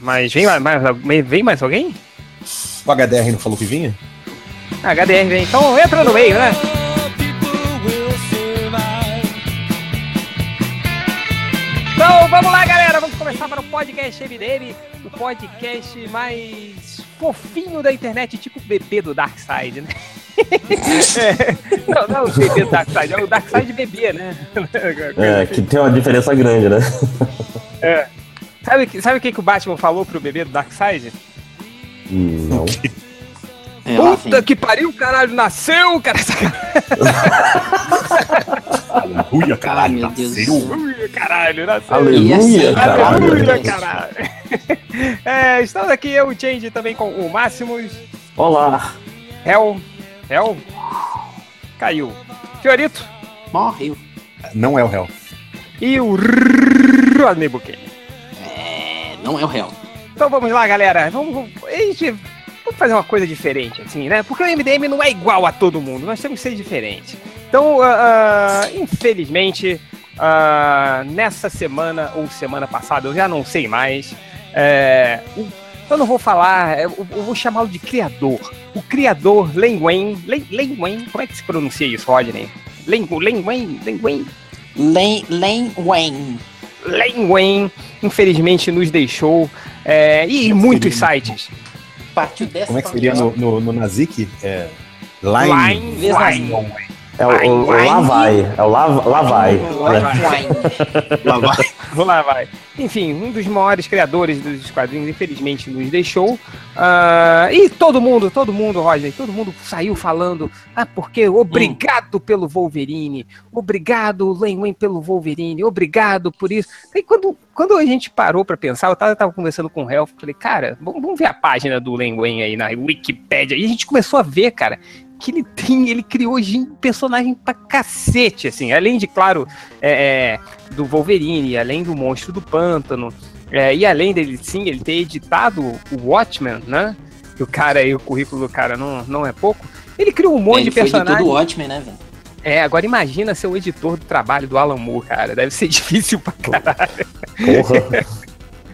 Mas vem mais, vem mais alguém? O HDR não falou que vinha? HDR vem. Então entra no meio, né? Então vamos lá, galera. Vamos começar para o podcast MDM, o podcast mais fofinho da internet, tipo o bebê do Darkseid, né? é, não, não é o bebê do Darkseid, é o Darkseid bebê, né? É, que tem uma diferença grande, né? É. Sabe, sabe o que, que o Batman falou pro bebê do Darkseid? Não. É, Puta que pariu, caralho, nasceu, cara. Aleluia, caralho, nasceu. Aleluia, caralho, nasceu. Aleluia, caralho. Aleluia, caralho. É, estamos aqui, eu, o Change, também com o Máximos. Olá. Hel. Hel. Caiu. Fiorito. Morreu. Não é o réu. E o Rodney Bukele. Não é o réu. Então vamos lá, galera. Vamos, vamos, a gente, vamos fazer uma coisa diferente, assim, né? Porque o MDM não é igual a todo mundo. Nós temos que ser diferentes. Então, uh, uh, infelizmente, uh, nessa semana ou semana passada, eu já não sei mais. É, o, eu não vou falar, eu, eu vou chamá-lo de criador. O criador Len Wayne. Len, Len Wayne, como é que se pronuncia isso, Rodney? Len, Len Wayne? Len Wayne? Len, Len Wayne. Len Wayne, infelizmente, nos deixou. É, e muitos sites. Partiu dessa Como é que seria no, no, no Nazik? É. Line, Line. Line. É o, o, o Lá vai. É o Lá, lá vai. né? Lá vai. Vou lá, vai. Enfim, um dos maiores criadores dos quadrinhos, infelizmente, nos deixou. Ah, e todo mundo, todo mundo, Roger, todo mundo saiu falando. Ah, porque obrigado pelo Wolverine. Obrigado, Len Wayne, pelo Wolverine. Obrigado por isso. E quando, quando a gente parou pra pensar, eu tava, eu tava conversando com o Helf, falei, cara, vamos, vamos ver a página do Len Wayne aí na Wikipédia. E a gente começou a ver, cara, que ele tem, ele criou gente- personagem pra cacete, assim, além de, claro, é, é, do Wolverine, além do Monstro do Pântano, é, e além dele, sim, ele ter editado o Watchmen, né, que o cara aí, o currículo do cara não, não é pouco, ele criou um monte Ele de foi de personagens. todo Watchmen, né, velho? É, agora imagina ser o editor do trabalho do Alan Moore, cara, deve ser difícil pra caralho. Porra.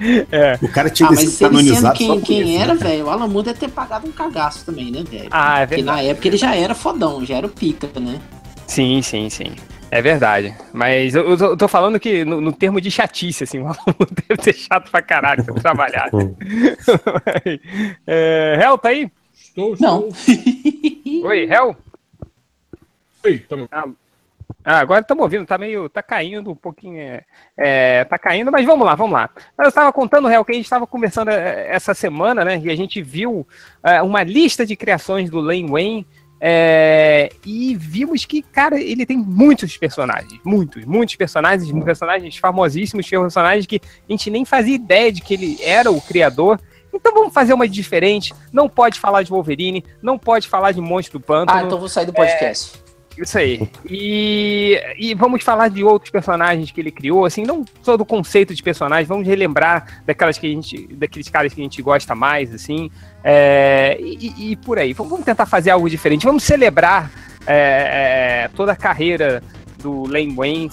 O cara tinha Ah, mas sendo canonizado só quem, por quem isso, era, né? velho, o Alan Moore deve ter pagado um cagaço também, né, velho? Ah, é Porque verdade. na época ele já era fodão, já era o pica, né? Sim, sim, sim. É verdade. Mas eu, eu tô, falando que no, no termo de chatice, assim, o Alan Moore deve ser chato pra caralho pra trabalhar. é, Hel, tá aí? Estou, Não. estou. Oi, Hel? Oi, tamo... Ah, agora estamos ouvindo, tá meio. tá caindo um pouquinho. É, é, tá caindo, mas vamos lá, vamos lá. Eu estava contando, Real, que a gente estava conversando é, essa semana, né? E a gente viu é, uma lista de criações do Len Wayne. é, e vimos que, cara, ele tem muitos personagens. Muitos, muitos personagens, personagens famosíssimos, personagens que a gente nem fazia ideia de que ele era o criador. Então vamos fazer uma diferente. Não pode falar de Wolverine, não pode falar de Monstro do Pântano. Ah, então vou sair do podcast. Isso aí. E, e vamos falar de outros personagens que ele criou, assim, não só do conceito de personagem, vamos relembrar daquelas que a gente, daqueles caras que a gente gosta mais, assim, é, e, e- por aí. Vamos vamos tentar fazer algo diferente. Vamos celebrar é, é, toda a carreira do Len Wayne,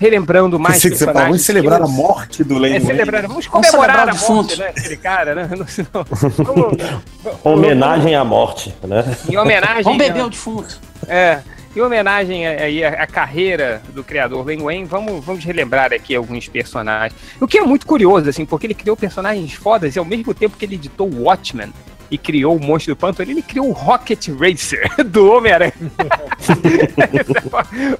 relembrando mais que você personagens. vamos celebrar a morte do Len é, Wayne. celebrar, vamos Vamos comemorar celebrar a morte, né, aquele cara, né? Não, não, vamos- Homenagem à morte, né? em homenagem Vamos a- beber o defunto. é, em homenagem a- aí à, carreira do criador Len Wayne, vamos, vamos relembrar aqui alguns personagens. O que é muito curioso, assim, porque ele criou personagens fodas e ao mesmo tempo que ele editou o Watchmen e criou o Monstro do Pântano, ele criou o Rocket Racer do Homem-Aranha.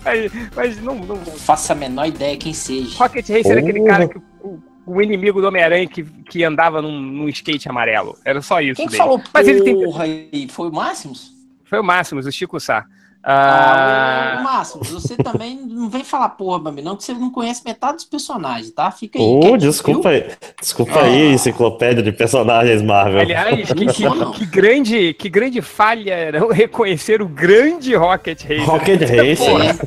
mas mas não, não, faço a menor ideia quem seja. Rocket Racer é aquele Porra. cara que o, o inimigo do Homem-Aranha que, que andava num, num skate amarelo. Era só isso Quem que dele. falou Mas ele tem. porra aí? Foi o Máximos? Foi o Máximos, o Chico Sá. Ah, Ah, o Máximos, você também não vem falar porra pra mim, não, que você não conhece metade dos personagens, tá? Fica aí. Quieto, desculpa viu? aí. Desculpa aí, enciclopédia de personagens Marvel. Aliás, que, que- que grande, que grande falha não reconhecer o grande Rocket Racer. Rocket Racer.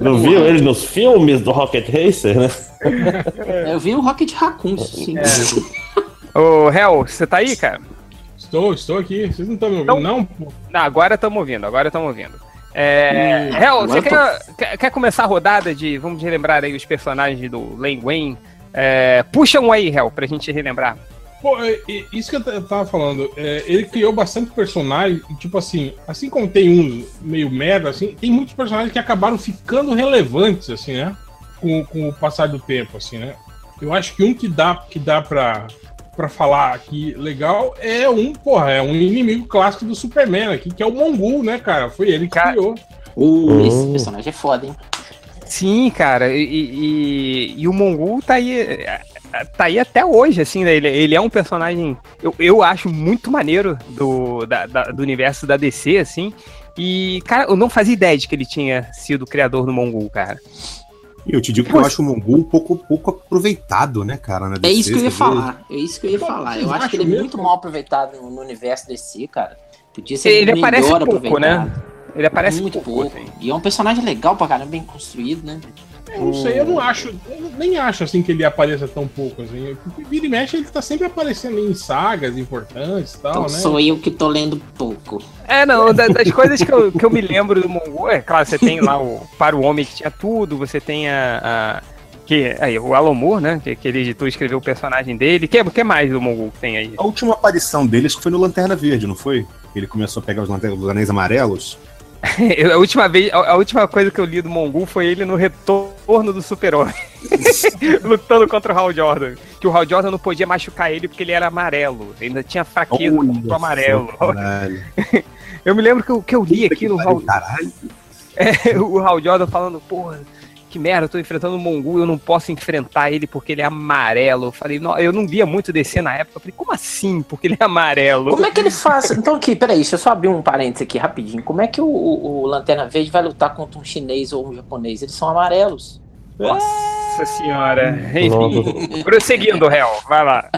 Não, não viu ele nos filmes do Rocket Racer, né? Eu vi o Rocket Raccoon, sim. Ô, Hel, você tá aí, cara? Estou, estou aqui. Vocês não estão me ouvindo, Não. não? pô? Não, agora estamos ouvindo, agora estamos ouvindo. É, Hum, Hel, você tô- quer, quer, começar a rodada de. Vamos relembrar aí os personagens do Len Wayne É, puxa um aí, Hel, pra gente relembrar. Pô, é, é, isso que eu tava falando, é, ele criou bastante personagens, e, tipo assim, assim como tem uns meio merda, assim, tem muitos personagens que acabaram ficando relevantes, assim, né? Com, com o passar do tempo, assim, né? Eu acho que um que dá, que dá pra, pra falar aqui legal é um, porra, é um inimigo clássico do Superman aqui, que é o Mongul, né, cara? Foi ele que Cara- criou. Uh, esse personagem é foda, hein? Sim, cara, e, e- e o Mongul tá aí, tá aí até hoje, assim, né? Ele, ele é um personagem, eu, eu acho muito maneiro do, da- da- do universo da DC, assim. E, cara, eu não fazia ideia de que ele tinha sido o criador do Mongul, cara. E eu te digo que eu acho o Mongul um pouco, pouco aproveitado, né, cara? na É isso que eu ia falar. É isso que eu ia falar. Eu acho que ele é muito mal aproveitado no, universo DC, cara. Podia ser Ele melhor aparece pouco, aproveitado. né? Ele aparece muito pouco, pouco. assim. E é um personagem legal pra caramba, bem construído, né? Eu não sei, eu não acho, eu nem acho assim que ele apareça tão pouco, assim. Porque vira e mexe, ele tá sempre aparecendo em sagas importantes e tal, Então né? sou eu que tô lendo pouco. É, não, da- das coisas que eu, que eu me lembro do Mongol, é claro, você tem lá o Para o Homem que tinha tudo, você tem a. a- que, aí, o Alan Moore, né? Que, que ele editou e escreveu o personagem dele. O que, que mais do Mongol que tem aí? A última aparição deles foi no Lanterna Verde, não foi? Ele começou a pegar os lanternas- os anéis amarelos. a, última vez, a, última coisa que eu li do Mongol foi ele no retorno do Super-Homem. lutando contra o Hal Jordan. Que o Hal Jordan não podia machucar ele porque ele era amarelo. Ainda tinha fraqueza Olha contra o amarelo. Eu me lembro que eu, que eu li Puta que aquilo, o pariu, Hal, Caralho. É, o Hal Jordan falando, porra, que merda, eu tô enfrentando o Mongul, eu não posso enfrentar ele porque ele é amarelo. Eu falei, não, eu não via muito descer na época. Eu falei, como assim? Porque ele é amarelo. Como é que ele faz? Então, aqui, peraí, deixa eu só abrir um parênteses aqui rapidinho. Como é que o, o- o Lanterna Verde vai lutar contra um chinês ou um japonês? Eles são amarelos. Nossa senhora. Enfim, prosseguindo, réu, vai lá.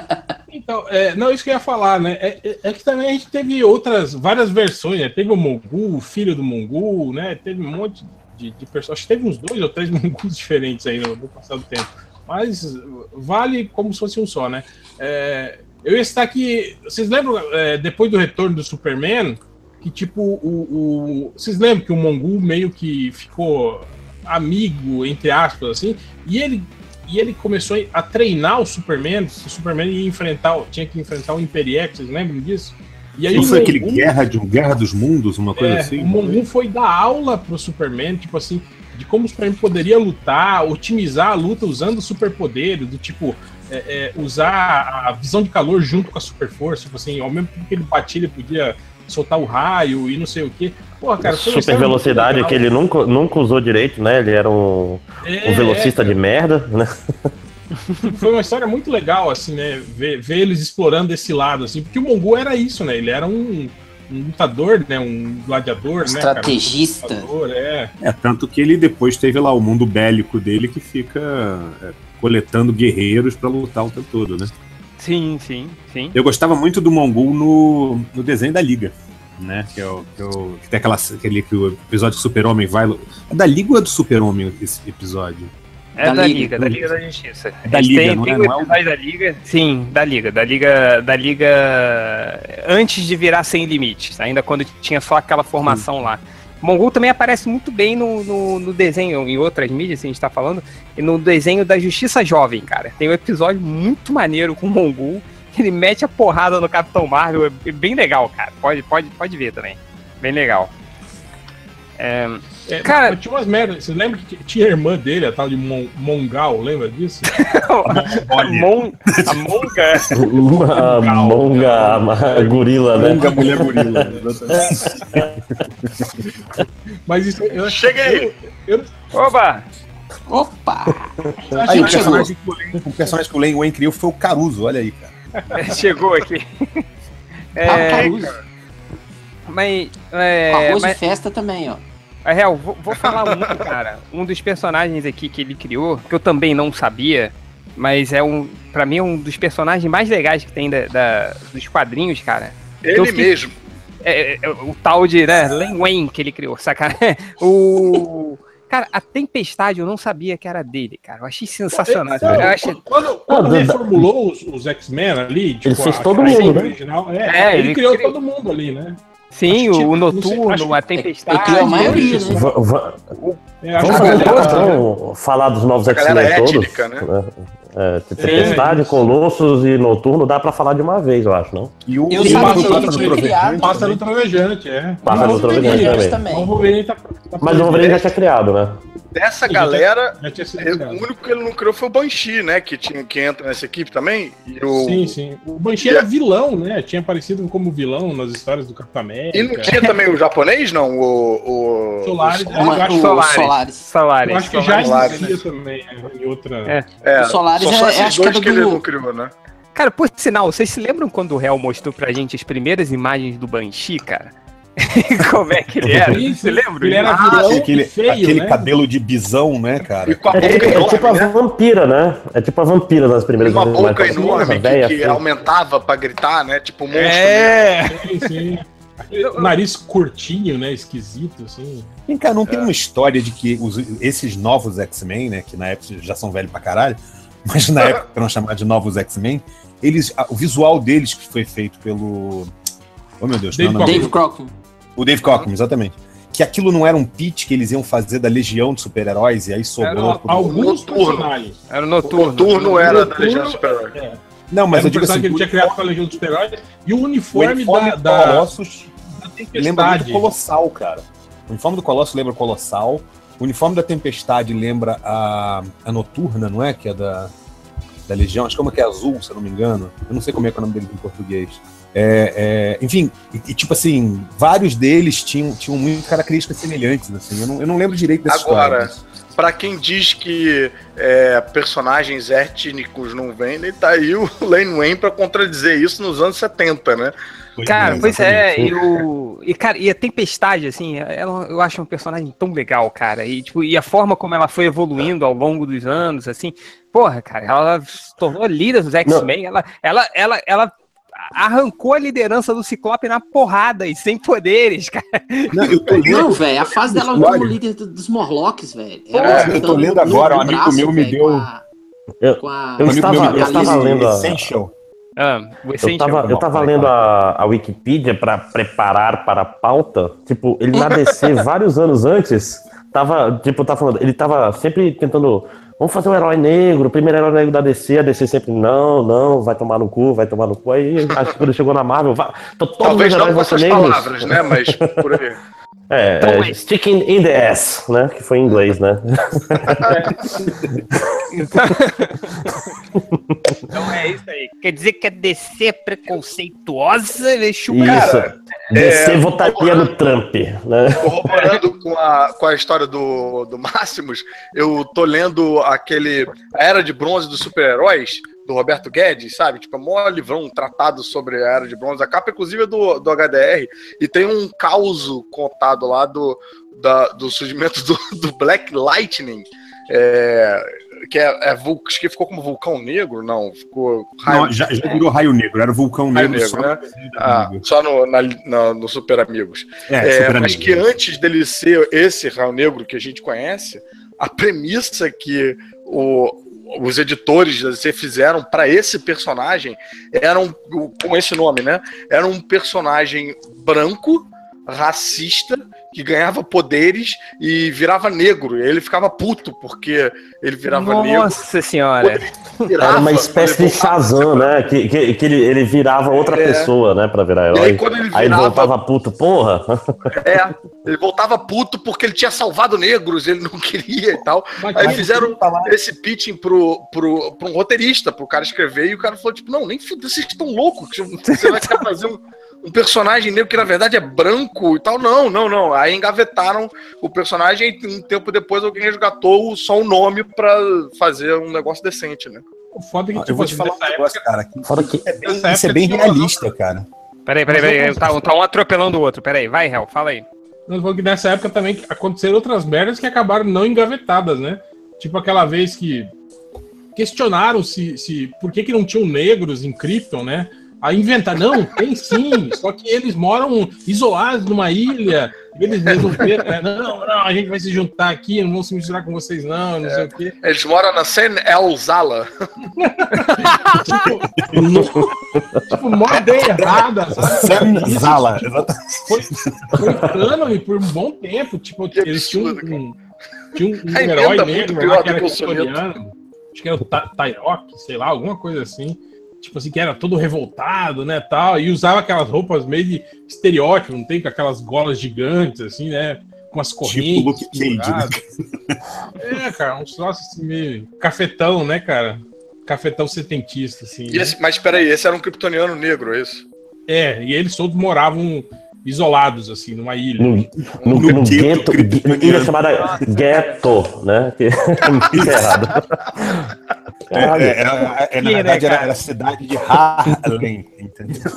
Então, é, não, isso que eu ia falar, né? É, é- é que também a gente teve outras, várias versões, né? Teve o Mongul, o filho do Mongul, né? Teve um monte de, de pessoas. Acho que teve uns dois ou três Monguls diferentes aí no, no passado tempo. Mas vale como se fosse um só, né? É, eu ia aqui. Vocês lembram, é, depois do retorno do Superman, que tipo, o, o- Vocês lembram que o Mongul meio que ficou amigo, entre aspas, assim, e ele e ele começou a treinar o Superman, o Superman ia enfrentar, tinha que enfrentar o Imperiex, vocês lembram disso? E Não o foi aquele Guerra, de, Guerra dos Mundos, uma coisa é, assim? o Mongul foi dar aula pro Superman, tipo assim, de como o Superman poderia lutar, otimizar a luta usando superpoderes, do tipo, é, é, usar a visão de calor junto com a super força, tipo assim, ao mesmo tempo que ele batia, ele podia soltar o raio e não sei o que. Porra, cara, Super velocidade que ele nunca, nunca usou direito, né? Ele era um, É, um velocista é, de merda, né? foi uma história muito legal, assim, né? Ver, ver eles explorando esse lado, assim, porque o Mongol era isso, né? Ele era um, um lutador, né? Um gladiador, né? cara? Estrategista. Um lutador, é. É, tanto que ele depois teve lá o mundo bélico dele que fica é, coletando guerreiros pra lutar o tempo todo, né? Sim, sim, sim. Eu gostava muito do Mongul no, no desenho da Liga, né? Que, é o, que, é o- que tem aquela, aquele que o episódio que o Super-Homem vai. É da Liga ou é do Super-Homem esse episódio? É Da da, Liga. Liga, da Liga da Justiça. Da Eles Liga, têm- não é? tem Não é da Liga. Sim, da Liga. Da Liga. Da Liga. Antes de virar sem limites, ainda quando tinha só aquela formação lá. Mongol também aparece muito bem no, no, no desenho, em outras mídias, a gente tá falando, e no desenho da Justiça Jovem, cara. Tem um episódio muito maneiro com o Mongol, que ele mete a porrada no Capitão Marvel, é bem legal, cara. Pode, pode, pode ver também. Bem legal. É, É, Cara- tinha umas merdas. Você lembra que tinha a irmã dele, a tal de Mon Mongal, lembra disso? a, Mon, a Monga. Uma monga, uma gorila, né? Longa mulher gorila. Mas isso eu acho Cheguei! Eu, eu, Oba! Opa! eu Aí, o personagem, que o Len- o personagem que o Len Wayne criou foi o Caruso, olha aí, cara. Chegou aqui. Ah, É, Caruso. mas. É, Arroz mas de festa também, ó. É real, vou, vou falar um, cara. Um dos personagens aqui que ele criou, que eu também não sabia, mas é um. Pra mim, é um dos personagens mais legais que tem da, da- dos quadrinhos, cara. Ele fiquei- mesmo. É, é, o tal de, né, Len Wayne que ele criou, saca? O. Cara, a Tempestade eu não sabia que era dele, cara. Eu achei sensacional. Então, eu achei... Quando, quando Ah, da- reformulou os, os X-Men ali, tipo, Ele fez a- todo mundo, né? original, é, É, ele, ele criou criou- todo mundo ali, né? Sim, Acho que- o não sei, Noturno, acho- a Tempestade. A maioria, né? Va- É, acho Vamos que a falar, galera- então, falar dos novos A galera X-Men é todos? étnica, né? É. É, Tempestade, Colossus e Noturno dá pra falar de uma vez, eu acho, não? E o, Eu e o Pássaro Trovejante. Pássaro trovejante, é. Pássaro Trovejante também. O Wolverine tá, tá Mas o Wolverine já tinha criado, né? Dessa galera, já tinha sido é, o único que ele não criou foi o Banshee, né? Que, tinha, que entra nessa equipe também. E, o, Sim, sim. O Banshee era vilão, né? Tinha aparecido como vilão nas histórias do Capitão América. e não tinha também o japonês, não? O. o Solaris, o- é, acho- o Solaris. Solaris. Solaris. Eu acho que já Solaris. existia também, né, em outra. É. É, O Solaris é- só é- acho que é do- que ele não criou, né? Cara, por sinal, vocês se lembram quando o Hell mostrou pra gente as primeiras imagens do Banshee, cara? Como é que ele era? Sim, Você lembra? Ele era Ah, vilão aquele, feio, aquele né? cabelo de bisão, né, cara? E com a É, boca tipo- é enorme, tipo a né? vampira, né? É tipo a vampira nas primeiras Uma imagens, boca enorme Nossa, que, véia, que assim. aumentava pra gritar, né? Tipo um monstro. É, sim, sim. Aquele nariz curtinho, né? Esquisito, assim. Vem cá, não tem uma história de que os- esses novos X-Men, né, que na época já são velhos pra caralho, mas na época eram chamados de novos X-Men, eles, a- o visual deles que foi feito pelo... Oh, meu Deus, Dave não, não, Dave Crockett. O Dave Cockrum, exatamente. Que aquilo não era um pitch que eles iam fazer da Legião de Super-Heróis e aí sobrou... Pro- alguns Noturno. personagens. Era o O noturno. Noturno era da Noturno- Legião Super-Herói. É. Não, mas Era eu um digo assim, que ele tinha criado pra Legião dos Super-Heróis. E o o uniforme, uniforme da, Colossus da lembra muito Colossal, cara. O uniforme do Colosso lembra o Colossal. O uniforme da Tempestade lembra a, a Noturna, não é? Que é da, da Legião. Acho que é uma que é azul, se eu não me engano. Eu não sei como é que é o nome dele em português. É, é, enfim, e, e, tipo assim, vários deles tinham, tinham muitas características semelhantes, assim. Eu não, eu não lembro direito dessa Agora, história. Pra quem diz que é, personagens étnicos não vendem, tá aí o Lane Wayne pra contradizer isso nos anos 70, né? Cara, pois é, e o. E, cara, e a Tempestade, assim, ela, eu acho um personagem tão legal, cara. E, tipo, e a forma como ela foi evoluindo ao longo dos anos, assim, porra, cara, ela se tornou líder dos X-Men, ela, ela, ela, ela arrancou a liderança do Ciclope na porrada e sem poderes, cara. Não, eu tô lendo, velho, a fase dela como líder do- dos Morlocks, velho. É, eu tô lendo agora, um amigo meu me deu- Eu- Com a, eu estava- eu estava lendo a- Essential. Ah, Eu tava, eu tava lendo a, a Wikipedia pra preparar para a pauta. Tipo, ele na DC, vários anos antes, tava, tipo, tá falando, ele tava sempre tentando. Vamos fazer um herói negro, o primeiro herói negro da DC, a DC sempre, não, não, vai tomar no cu, vai tomar no cu. Aí acho que quando chegou na Marvel, vai, to- todos Talvez os não heróis com vão ser essas negros. palavras, né? Mas por aí. É, Então, é, sticking in the ass, né? Que foi em inglês, né? Então é isso aí. Quer dizer que a DC é preconceituosa, ele chupa. Isso. Cara, DC é, votaria no Trump, né? Corroborando com a, com a história do, do Máximos, eu tô lendo aquele A Era de Bronze dos Super-Heróis, do Roberto Guedes, sabe? Tipo, é mó livrão, um tratado sobre a Era de Bronze. A capa, inclusive, é do, do HDR. E tem um caos contado lá do, da- do surgimento do, do Black Lightning. é, que é, é acho que ficou como vulcão negro, não, ficou raio, Não, já, já virou Raio Negro, era Vulcão Raio Negro, Negro, só né? no ah, só no, na, na- no Super Amigos. É, É, Super mas Amigo. que antes dele ser esse Raio Negro que a gente conhece, a premissa que o- os editores da DC fizeram para esse personagem era um, com esse nome, né? Era um personagem branco, racista, que ganhava poderes e virava negro. E ele ficava puto porque ele virava negro. Nossa senhora. Virava, Era uma espécie de ele voltava- Shazam, né? Que, que, que ele, ele virava outra É. pessoa, né? Pra virar E herói. aí, quando ele Aí ele virava voltava puto, porra. É, ele voltava puto porque ele tinha salvado negros, ele não queria e tal. Mas, Aí fizeram esse pitching pro, pro, pro um roteirista, pro cara escrever, e o cara falou, tipo, não, nem fudeu, vocês estão loucos, que você vai querer fazer um, um personagem negro que na verdade é branco e tal. Não, não, não. Aí engavetaram o personagem e um tempo depois alguém resgatou só o nome pra fazer um negócio decente, né? o foda é que, Eu tipo, vou te falar um negócio, cara. que Fora que. é bem- isso é época bem realista, cara. Peraí, peraí, peraí. Tá, tá um atropelando o outro. Peraí, vai, Hel, fala aí. Nós falamos que nessa época também aconteceram outras merdas que acabaram não engavetadas, né? Tipo aquela vez que questionaram se, se por que, que não tinham negros em Krypton, né? Aí inventaram, não, tem sim, só que eles moram isolados numa ilha, eles resolveram, né? não, não, a gente vai se juntar aqui, não vamos se misturar com vocês não, não sei o quê. Eles moram na Sen El Zala. Tipo, no- tipo uma ideia errada, sabe? Isso, Zala. tipo, foi, foi cânone por um bom tempo. Tipo, Que eles tinham absurdo, um, tinham um A herói negro lá que era acho que era o Ta- Tyrok, sei lá, alguma coisa assim. Tipo assim, que era todo revoltado, né, tal, e usava aquelas roupas meio de estereótipo, não tem? Com aquelas golas gigantes, assim, né, com as correntes. Tipo Luke Cage, né? É, cara, uns troços assim meio cafetão, né, cara? Cafetão setentista, assim. E né? esse- mas peraí, esse era um kryptoniano negro, é isso? É, e eles todos moravam isolados, assim, numa ilha. No, no, No no gueto gueto, ilha chamada Ghetto, né? Que é muito errado. É, Caralho. é, é, é, na Que, né, verdade, era, era a cidade de Harlem, entendeu?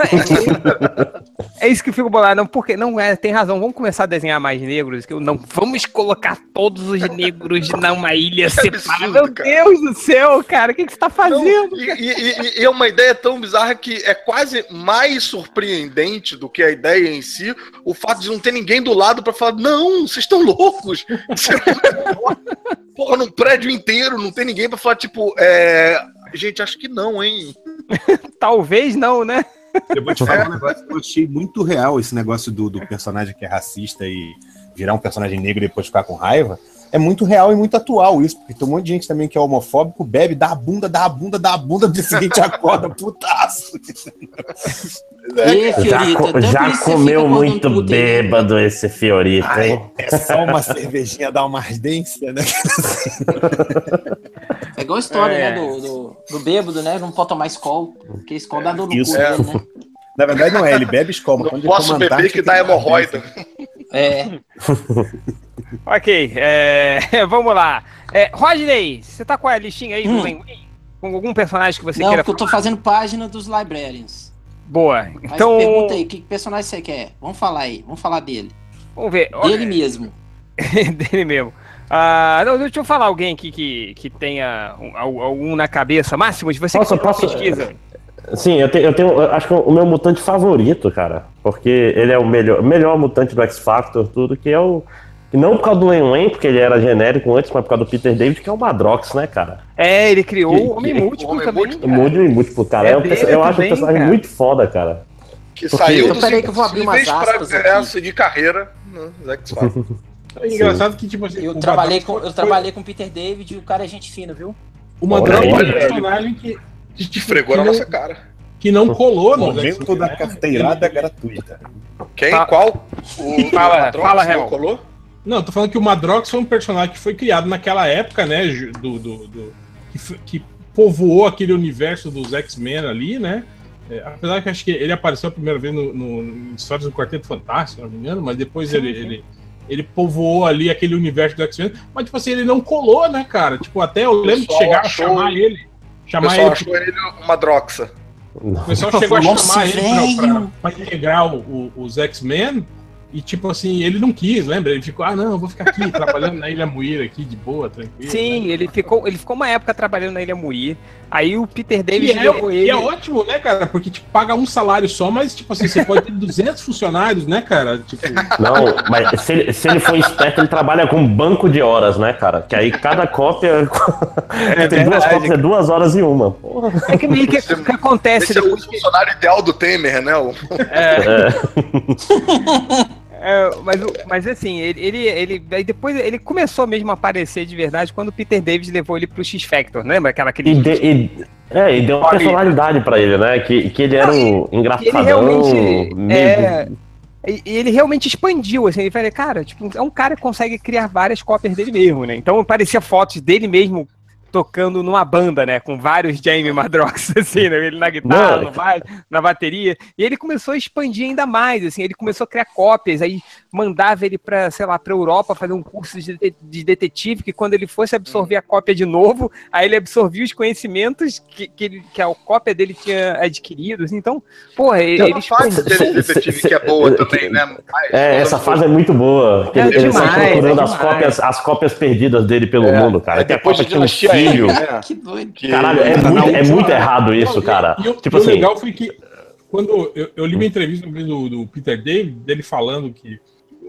É isso que eu fico bolado. Não, porque não é, tem razão. Vamos começar a desenhar mais negros. Que eu não vamos colocar todos os negros numa ilha separada. Meu cara. Deus do céu, cara, o que, que você tá Não, fazendo? e, e- e- e é uma ideia tão bizarra que é quase mais surpreendente do que a ideia em si, o fato de não ter ninguém do lado pra falar, não, vocês estão loucos. Porra, num prédio inteiro, não tem ninguém pra falar, tipo, é... Gente, acho que não, hein? Talvez não, né? Eu vou te falar um negócio que eu achei muito real esse negócio do, do personagem que é racista e virar um personagem negro e depois ficar com raiva. É muito real e muito atual isso, porque tem um monte de gente também que é homofóbico, bebe, dá a bunda, dá a bunda, dá a bunda, no dia seguinte acorda, putaço. Já, Fiorito, já você comeu muito bêbado esse Fiorito, Ai, hein? é só uma cervejinha dar uma ardência, né? É igual a história, É. né, do, do, do bêbado, né? Não pode tomar escol, porque escol dá dor no Isso. cu É. né? Na verdade não é, ele bebe escola. Não quando ele posso beber que dá hemorroida. É. Ok, é, vamos lá. É, Rodney, você tá com a listinha aí do Hum. Wei? Com algum personagem que você Não, queira porque eu tô fazendo página dos Librarians. Boa. Mas Então, pergunta aí, que personagem você quer? Vamos falar aí, vamos falar dele. vamos ver. Dele mesmo. dele mesmo. Ah, não, deixa eu falar alguém aqui que, que tenha um- al- algum na cabeça. Máximos, você Posso- que posso- pesquisa. Sim, eu, te- eu tenho. eu acho que o meu mutante favorito, cara. Porque ele é o melhor, melhor mutante do X-Factor, tudo, que é o. que Não por causa do Len porque ele era genérico antes, mas por causa do Peter David, que é o Madrox, né, cara? É, ele criou Que- o Homem que- Múltiplo o Homem também. Múltiplo. cara. Múltiplo e múltiplo, cara. É É um eu acho um personagem cara. muito foda, cara. Que Porque- saiu Então, peraí que eu vou abrir umas aspas aqui. é, seguir carreira no X-Factor. É engraçado que, tipo assim, Eu trabalhei, com, eu foi- trabalhei com o Peter David e o cara é gente fina, viu? O Madrox foi um personagem que, Te esfregou na que não- nossa cara. que não colou no Momento da carteirada gratuita. Quem? Fa- Qual? O Fala, Madrox fala, não colou? Não, tô falando que o Madrox foi um personagem que foi criado naquela época, né? Do, do, do- que, que povoou aquele universo dos X-Men ali, né? É, apesar que acho que ele apareceu a primeira vez no, no, em Histórias do Quarteto Fantástico, se não me engano, mas depois ele, ele, ele povoou ali aquele universo do X-Men. Mas, tipo assim, ele não colou, né, cara? Tipo, até eu lembro de chegar a chamar ele. O Chamar pessoal ele. achou ele uma droxa. O pessoal chegou a Nossa, chamar ele pra, pra, pra integrar o- o- os X-Men. E, tipo assim, ele não quis, lembra? Ele ficou, ah, não, eu vou ficar aqui, trabalhando na Ilha Muir aqui, de boa, tranquilo. Sim, né? ele ficou, ele ficou uma época trabalhando na Ilha Muir. Aí o Peter Que David é, levou ele. é ótimo, né, cara? Porque, tipo, paga um salário só, mas, tipo assim, você pode ter 200 funcionários, né, cara? Tipo, Não, mas se ele, se ele for esperto, ele trabalha com um banco de horas, né, cara? Que aí cada cópia. tem duas verdade. cópias, é duas horas e uma. Porra. É que meio que, o que acontece Esse é o funcionário ideal do Temer, né? O- É. É, mas, mas assim, ele, ele, ele. Aí depois ele começou mesmo a aparecer de verdade quando o Peter David levou ele pro X-Factor, lembra? Aquela aquele. E, de- e- é, e deu uma personalidade pra ele, né? Que, que ele era um ele engraçadão. realmente. meio- É, e ele realmente expandiu, assim, ele falou, cara, tipo, é um cara que consegue criar várias cópias dele mesmo, né? Então parecia fotos dele mesmo tocando numa banda, né? Com vários Jamie Madrox, assim, né? Ele na guitarra, no na bateria. E ele começou a expandir ainda mais, assim, ele começou a criar cópias, aí mandava ele pra, sei lá, pra Europa fazer um curso de, de- de detetive, que quando ele fosse absorver a cópia de novo, aí ele absorvia os conhecimentos que, que, ele- que a cópia dele tinha adquirido, assim. Então, porra, ele, Tem ele fase dele detetive que é boa também, né? Mas- É, essa fase é muito boa. que É ele, ele sai demais, procurando é as, demais. cópias, as cópias perdidas dele pelo É, mundo, cara. é que a depois cópia de tinha um filho. né? Que doido. Que- Caralho, é muito, é última- muito errado isso, cara. E, o- Tipo e o assim, legal foi que quando eu, eu li uma entrevista do, do Peter David, dele falando que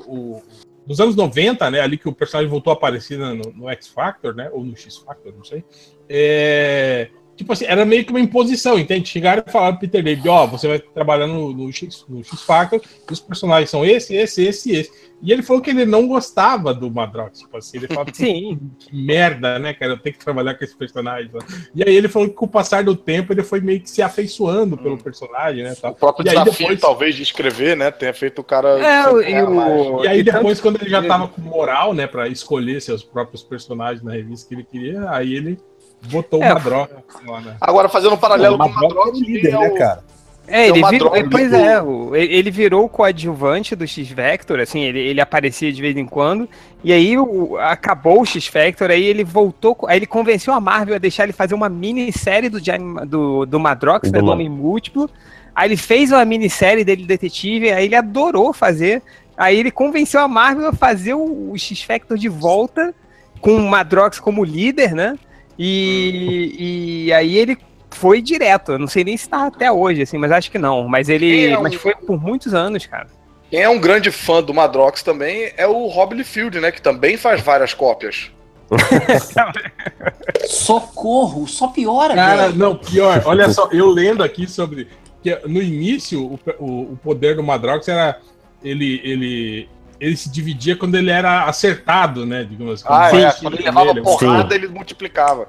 o, nos anos 90, né, ali que o personagem voltou a aparecer no, no X Factor, né, ou no X Factor, não sei, é, tipo assim, era meio que uma imposição, entende? Chegaram e falaram pro Peter David, ó, você vai trabalhar no, no, X, no X-Factor, e os personagens são esse, esse, esse e esse. E ele falou que ele não gostava do Madrox, tipo assim, ele falava Sim. que merda, né, cara, eu tenho que trabalhar com esse personagem. né? E aí ele falou que com o passar do tempo ele foi meio que se afeiçoando pelo personagem, né, O tal. próprio E aí desafio, depois- talvez, de escrever, né? Tenha feito o cara. É, e o- E aí depois, quando ele já tava com moral, né, pra escolher seus próprios personagens na revista que ele queria, aí ele botou É, uma droga lá, né? Agora, fazendo um paralelo com o Madrox é o Madrox, líder, é né, o- cara? É, É ele uma virou, droga pois é, o- ele virou o coadjuvante do X-Vector, assim, ele, ele aparecia de vez em quando, e aí o- acabou o X-Vector, aí ele voltou, aí ele convenceu a Marvel a deixar ele fazer uma minissérie do, do, do Madrox, Do né, do Homem Múltiplo, aí ele fez uma minissérie dele detetive, aí ele adorou fazer, aí ele convenceu a Marvel a fazer o, o X-Vector de volta, com o Madrox como líder, né, e, e aí ele foi direto. Eu não sei nem se tá até hoje, assim, mas acho que não. Mas ele. É um- Mas foi por muitos anos, cara. Quem é um grande fã do Madrox também é o Rob Liefeld, né? Que também faz várias cópias. Socorro, só piora, Cara, velho. não, pior, olha só, eu lendo aqui sobre. que no início, o, o, o poder do Madrox era. Ele, ele, ele se dividia quando ele era acertado, né? Digamos assim. Ah, Quando é. Quando ele levava né? porrada, ele multiplicava.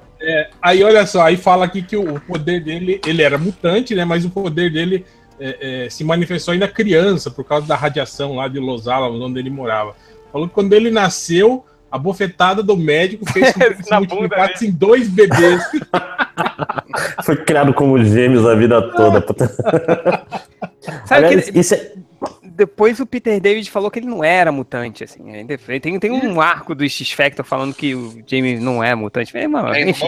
Aí olha só, aí fala aqui que o, poder dele, ele era mutante, né? Mas o poder dele é, é, se manifestou ainda criança, por causa da radiação lá de Los Alamos, onde ele morava. Falou que quando ele nasceu, a bofetada do médico fez com que ele se multiplicasse em dois bebês. Foi criado como gêmeos a vida toda. Sabe Aliás, que isso é- depois o Peter David falou que ele não era mutante, assim. Tem, tem um arco do X-Factor falando que o James não é mutante. É, mano, enfim.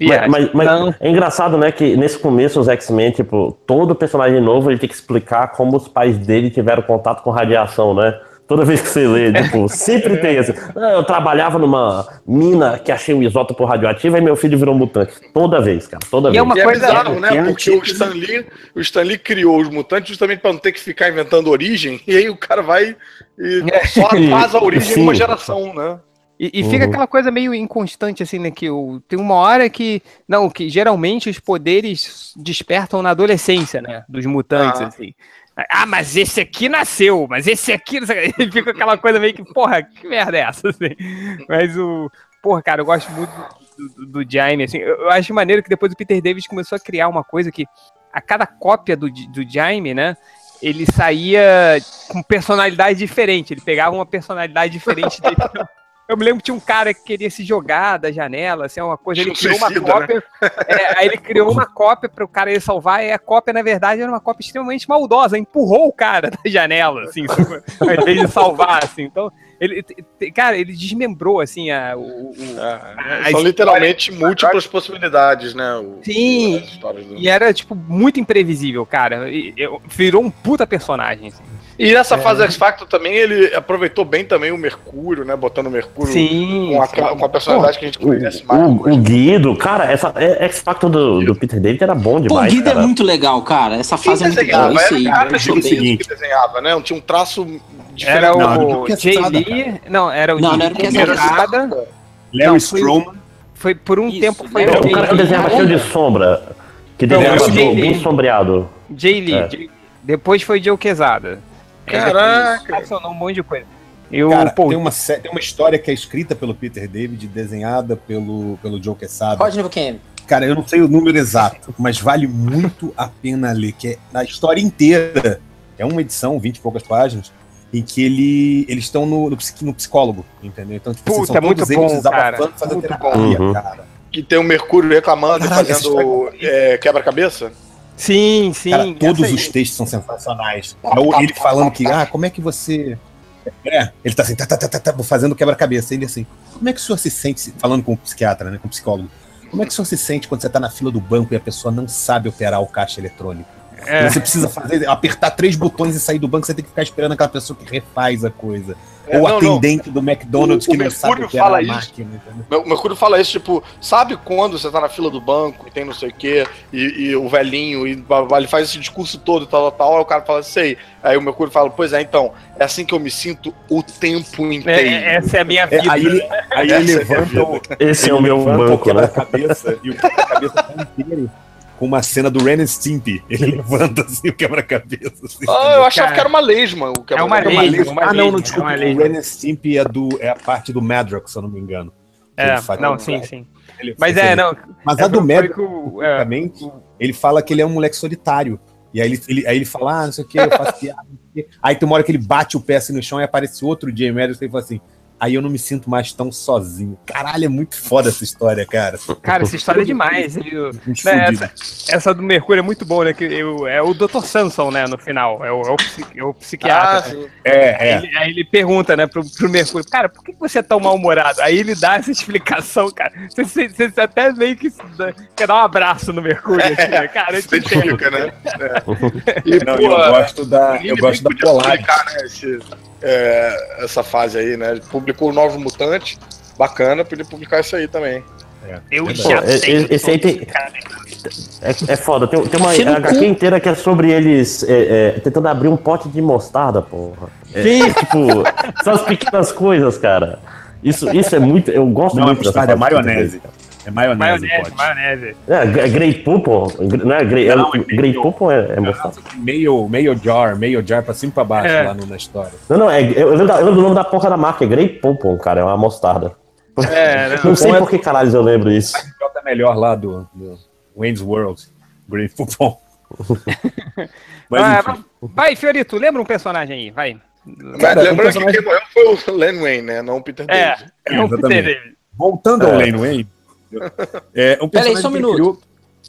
Mas, mas- mas Não. é engraçado, né, que nesse começo os X-Men, tipo, todo personagem novo ele tem que explicar como os pais dele tiveram contato com radiação, né? Toda vez que você lê, tipo, sempre tem assim. "Ah, eu trabalhava numa mina que achei um isótopo radioativo e meu filho virou mutante. Toda vez, cara, toda E vez. é uma E é coisa- bizarro, né? é Porque o. Stan, Lee, o Stan Lee criou os mutantes justamente para não ter que ficar inventando origem, e aí o cara vai e É. só faz a origem em uma Sim. geração, né? E, e fica Uhum. aquela coisa meio inconstante, assim, né? Que o, tem uma hora que. Não, que geralmente os poderes despertam na adolescência, né? Dos mutantes, Ah. assim. Ah, mas esse aqui nasceu, mas esse aqui. não sei o quê. E fica aquela coisa meio que, porra, que merda é essa? Assim. Mas o. Porra, cara, eu gosto muito do, do, do Jaime, assim. Eu, acho maneiro que depois o Peter David começou a criar uma coisa que a cada cópia do, do Jaime, né? Ele saía com personalidade diferente. Ele pegava uma personalidade diferente dele. Eu me lembro que tinha um cara que queria se jogar da janela, assim, uma coisa. Ele criou uma cópia. é, aí ele criou uma cópia para o cara ir salvar, e a cópia, na verdade, era uma cópia extremamente maldosa, empurrou o cara da janela, assim, ao invés de salvar, assim. Então, ele, cara, ele desmembrou, assim, a, o, o- a São literalmente múltiplas possibilidades, né? o- Sim. do- E era, tipo, muito imprevisível, cara. E, eu- virou um puta personagem, assim. E nessa fase X Factor também ele aproveitou bem também o Mercúrio, né? Botando o Mercúrio Sim. com, a, sim. com a personalidade que a gente conhece mais. o, o Guido, cara, essa é, X-Factor do, do Peter David era bom Pô, o demais, Guido é cara. muito legal, cara. Essa Quem fase é muito boa. Isso Era aí. o cara fechou digo o seguinte. que desenhava, né? Tinha um traço diferente. Era o que Jay Lee. Não, era o Não, Jay não era o. Larry Não, foi- por um Isso, tempo foi né? É o cara que Lee. desenhava cheio de sombra. Que desenhava é bem sombreado. É. Jay Lee. Depois foi Joe Quesada. Aí Caraca. Adicionou um monte de coisa. E o, Cara, pô, tem, uma, tem uma história que é escrita pelo Peter David, desenhada pelo, pelo Joe Quesada. Rodney Buchanan. Cara, eu não sei o número exato, mas vale muito a pena ler, que é a história inteira. É uma edição, 20 e poucas páginas, em que ele, eles estão no, no, no psicólogo, entendeu? Então, tipo, Puta, são é muito todos eles bom, desabafando, cara. fazendo Muito terapia, bom. cara. Que tem o Mercúrio reclamando e fazendo é, quebra-cabeça. Sim, sim. Cara, todos os textos são sensacionais. É ele falando que, ah, como é que você. É, ele tá assim, tá, tá, tá, tá, tá, fazendo quebra-cabeça. Ele assim, como é que o senhor se sente, falando com o psiquiatra, né, com o psicólogo, como é que o senhor se sente quando você tá na fila do banco e a pessoa não sabe operar o caixa eletrônico? É. Você precisa fazer, apertar três botões e sair do banco, você tem que ficar esperando aquela pessoa que refaz a coisa. É, Ou não, não. atendente do McDonald's O- que o não sabe o que era fala a isso. máquina. entendeu? Meu- O Mercúrio fala isso, tipo, sabe quando você tá na fila do banco e tem não sei o quê, e, e o velhinho, e ele faz esse discurso todo, tal, tal, tal, aí o cara fala, sei. Aí o Mercúrio fala, pois é, então, é assim que eu me sinto o tempo É, inteiro. é- essa é a minha É, vida. aí ele, aí ele é levanta o, Esse é o meu banco, né? quebra-cabeça e o quebra-cabeça tá inteiro com uma cena do Ren and Stimpy. Ele levanta assim o quebra-cabeça. Assim, Ah, eu achava que era uma lesma. O É uma É uma lesma, lesma. uma ah, não, não, é desculpa. uma o. Ren and Stimpy é, do, é a parte do Madrox, se eu não me engano. É, não, sim, sim. Ele- Mas ele- é, não. Mas é a do foi Madrox, que o- é, basicamente, ele fala que ele é um moleque solitário. E aí ele, ele- aí ele fala, ah, não sei o que, eu faço piada. não sei o quê. Aí tem uma hora que ele bate o pé assim no chão e aparece outro Jay Madrox e ele fala assim, aí eu não me sinto mais tão sozinho. Caralho, é muito foda essa história, cara. Cara, essa história é demais. Né, essa, essa do Mercúrio é muito boa, né? Que eu- é o Dr. Samson, né? No final. É o, é o, psi- é o Ah, psiquiatra. sim. É, é. Ele- aí ele pergunta, né, pro, pro Mercúrio, cara, por que você é tão mal-humorado? Aí ele dá essa explicação, cara. Você, você- você até meio que dá- quer dar um abraço no Mercúrio, assim, né? Cara, entendo. Identifica, né? É. E, Não, pô, eu gosto da, eu gosto da Polaris. publicar, né, esse, é, essa fase aí, né? Ele publicou o Novo Mutante, bacana, podia publicar isso aí também. Eu Verdade. já sei. esse aí tem- É, é foda, tem, tem uma HQ cu. inteira que é sobre eles é, é, tentando abrir um pote de mostarda, porra. É, tipo, são as pequenas coisas, cara. Isso, isso é muito. Eu gosto Não, é muito dessa mostarda, é maionese. É maionese, Maionese, pode. maionese. É, é Grey Poupon. Não é Grey, Não, é, é Grey meio- Poupon é, é mostarda. Meio, meio jar, meio jar pra cima e pra baixo É. lá no- na história. Não, não, é, eu, lembro da- eu lembro do nome da porra da marca, é Grey Poupon, cara, é uma mostarda. É, não. Não sei é- por que caralho eu lembro isso. Jota melhor lá do, do Wayne's World. Great Poupon. Mas Ah, vai, Fiorito, lembra um personagem aí, vai. Cara, lembrando um personagem- que quem morreu foi o Len Wayne, né? Não o Peter É, David. não exatamente. Peter Voltando ao É. Lane Wayne. É, um Peraí, só um ele minuto. criou-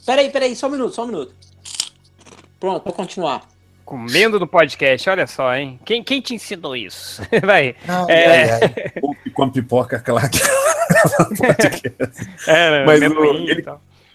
Peraí, peraí, só um minuto, só um minuto. Pronto, vou continuar. Comendo no podcast, olha só, hein? Quem, quem te ensinou isso? Vai. Ai, É. ai, ai. Com pipoca, aquela. É, né, Mas o- ele-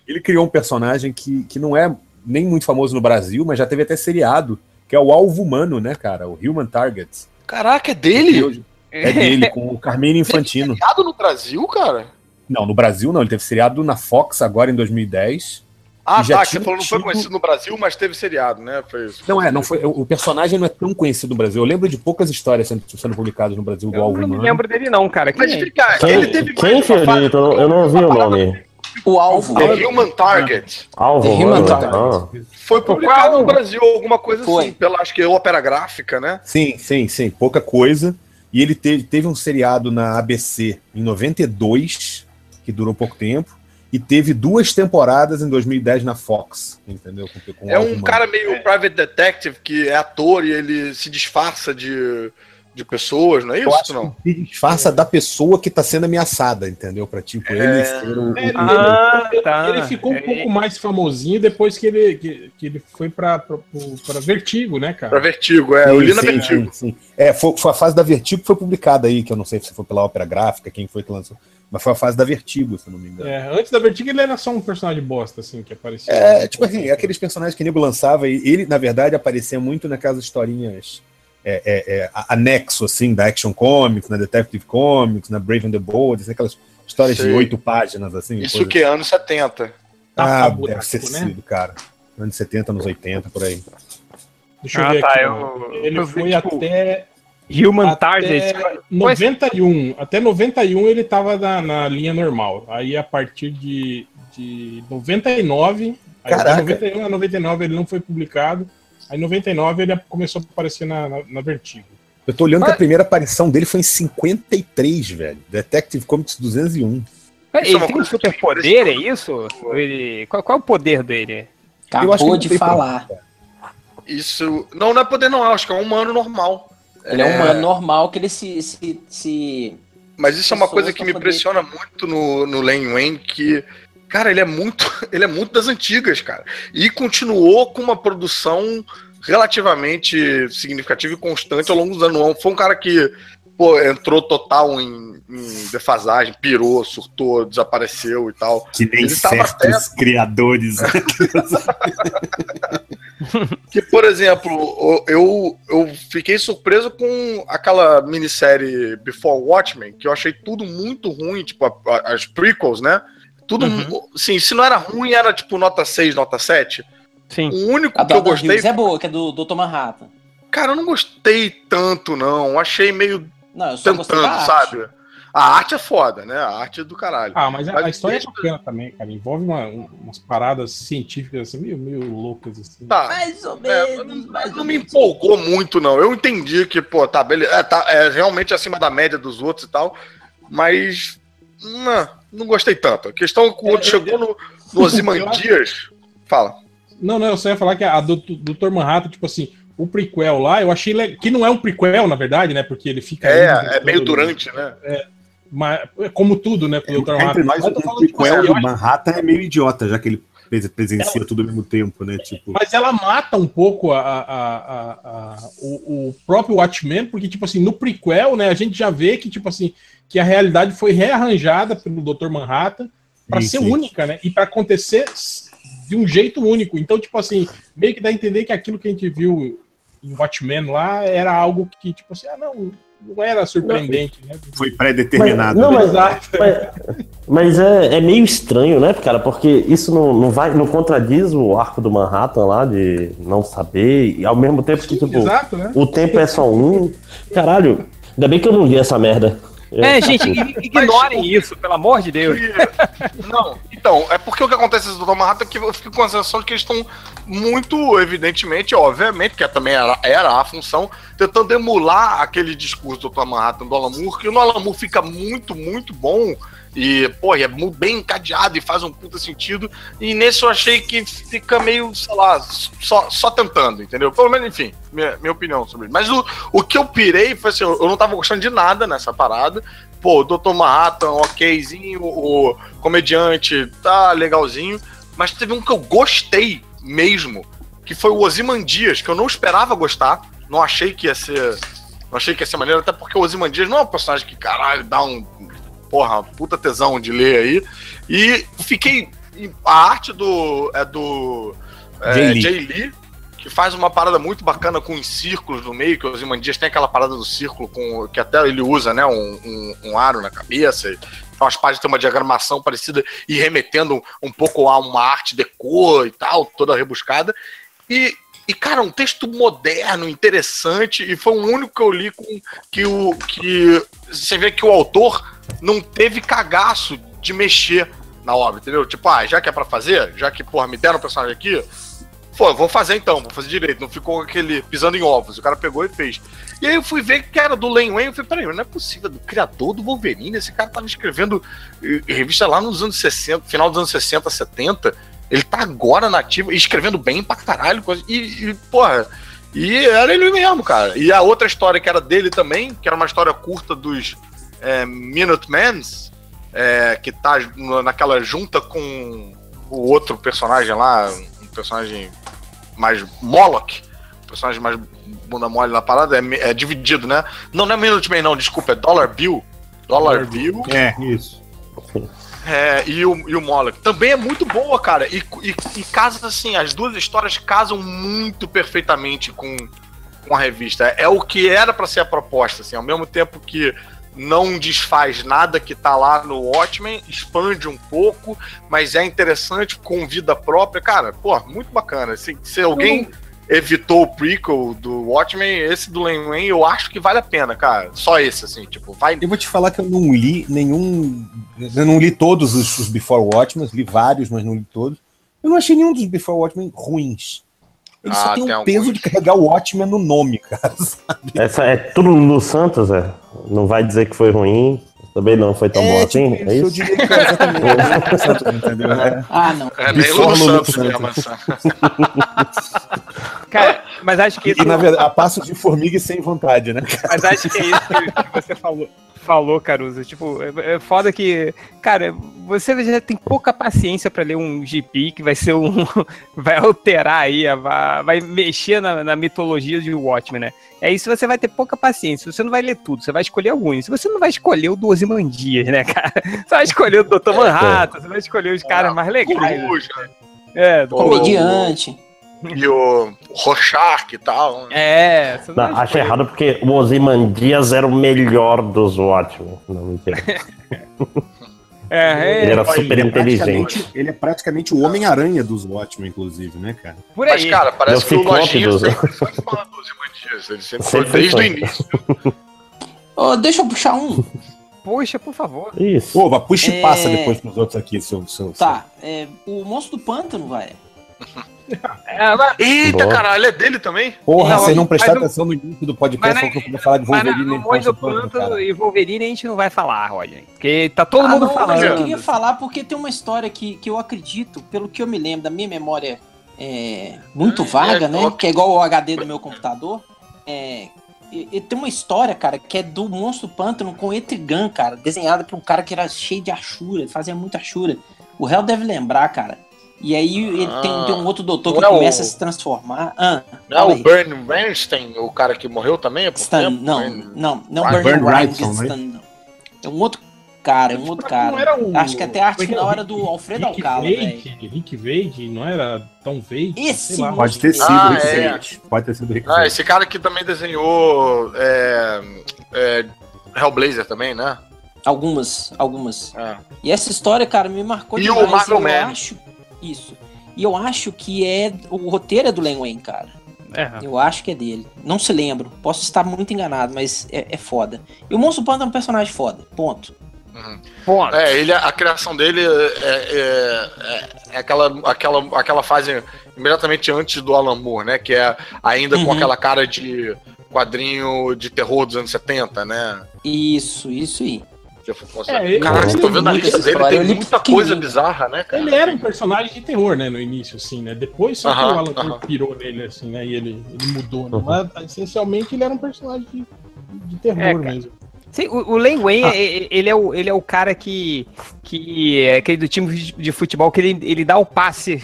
ele criou um personagem que, que não é nem muito famoso no Brasil, mas já teve até seriado, que é o alvo humano, né, cara? O Human Target. Caraca, é dele? É dele, com o Carmine Infantino. Criado no Brasil, cara? Não, no Brasil não, ele teve seriado na Fox agora em 2010. Ah, já tá, que tinha você falou não foi conhecido no Brasil, mas teve seriado, né? Foi isso. Não é, não foi. O personagem não é tão conhecido no Brasil. Eu lembro de poucas histórias sendo, sendo publicadas no Brasil do Eu Alvo não me lembro dele, não, cara. Quem Mas é? fica, Quem, ele teve quem? Eu não- eu ouvi o nome. O alvo. The Human Target. Alvo, The Human. Target. Ah. Foi publicado no Brasil, alguma coisa Foi. assim, pela, acho que ópera gráfica, né? Sim, sim, sim, pouca coisa. E ele teve, teve um seriado na ABC em 92, que durou pouco tempo, e teve duas temporadas em 2010 na Fox, entendeu? Com, com É um Humano. cara meio private detective que é ator e ele se disfarça de, de pessoas, não é Eu isso? acho Não. que ele disfarça da pessoa que tá sendo ameaçada, entendeu? Pra tipo, ele ser o. É, ele- Ah, tá. Ele ficou um É, pouco mais famosinho depois que ele, que, que ele foi pra Vertigo, né, cara? Vertigo, é. eu li na sim, Vertigo. sim, sim. É, foi, foi a fase da Vertigo que foi publicada aí, que eu não sei se foi pela ópera gráfica, quem foi que lançou. Mas foi a fase da Vertigo, se eu não me engano. É, antes da Vertigo ele era só um personagem bosta, assim, que aparecia. É, tipo assim, aqueles personagens que o nego lançava, e ele, na verdade, aparecia muito naquelas historinhas é, é, é, anexo, assim, da Action Comics, na Detective Comics, na Brave and the Bold, assim, aquelas histórias de Sei. oito páginas, assim. Isso que é anos 70. Ah, Tapa buraco, deve ser né? sido, cara. Anos 70, anos 80, por aí. Deixa eu Ah, ver tá, aqui. eu-. Ele eu vi, foi tipo, até, Human até Target. 91. Até 91 ele tava na, na linha normal. Aí a partir de, de 99. Aí Caraca. de 91 a 99 ele não foi publicado. Aí em 99 ele começou a aparecer na, na, na Vertigo. Eu tô olhando que Mas- a primeira aparição dele foi em 53, velho. Detective Comics 201. Ele Isso é uma tem um que superpoder, é isso? Ele... Qual, qual é o poder dele? Eu acho que Acabou de falar. Isso. Não, não é poder, não. Acho que é um humano normal. Ele é um humano normal que ele se. se, se... Mas isso é uma coisa que me poder- impressiona muito no, no Len Wayne, que, cara, ele é muito. Ele é muito das antigas, cara. E continuou com uma produção relativamente significativa e constante ao longo dos anos. Foi um cara que pô, entrou total em, em defasagem, pirou, surtou, desapareceu e tal. Que nem Ele certos criadores. Que, por exemplo, eu, eu fiquei surpreso com aquela minissérie Before Watchmen, que eu achei tudo muito ruim, tipo, a- a- as prequels, né? Tudo, Uhum. sim, se não era ruim, era tipo nota 6, nota 7. Sim. O único A que eu gostei, Hughes é boa, que é do Dr. Manhattan. cara, eu não gostei tanto, não. Achei meio Não, eu só gostei da tentando, arte. sabe? A arte é foda, né? A arte é do caralho. Ah, mas a, Mas a história deixa- é bacana também, cara. Envolve uma- um- umas paradas científicas assim, meio, meio loucas assim. Tá. Mais ou É, menos, não, mais não ou me menos. empolgou muito, não. Eu entendi que, pô, tá, beleza. É, tá, é realmente acima da média dos outros e tal, mas. Não, não gostei tanto. A questão é que quando É, chegou no, no Ozymandias. Fala. Não, não, eu só ia falar que a do Dr. Manhattan, tipo assim, o prequel lá, eu achei le- que não é um prequel, na verdade, né? Porque ele fica. É, indo é meio durante, né? Mas, é como tudo, né? Pro Dr. Entre nós, o prequel do Manhattan é meio idiota, já que ele pres- presencia tudo ao mesmo tempo, né? Tipo, Mas ela mata um pouco a, a- a- a- o, o próprio Watchmen, porque, tipo assim, no prequel, né, a gente já vê que, tipo assim, que a realidade foi rearranjada pelo Dr. Manhattan para ser única, né? E para acontecer de um jeito único. Então, tipo assim, meio que dá a entender que aquilo que a gente viu em Watchmen lá era algo que, tipo assim, ah, não, não era surpreendente, né? foi pré-determinado. Não, né? mas, Exato. mas, mas é, é meio estranho, né, cara? Porque isso não, não vai, não contradiz o arco do Manhattan lá de não saber, e ao mesmo tempo que, tipo, Exato, né? o tempo é só um. Caralho, ainda bem que eu não vi essa merda. Eu- É, gente, ig- ignorem isso, pelo amor de Deus. E- não, então, é porque o que acontece no Dr. Manhattan é que eu fico com a sensação de que eles estão muito, evidentemente, obviamente, que também era, era a função, tentando emular aquele discurso do Dr. Manhattan do Alan Moore, que o Alan Moore fica muito, muito bom. E, pô, é bem encadeado e faz um puta sentido. E nesse eu achei que fica meio, sei lá, só, só tentando, entendeu? Pelo menos, enfim, minha, minha opinião sobre isso. Mas o, o que eu pirei foi assim, eu não tava gostando de nada nessa parada. Pô, o Dr. Manhattan, okzinho, o comediante tá legalzinho. Mas teve um que eu gostei mesmo, que foi o Ozymandias, que eu não esperava gostar. Não achei que ia ser. Não achei que ia ser maneiro, até porque o Ozymandias não é um personagem que, caralho, dá um. Porra, puta tesão de ler aí. E fiquei. A arte do. É do. É, Jay Lee. Jay Lee, que faz uma parada muito bacana com os círculos no meio, que o Ozymandias tem aquela parada do círculo com que até ele usa, né, um, um, um aro na cabeça. Então as páginas têm uma diagramação parecida e remetendo um, um pouco a uma arte decor e tal, toda rebuscada. E, e, cara, um texto moderno, interessante, e foi o único que eu li com que o que você vê que o autor não teve cagaço de mexer na obra, entendeu? Tipo, ah, já que é pra fazer, já que, porra, me deram um personagem aqui, pô, vou fazer então, vou fazer direito. Não ficou aquele pisando em ovos. O cara pegou e fez. E aí eu fui ver que era do Len Wayne. Eu falei, peraí, não é possível, do criador do Wolverine. Esse cara tava escrevendo eh, revista lá nos anos 60, final dos anos 60, 70. Ele tá agora nativo escrevendo bem pra caralho. E, e porra. E era ele mesmo, cara. E a outra história que era dele também, que era uma história curta dos é, Minutemans, é, que tá naquela junta com o outro personagem lá, um personagem mais Moloch, um personagem mais bunda mole na parada, é, é dividido, né? Não, não é Minuteman, não, desculpa, é Dollar Bill. Dollar Bill É, isso. é, e, o, e o Moloch. Também é muito boa, cara. E, e, e casa, assim, as duas histórias casam muito perfeitamente com, com a revista. É o que era pra ser a proposta, assim, ao mesmo tempo que não desfaz nada que tá lá no Watchmen, expande um pouco, mas é interessante com vida própria. Cara, pô, muito bacana. Assim, se alguém evitou o prequel do Watchmen, esse do Len Wayne, eu acho que vale a pena, cara. Só esse, assim, tipo, vai. Eu vou te falar que eu não li nenhum. Eu não li todos os, os Before Watchmen, li vários, mas não li todos. Eu não achei nenhum dos Before Watchmen ruins. Ele Ah, só tem tem o alguns. peso de carregar o Watchmen no nome, cara. Essa é tudo no Santos, é. Não vai dizer que foi ruim. Também não foi tão bom assim. tipo É Eu isso? diria que é exatamente. entendeu? É. Ah, não. É Lulu Lulu Santos Santos. Cara, mas acho que isso. E na verdade, a passos de formiga e sem vontade, né? Mas acho que é isso que, que você falou, falou, Caruso. Tipo, é, é foda que, cara, você já tem pouca paciência pra ler um GP que vai ser um. vai alterar aí, vai, vai mexer na, na mitologia de Watchmen, né? É isso, você vai ter pouca paciência. Você não vai ler tudo, você vai escolher alguns. Você não vai escolher o do Ozymandias, né, cara? Você vai escolher o Dr. Manhattan, você vai escolher os caras mais legais. Coruja. É, do Comediante. E o Rorschach e tal. É, você Não, acho errado porque o Ozymandias era o melhor dos Watchmen. Não, mentira. É, Ele é, era Ele super é inteligente. Ele é praticamente o Homem-Aranha dos Watchmen, inclusive, né, cara? por Mas, aí. cara, parece que o Lojinha dos- sempre foi fã dos Imandias. Ele sempre, Sempre foi desde foi. o início. Ô, deixa eu puxar um. Poxa, por favor. Isso. Pô, mas puxa e É. passa depois pros outros aqui, seu. seu Tá, é, o Monstro do Pântano, vai. É, mas- Eita, Boa. caralho, é dele também? Porra, Não, você não prestar mas atenção no início do mas podcast, na- falou que eu falar de mas Wolverine no e Monstro do Pântano, e Wolverine a gente não vai falar, Rodney. Porque tá todo Ah, mundo não, falando. mas eu queria falar porque tem uma história que, que eu acredito, pelo que eu me lembro, da minha memória é, muito Ah, vaga, é, né? Que é igual o HD do meu computador. É, e, e tem uma história, cara, que é do Monstro Pântano com Etrigan, cara, desenhada por um cara que era cheio de achura, fazia muita achura. O réu deve lembrar, cara. E aí ele tem, Ah. tem um outro doutor que é o- começa a se transformar. Ah, Não é o aí. Bernie Weinstein, o cara que morreu também? pouco Stan, tempo? não, Bernie- não, não Ah, Bernie Bernie Wrightson, não. É um outro cara, é um outro cara. O- Acho que até a arte é que é? final era do Alfredo Rick Alcala. Vade, Rick Vade, não era Tom Vade? Esse. Pode ter sido Ah, Rick é. Vade. Pode ter sido Rick Ah, Vade. esse cara que também desenhou é, é, Hellblazer também, né? Algumas, algumas. É. E essa história, cara, me marcou E o demais. Marvel eu Man. acho isso. E eu acho que é o roteiro é do Len Wayne, cara. É. Eu acho que é dele. Não se lembro. Posso estar muito enganado, mas é, é foda. E o Monstro Panda é um personagem foda. Ponto. Ponto. É, ele, a criação dele é, é- é- é aquela, aquela, aquela fase imediatamente antes do Alan Moore, né? Que é ainda com Uhum. aquela cara de quadrinho de terror dos anos 70, né? Isso, isso aí. Eu- É, ele- Caraca, ele- você tá vendo a muita lista dele? história, Tem muita coisa bizarra, né, cara? Ele era um personagem de terror, né, no início, assim, né? Depois só que Aham, o Alan Moore aham. pirou nele, assim, né? E ele, ele mudou, né? Uhum. Mas essencialmente ele era um personagem de, de terror É, mesmo. Sim, o, o Len Wayne, é- ele, é o, ele é o cara que, que é aquele do time de, futebol que ele, ele dá o passe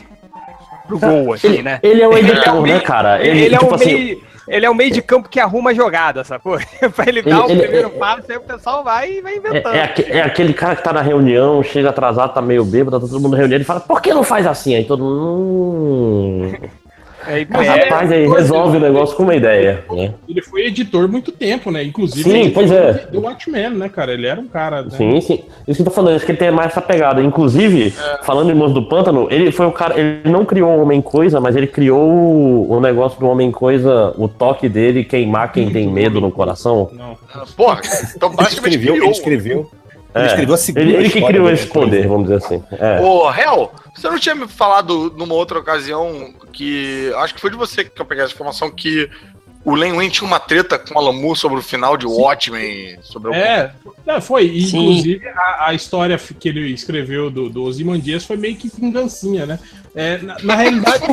pro gol, assim, né? Ele é o Ele é editor, o né, cara? Ele, Ele, é tipo o assim, meio, ele é o meio de campo que arruma a jogada, sacou? pra ele, Ele- dar o ele- primeiro ele- passe, aí o pessoal vai e vai inventando. É, é é aquele cara que tá na reunião, chega atrasado, tá meio bêbado, tá todo mundo reunido e fala, por que não faz assim? Aí todo mundo. Hum... Aí, Mas, é, rapaz, aí resolve o negócio com uma ideia, né? Ele foi editor muito tempo, né? Inclusive, Sim, pois é. do Watchmen, né, cara? Ele era um cara. né? Sim, sim. Isso que eu tô falando, acho que ele tem mais essa pegada. Inclusive, falando em Monstro do Pântano, ele foi o cara. Ele não criou o Homem Coisa, mas ele criou o, o negócio do Homem Coisa, o toque dele queimar quem tem medo no coração. Não. Porra, então Ele basicamente escreveu, ele criou. escreveu. É, Ele escreveu a segunda Ele, ele que criou esse poder, vamos dizer assim. É. Ô, Hel, você não tinha me falado numa outra ocasião que. Acho que foi de você que eu peguei essa informação que o Len Wayne tinha uma treta com o Moore sobre o final de Watchmen. Sobre o... É, é, foi. E, Sim. Inclusive, a, a história que ele escreveu do, do Ozymandias foi meio que vingancinha, né? É, na, na realidade,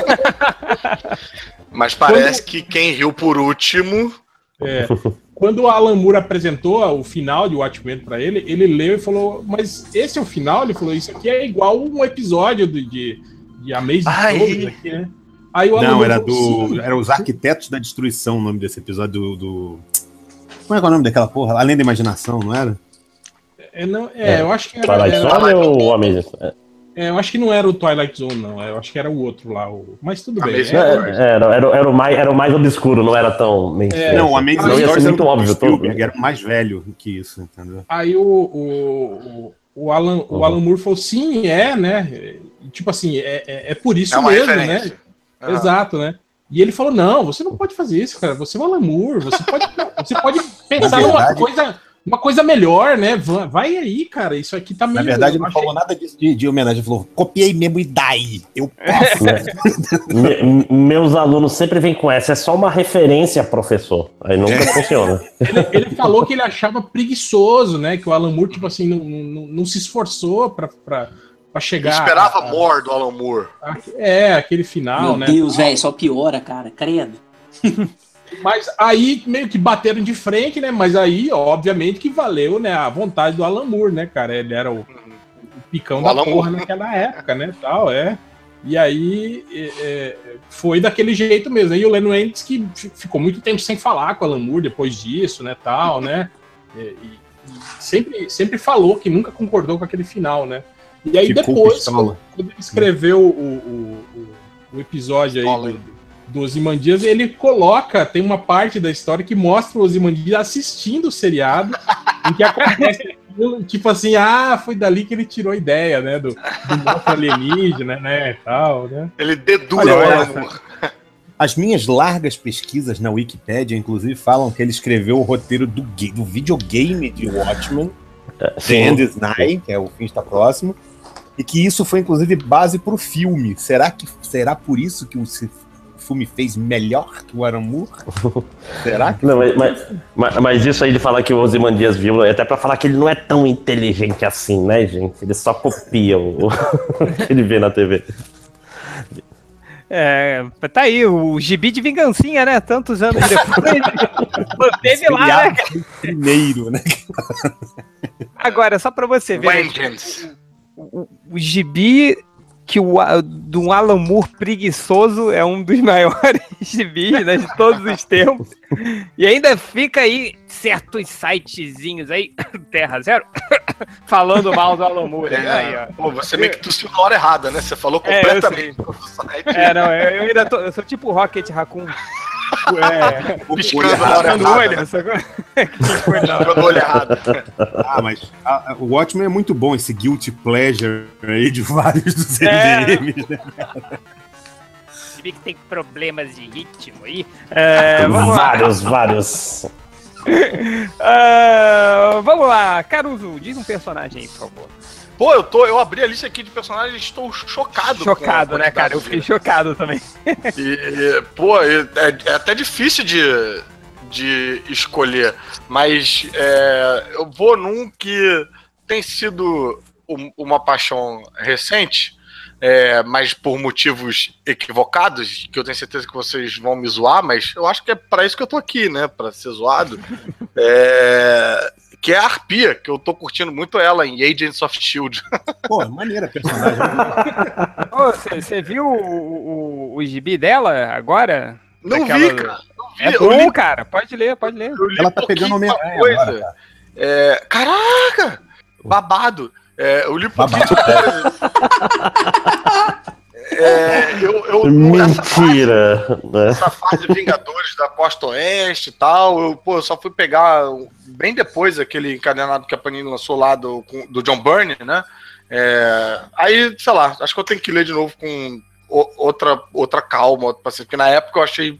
Mas parece que quem riu por último. é, quando o Alan Moore apresentou o final de Watchmen pra ele, ele leu e falou: Mas esse é o final? Ele falou: Isso aqui é igual um episódio de, de, de Amazing Ai. Stories aqui, né? Aí o Alan Não, Moore era falou, do. "Sim." Era os Arquitetos da Destruição o nome desse episódio do. do... Como é que é o nome daquela porra? Além da imaginação, não era? É, não, é, É. eu acho que era, Twilight era- Zone ou Amazing? É, é, eu acho que não era o Twilight Zone, não. Eu acho que era o outro lá. O... Mas tudo bem. Amazing é, Stories. era, era, era, o mais, era o mais obscuro, não era tão. mainstream. não, o Amazing Não ia ser muito óbvio, todo. Spielberg, era mais velho que isso, entendeu? Aí o, o, o, o Alan, o Uhum. Alan Moore falou, sim, é, né? Tipo assim, é, é, é por isso É mesmo, referência. né? Ah. Exato, né? E ele falou, não, você não pode fazer isso, cara. Você é o Alan Moore, você pode, você pode pensar numa coisa, uma coisa melhor, né? Va- Vai aí, cara. Isso aqui tá meio. Na verdade, eu não achei- falou nada disso de, de homenagem. Ele falou, copiei mesmo e daí? Eu posso. Né? Me- meus alunos sempre vêm com essa, é só uma referência, professor. Aí nunca funciona. Ele, ele falou que ele achava preguiçoso, né? Que o Alan Moore, tipo assim, não, não, não se esforçou pra, pra, pra Eu chegar. esperava a- more do Alan Moore. a- É, aquele final, Meu né? Deus, velho, só piora, cara. Credo. Mas aí meio que bateram de frente, né? Mas aí, obviamente, que valeu, né? A vontade do Alan Moore, né, cara? Ele era o, o picão O da Alan porra Moore. naquela época, né? Tal, é. E aí é, é, foi daquele jeito mesmo. Aí o Len Wayne disse que fi- ficou muito tempo sem falar com o Alan Moore depois disso, né? Tal, né? E, e- e sempre, sempre falou que nunca concordou com aquele final, né? E aí Ficou depois, pistola. quando ele escreveu o, o, o, o episódio aí do? Do Ozymandias, ele coloca, tem uma parte da história que mostra o Ozymandias assistindo o seriado, em que acontece aquilo, tipo assim, ah, foi dali que ele tirou a ideia, né, do, do monstro alienígena, né, tal, né. Ele dedura Olha. As minhas largas pesquisas na Wikipédia, inclusive, falam que ele escreveu o roteiro do, do videogame de Watchmen, The End is Nigh, que é o fim está próximo, e que isso foi, inclusive, base para o filme. Será que será por isso que o o filme fez melhor que o Moore? Será que Não, mas, mas, mas- mas isso aí de falar que o Ozymandias viu, é até pra falar que ele não é tão inteligente assim, né, gente? Ele só copia o, o que ele vê na TV. É, tá aí, o gibi de vingancinha, né? Tantos anos depois. Manteve lá, né? Primeiro, né? Agora, só pra você ver. Vengeance. o, o gibi que o do Alan Moore preguiçoso é um dos maiores gibis né, de todos os tempos. E ainda fica aí certos sitezinhos aí, Terra Zero, falando mal do Alan Moore. Aí, É, ó. pô, você meio que tossiu na hora errada, né? Você falou É, eu completamente do site. É, não, eu, eu ainda tô, eu sou tipo Rocket Raccoon. É, Piscando hora passando o olho. Piscando o olho errado. Ah, mas a- a- o Watchmen é muito bom, esse guilty pleasure aí de vários dos É. MDMs, né? gibi que tem problemas de ritmo aí. É, vamos lá. vários, vários. Ah, vamos lá, Caruso, diz um personagem aí, por favor. Pô, eu, tô, eu abri a lista aqui de personagens e estou chocado. Chocado, né, cara? Eu fiquei chocado também. E, e, pô, é, é até difícil de, de escolher, mas é, eu vou num que tem sido um- uma paixão recente, é, mas por motivos equivocados, que eu tenho certeza que vocês vão me zoar, mas eu acho que é para isso que eu tô aqui, né? Pra ser zoado. É, que é a Arpia, que eu tô curtindo muito ela em Agents of Shield. Pô, maneira a personagem. Você viu o, o, o gibi dela agora? Não Daquela- vi, cara. Não vi. É bom, li cara. Pode ler, pode ler. Ela tá pegando Homem-Aranha coisa. agora, cara. É, caraca! Babado. É, eu li pouquinho Babado. coisa. É, eu, eu, essa, fase, Mentira! né? essa fase Vingadores da Costa Oeste e tal, eu, pô, eu só fui pegar bem depois aquele encadenado que a Panini lançou lá do, do John Byrne, né? É, aí, sei lá, acho que eu tenho que ler de novo com outra, outra calma, outra paciência, porque na época eu achei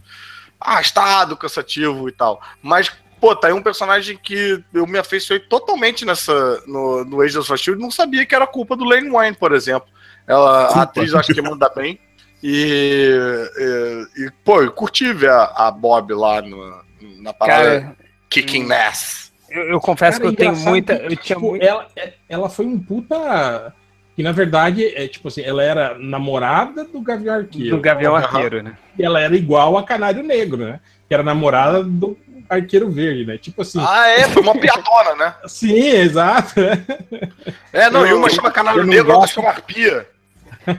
arrastado, cansativo e tal. Mas, pô, tá aí um personagem que eu me afeiçoei totalmente nessa, no, no Age of Shield, não sabia que era culpa do Lane Wine, por exemplo. Ela, a atriz eu acho que manda bem. E, e, e, pô, eu curti ver a, a Bob lá no- na parada Cara, Kicking Ass. eu, eu confesso Cara, que eu tenho muita. que, Eu tinha tipo, muita. ela, é- ela foi um puta. Que na verdade, é tipo assim, ela era namorada do Gavião Arqueiro. Do Gavião. Arqueiro, né? E ela era igual a Canário Negro, né? Que era namorada do Arqueiro Verde, né? Tipo assim. Ah, é, foi uma piadona, né? Sim, exato. É, não, Eu- e uma chama Canário Negro, outra gosto. chama Arpia.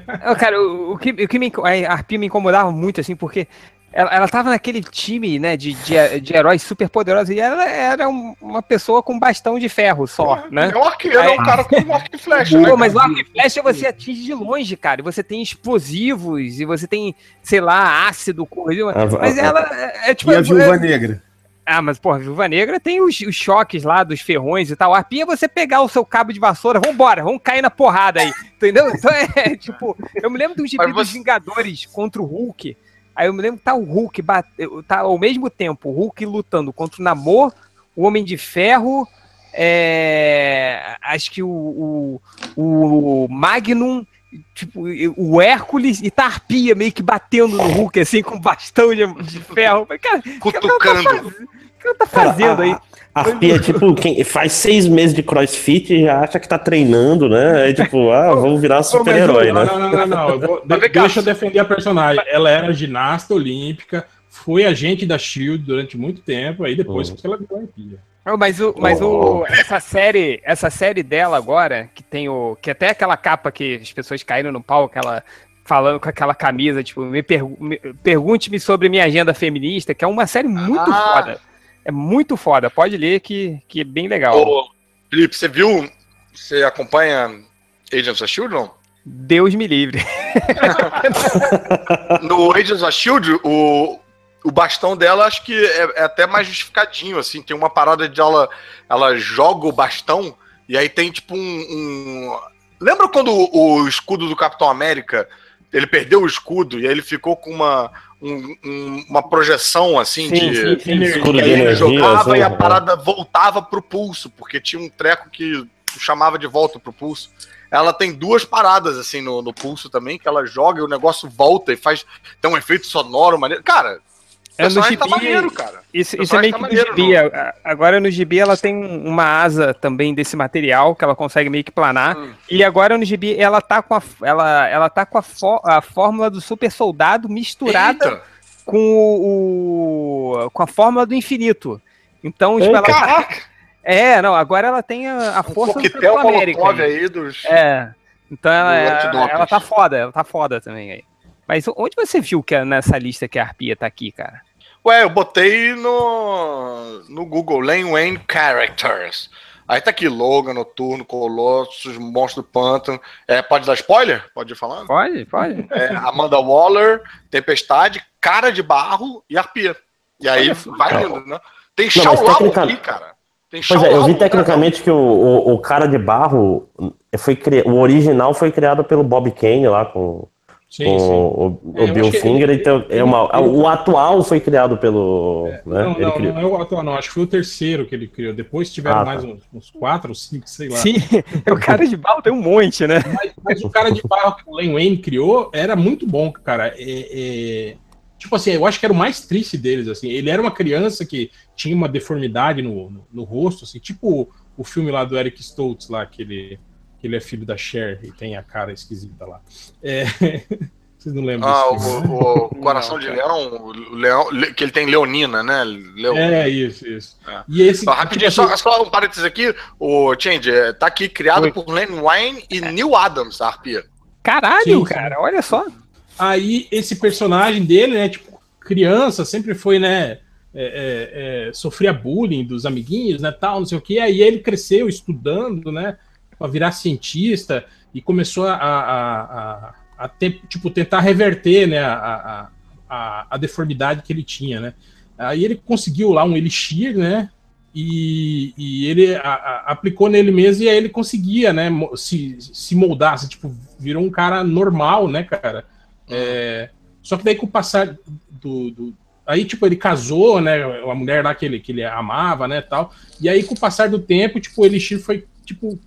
Ah, Cara, o, o que, o que me, a Arpia me incomodava muito, assim, porque ela, ela tava naquele time, né, de, de, de heróis super poderosos e ela era um- uma pessoa com bastão de ferro só, né? É um arqueiro, é um cara com um arco e flecha, né? Mas o arco e flecha você atinge de longe, cara. E você tem explosivos, e você tem, sei lá, ácido, corrido. Mas a- ela é, é tipo. E a é- Viúva Negra? Ah, mas, porra, Viúva Negra tem os, os choques lá dos ferrões e tal. A arpia é você pegar o seu cabo de vassoura, vambora, vamos cair na porrada aí. Entendeu? Então é tipo. Eu me lembro de um gibi Mas dos você- Vingadores contra o Hulk. Aí eu me lembro que tá o Hulk, bate, tá ao mesmo tempo, o Hulk lutando contra o Namor, o Homem de Ferro, é, acho que o, o, o Magnum, tipo, o Hércules e tá a arpia meio que batendo no Hulk, assim, com bastão de, de ferro. Cara, o que ela tá Cutucando. fazendo? O que ela tá fazendo aí? A Arpia é tipo quem faz seis meses de crossfit e já acha que tá treinando, né? É tipo, ah, vamos virar super-herói, não, né? não, não, não, não. Deixa eu defender a personagem. Ela era ginasta olímpica, foi agente da Shield durante muito tempo, aí depois Uhum. que ela virou arpia. Não, Mas, o, mas o, essa série, essa série dela agora, que tem o. Que até aquela capa que as pessoas caíram no pau, aquela. Falando com aquela camisa, tipo, me, pergu- me- pergunte-me sobre minha agenda feminista, que é uma série muito Ah. foda. É muito foda. Pode ler que, que é bem legal. Ô, Felipe, você viu? Você acompanha Agents of Shield, não? Deus me livre. no Agents of Shield, o, o bastão dela acho que é, é até mais justificadinho, assim. Tem uma parada de ela, ela joga o bastão e aí tem tipo um. um... Lembra quando o, o escudo do Capitão América ele perdeu o escudo e aí ele ficou com uma, um- um- uma projeção assim Sim, de. sim, sim. Escudo E de energia, jogava assim, e a né? parada voltava pro pulso, porque tinha um treco que chamava de volta pro pulso. Ela tem duas paradas assim no, no pulso também, que ela joga e o negócio volta e faz. Tem um efeito sonoro maneiro. Cara, É, no tá gibi- maneiro, cara. Isso, isso é meio que tá gibi. maneiro, A- Agora no gibi ela tem uma asa também desse material que ela consegue meio que planar. Hum. E agora no gibi ela tá com a, ela, ela tá com a, fó- a fórmula do super soldado misturada Eita, com o, o- com a fórmula do infinito. Então, tipo, ela tá- caraca, é, não, agora ela tem a, a um força do Capitão América. Aí. dos. É. Então ela, Do ela, ela tá foda, ela tá foda também aí. Mas onde você viu que é nessa lista que a Arpia tá aqui, cara? Ué, eu botei no, no Google Lane Wayne Characters. Aí tá aqui, Logan, Noturno, Colossus, Monstro do Pântano. É, pode dar spoiler? Pode ir falando? Pode, pode. É, Amanda Waller, Tempestade, Cara de Barro e Arpia. E aí vai indo, né? Tem Shao Lao tecnica- aqui, cara. Tem Pois é, eu vi tecnicamente que o, o, o cara de barro foi cri... o original foi criado pelo Bob Kane lá com, Sim, com sim. o, o É, Bill acho que Finger. ele- então, é uma, ele- o atual foi criado pelo. né, Não, ele não, criou. não é o atual, não. Acho que foi o terceiro que ele criou. Depois tiveram Ah, tá. mais uns, uns quatro ou cinco, sei lá. Sim, o cara de barro tem um monte, né? Mas o cara de barro que o Len Wayne criou era muito bom, cara. É, é- Tipo assim, eu acho que era o mais triste deles, assim. Ele era uma criança que tinha uma deformidade no, no, no rosto, assim, tipo o filme lá do Eric Stoltz, lá, que ele, ele é filho da Cher e tem a cara esquisita lá. É, Vocês não lembram Ah, desse filme? o, o Coração de Leão, o Leão, le- que ele tem Leonina, né? É, isso, isso. É. E esse. Rapidinho, tipo só, só um parênteses aqui. O Change, é, tá aqui criado Oi. por Len Wayne e Neil Adams, a Arpia. Caralho, Sim, sim. cara, olha só. Aí esse personagem dele, né, tipo, criança, sempre foi, né, é, é, é, sofria bullying dos amiguinhos, né, tal, não sei o que. Aí ele cresceu estudando, né, para virar cientista e começou a, a, a, a tipo, tentar reverter, né, a, a, a, deformidade que ele tinha, né. Aí ele conseguiu lá um elixir, né, e, e ele aplicou nele mesmo e aí ele conseguia, né, se, se moldar, assim, tipo, virou um cara normal, né, cara. É, só que daí com o passar do, do- Aí, tipo, ele casou, né? A mulher lá que ele, que ele amava, né? Tal. E aí, com o passar do tempo, tipo, o Elixir foi, tipo,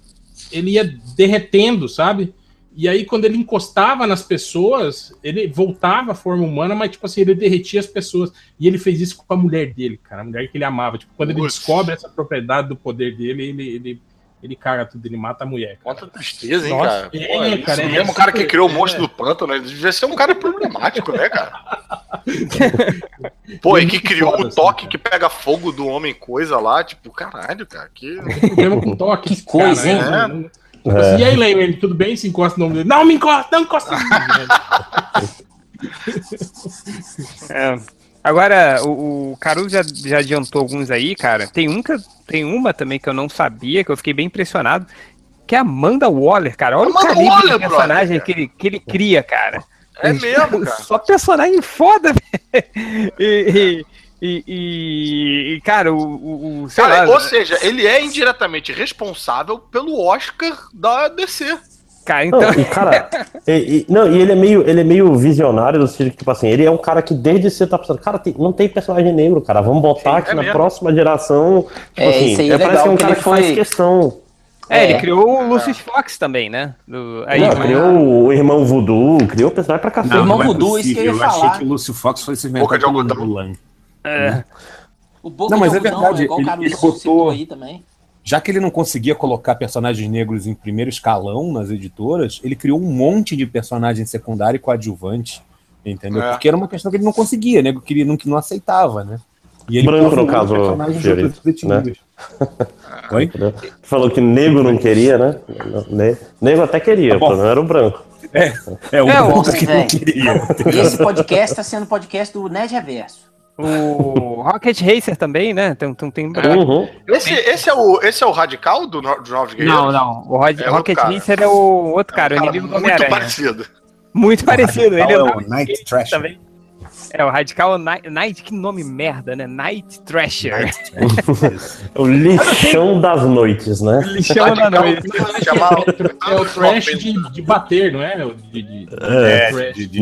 ele ia derretendo, sabe? E aí, quando ele encostava nas pessoas, ele voltava à forma humana, mas, tipo assim, ele derretia as pessoas. E ele fez isso com a mulher dele, cara, a mulher que ele amava. Tipo, quando ele descobre essa propriedade do poder dele, ele, ele, ele caga tudo, ele mata a mulher. cara. Quanta tristeza, hein, Nossa, cara? é, Pô, isso cara, é mesmo o cara que criou o é. monstro do pântano, ele devia ser um cara problemático, né, cara? Pô, e que criou foda, o assim, toque cara. que pega fogo do homem coisa lá, tipo, caralho, cara, que... problema com toque. Que coisa, cara, hein? né? Não- Tipo assim, E aí, Lane, tudo bem? Se encosta no nome dele. Não me encosta, não encosta né? É. Agora, o, o Caruso já, já adiantou alguns aí, cara. Tem, um que, tem uma também que eu não sabia, que eu fiquei bem impressionado, que é a Amanda Waller, cara. Olha Amanda o calibre Waller, de personagem brother. que ele, que ele cria, cara. É mesmo, cara. Só personagem foda, velho. E, e, e- e, cara, o, o, Cara, lá, ou seja, ele é indiretamente responsável pelo Oscar da DC. Cara, Não, então, e cara, e, e- não, e ele é meio, ele é meio visionário no sentido que, tipo assim, ele é um cara que desde cedo tá pensando, cara, tem- não tem personagem negro, cara, vamos botar Sim, aqui é na mesmo. próxima geração. Tipo É, assim, isso aí é parece legal, que é um cara ele que faz foi- questão. é, ele É. criou o Lucius Fox também, né? Do, aí, Não, criou o irmão Voodoo, criou o personagem pra cacete. Não, Irmão não é Voodoo, isso que eu ia possível. Eu achei falar. que o Lúcio Fox fosse Boca inventado de algodão. É, O Boca Não, mas de é Algodão, verdade, igual o ele- Caruso ele botou- aí também. Já que ele não conseguia colocar personagens negros em primeiro escalão nas editoras, ele criou um monte de personagem secundário e coadjuvante, entendeu? É. Porque era uma questão que ele não conseguia, nego queria, não, que não aceitava, né? E Branco, no caso, personagens detinidos. Oi? Né? Falou que negro não queria, né? Ne- Negro até queria, Tá não era o branco. É, o É, branco o- que não queria. E esse podcast tá sendo podcast do Nerd Reverso. O Rocket Racer também, né? Tem, tem, tem... Uhum. Esse, esse, é, o, esse é o radical do, no- dos Novos Guerreiros? Não, não. O Rod- É Rocket cara. Racer é o outro cara, o É um inimigo do muito parecido. Muito parecido. Ele é andava o Night Thrasher. também. É, o Radical é o Night, Night, que nome merda, né? Night Thrasher. Night Thrasher. Isso. O lixão das noites, né? Lixão da noite. É o trash de, de bater, não é? De, de- É, de.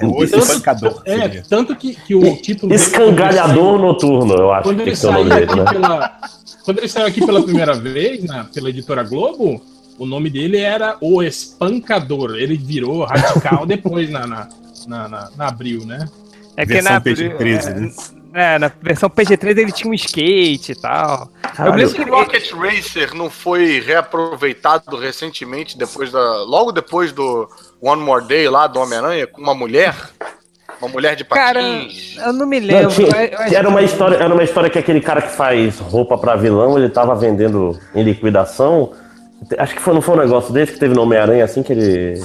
É espancador. É, tanto que, que o título. dele, Escangalhador noturno, eu acho Quando que ele tem que ser o saiu nome aqui dele, né? pela. Quando ele saiu aqui pela primeira vez, na, pela editora Globo, o nome dele era O Espancador. Ele virou radical depois na, na, na, na- na Abril, né? É que Versão na, PG-13, né? É, na versão PG-13 ele tinha um skate e tal. Eu Caralho, lembro que Rocket Racer não foi reaproveitado recentemente, depois da. Logo depois do One More Day lá do Homem-Aranha, com uma mulher? Uma mulher de Cara, patins. eu não me Não, lembro. tinha- eu- eu acho era uma história, era uma história que aquele cara que faz roupa pra vilão, ele tava vendendo em liquidação. Acho que foi, não foi um negócio desse que teve no Homem-Aranha assim que ele.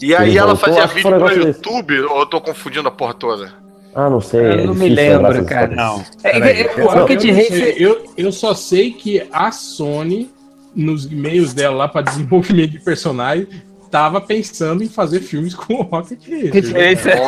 E aí ele ela voltou, fazia acho vídeo um no negócio desse. YouTube, ou eu tô confundindo a porra toda? Ah, não sei. Eu é não me lembro, cara. Não. É, peraí. é, Eu, o Rocket eu não sei, eu, eu só sei que a Sony, nos e-mails dela lá para desenvolvimento de personagem, tava pensando em fazer filmes com o Rocket Racer. né? Racer.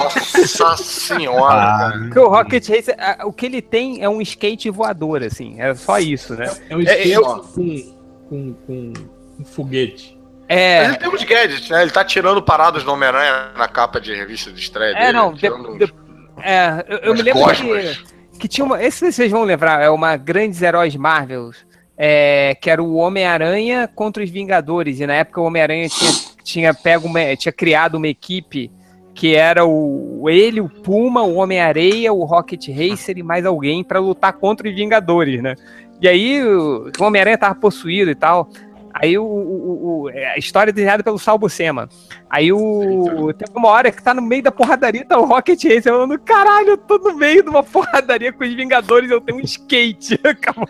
Nossa senhora, Ah, cara. Porque o Rocket Racer, o que ele tem é um skate voador, assim. É só isso, né? É um É, skate eu- com, com, com um foguete. Mas É. ele tem uns gadgets, né? Ele tá tirando paradas do Homem-Aranha na capa de revista de estreia É, dele. não. de- uns- de- é, eu, eu me lembro que, que tinha uma. Esse vocês vão lembrar, é uma Grandes Heróis Marvels. É, que era o Homem-Aranha contra os Vingadores. E na época o Homem-Aranha tinha, tinha pego uma, tinha criado uma equipe que era o ele, o Puma, o Homem-Areia, o Rocket Racer e mais alguém pra lutar contra os Vingadores, né? E aí o Homem-Aranha tava possuído e tal. Aí o, o- o- a história é desenhada pelo Sal Buscema. Aí o. Tem uma hora que tá no meio da porradaria, tá o Rocket Racer falando: caralho, eu tô no meio de uma porradaria com os Vingadores, eu tenho um skate. Acabou.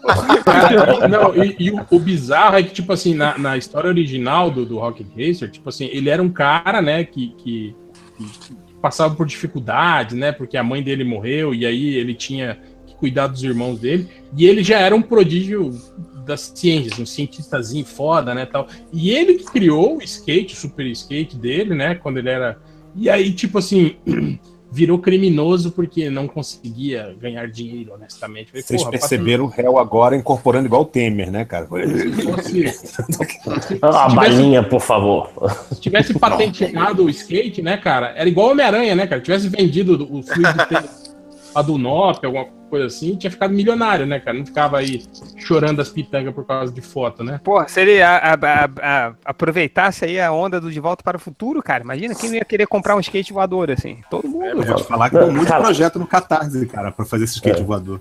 Não, e, e o, o bizarro é que, tipo assim, na, na história original do, do Rocket Racer, tipo assim, ele era um cara, né, que, que, que passava por dificuldades, né, porque a mãe dele morreu e aí ele tinha cuidar dos irmãos dele, e ele já era um prodígio das ciências, um cientistazinho foda, né, tal. E ele que criou o skate, o super skate dele, né, quando ele era... E aí, tipo assim... Virou criminoso porque não conseguia ganhar dinheiro, honestamente. Falei, Vocês "Porra, perceberam o réu agora incorporando igual o Temer, né, cara? se fosse- Ah, a tivesse- balinha, por favor. se tivesse patenteado o skate, né, cara? Era igual Homem-Aranha, né, cara? Tivesse vendido o fluido a do NOP, alguma coisa assim, tinha ficado milionário, né, cara? Não ficava aí chorando as pitangas por causa de foto, né? Porra, se ele a- a- a- a- aproveitasse aí a onda do De Volta para o Futuro, cara, imagina quem não ia querer comprar um skate voador assim. Todo mundo. Eu vou te falar que tem um monte de Cara- projeto no Catarse, cara, pra fazer esse skate voador.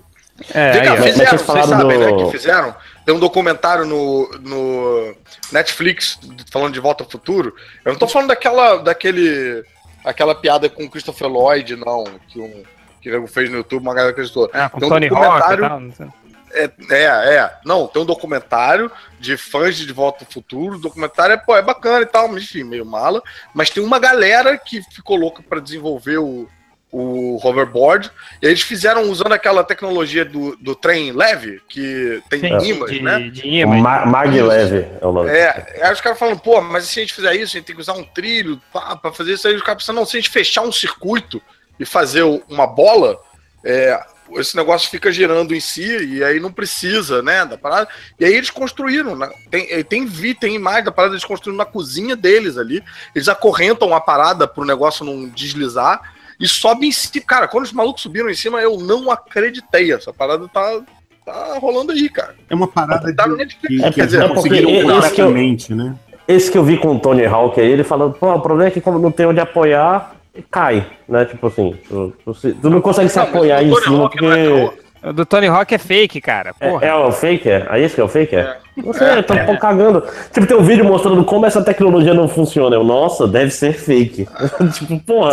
É, cá, aí, fizeram, vocês sabem, do- né, que fizeram? Tem um documentário no, no Netflix falando de Volta ao Futuro. Eu não tô falando daquela, daquele, aquela piada com o Christopher Lloyd, não, que um que o nego fez no YouTube, uma galera acreditou. Ah, com um Tony Hawk e documentário- tal. não sei. É, é, é. Não, tem um documentário de fãs de De Volta ao Futuro. O documentário é, pô, é bacana e tal, mas enfim, meio mala. Mas tem uma galera que ficou louca pra desenvolver o, o hoverboard. E eles fizeram usando aquela tecnologia do, do trem leve, que tem Sim, imãs, de, né? de imãs. Ma Mag Leve é o nome. É, aí os caras falam, pô, mas se a gente fizer isso, a gente tem que usar um trilho pá, pra fazer isso. Aí os caras pensam, não, se a gente fechar um circuito e fazer uma bola, é, esse negócio fica girando em si e aí não precisa, né, da parada. E aí eles construíram, né, tem, eh, tem vi, tem imagem da parada, eles construíram na cozinha deles ali. Eles acorrentam a parada pro negócio não deslizar e sobe em cima. Cara, quando os malucos subiram em cima, eu não acreditei. Essa parada tá, tá rolando aí, cara. É uma parada Tá no de, Netflix. que, É, que eles é conseguiram esse que eu- completamente, né? Esse que eu vi com o Tony Hawk aí, ele falando, pô, o problema é que como não tem onde apoiar, cai, né? Tipo assim, tu, tu se- tu não consegue se apoiar o em cima é porque. O do Tony Hawk é fake, cara. É, Porra. é o fake? É? Aí esse que é o fake? É? É. Não sei, eu tô tô cagando. Tipo, tem um vídeo mostrando como essa tecnologia não funciona. Eu, nossa, deve ser fake. tipo, porra.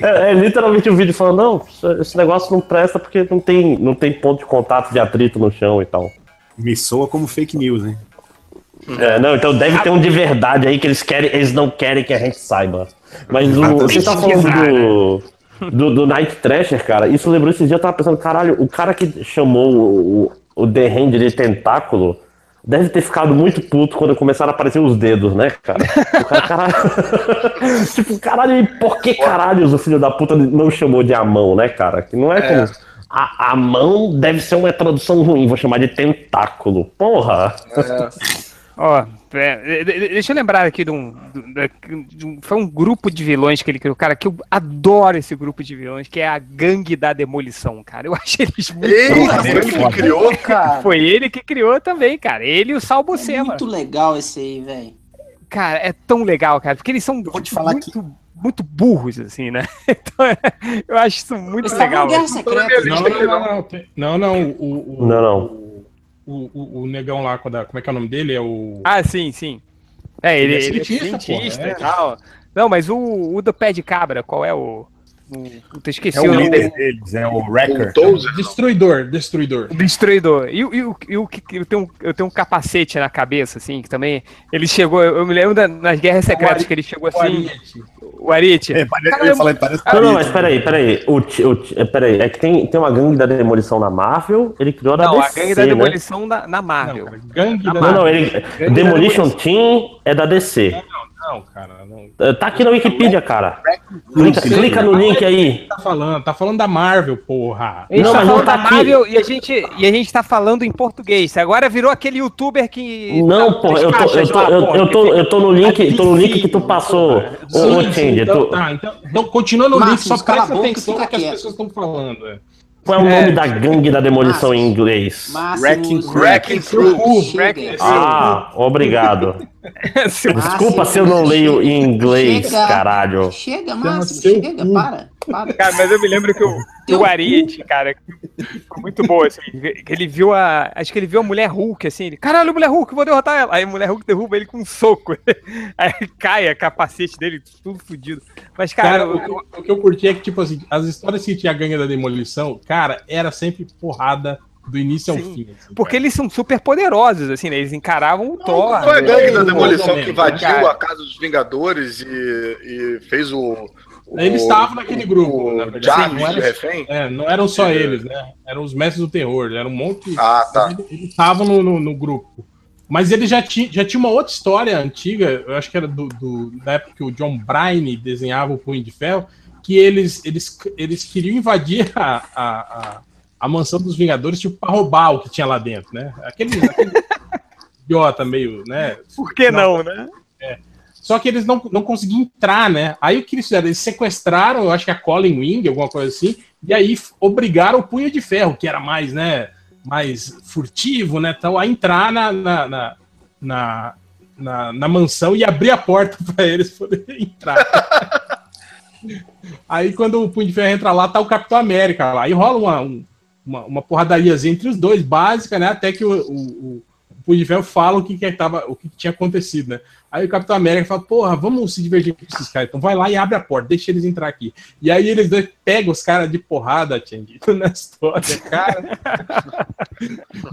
É, é, é literalmente um vídeo falando, não, esse negócio não presta porque não tem, não tem ponto de contato de atrito no chão e tal. Me soa como fake news, hein? É, não, então deve ter um de verdade aí que eles querem, eles não querem que a gente saiba. Mas o, você tá falando do, do, do Night Thrasher, cara, isso lembrou esses dias, eu tava pensando, caralho, o cara que chamou o, o The Hand de tentáculo, deve ter ficado muito puto quando começaram a aparecer os dedos, né, cara? O cara, caralho... tipo, caralho, e por que caralhos o filho da puta não chamou de a mão, né, cara? Que não é, como. A, a mão deve ser uma tradução ruim, vou chamar de tentáculo. Porra! Ó, é, de- de- deixa eu lembrar aqui de um, de um- Foi um grupo de vilões que ele criou, cara, que eu adoro esse grupo de vilões, que é a Gangue da Demolição, cara. Eu acho eles muito. Eita, foi ele que criou. Cara, Foi ele que criou também, cara. Ele e o Sal é muito legal esse aí, velho. Cara, é tão legal, cara, porque eles são vou te falar muito, muito burros, assim, né? Então, eu acho isso muito legal. assim. Não, não, não, não, o, o, Não, não. O, o, o negão lá, como é que é o nome dele? É o. Ah, sim, sim. É, ele, Ele é ele é cientista, cientista é. e tal. Não, mas o, o do pé de cabra, qual é o. o puta, esqueci É o o nome líder dele. deles, é o Wrecker. Bulldozer. Destruidor, destruidor. O Destruidor. E, o- e, o- e o que eu tenho, um- eu tenho um capacete na cabeça, assim, que também. Ele chegou. Eu, me lembro da- nas guerras secretas que ele chegou assim. O Arite. É, parece, eu ia falar, parece Não, não, mas peraí, peraí. O, o, é, peraí, é que tem, tem uma gangue da demolição na Marvel, ele criou da Não, a DC, gangue da né? demolição na, na Não, Marvel. cara, gangue da. Não, não, ele. da Demolition Team é da DC. Não, cara, não. Eh, Tá aqui na Wikipedia, cara. Clica, Sim. clica no link aí. Tá falando, tá falando da Marvel, porra. A gente Não, tá mas não tá da aqui. Marvel e a, gente, e a gente tá falando em português. Agora virou aquele youtuber que. Não, tá- das eu tô, eu tô, lá, eu, eu tô, eu tô no link, tô no link que tu passou. Ô, ô, Change, então, tu- tá, então, então continua no link, Máximo, só presta atenção no que as pessoas estão falando. é. Qual é o É. nome da gangue da demolição em inglês? Wrecking Crew. Ah, obrigado. Desculpa se eu não leio em inglês, Chega. caralho. Chega, Máximo, chega, para, para. Cara, mas eu me lembro que o, o Ariete, cara, foi muito boa, assim. que Ele viu a. Acho que ele viu a mulher Hulk, assim. Ele, Caralho, mulher Hulk, vou derrotar ela. Aí a mulher Hulk derruba ele com um soco. Aí cai a capacete dele, tudo fodido. Mas, cara, Cara, o, que eu- o que eu curti é que, tipo assim, as histórias que tinha gangue da demolição, cara, era sempre porrada do início ao Sim, fim. assim, porque cara. eles são super poderosos, assim, né? Eles encaravam o Thor. Foi a né? gangue da mais demolição que invadiu cara. a casa dos Vingadores e, e fez o. Eles estavam naquele grupo, o na verdade. Jarvis Não era- refém? É, não eram só É. eles, né? Eram os mestres do terror, era um monte. Ah, tá. Eles estavam no, no, no grupo. Mas ele já tinha, já tinha uma outra história antiga, eu acho que era do, do- da época que o John Bryan desenhava o Punho de Ferro, que eles, eles, eles queriam invadir a, a, a, a mansão dos Vingadores, tipo, para roubar o que tinha lá dentro, né? Aquele, aquele idiota meio, né? Por que não, né? Só que eles não, não conseguiam entrar, né? Aí o que eles fizeram? Eles sequestraram, eu acho que a Colin Wing, alguma coisa assim, e aí obrigaram o Punho de Ferro, que era mais, né? Mais furtivo, né? Então, a entrar na, na, na, na, na- na mansão e abrir a porta para eles poderem entrar. aí quando o Punho de Ferro entra lá, tá o Capitão América lá. Aí rola uma, um- uma, uma porradariazinha entre os dois, básica, né? Até que o, o Ferro fala o que, que, tava, o que tinha acontecido, né? Aí o Capitão América fala, porra, vamos se divertir com esses caras. Então vai lá e abre a porta, deixa eles entrar aqui. E aí eles dois pegam os caras de porrada, Change, na história, cara.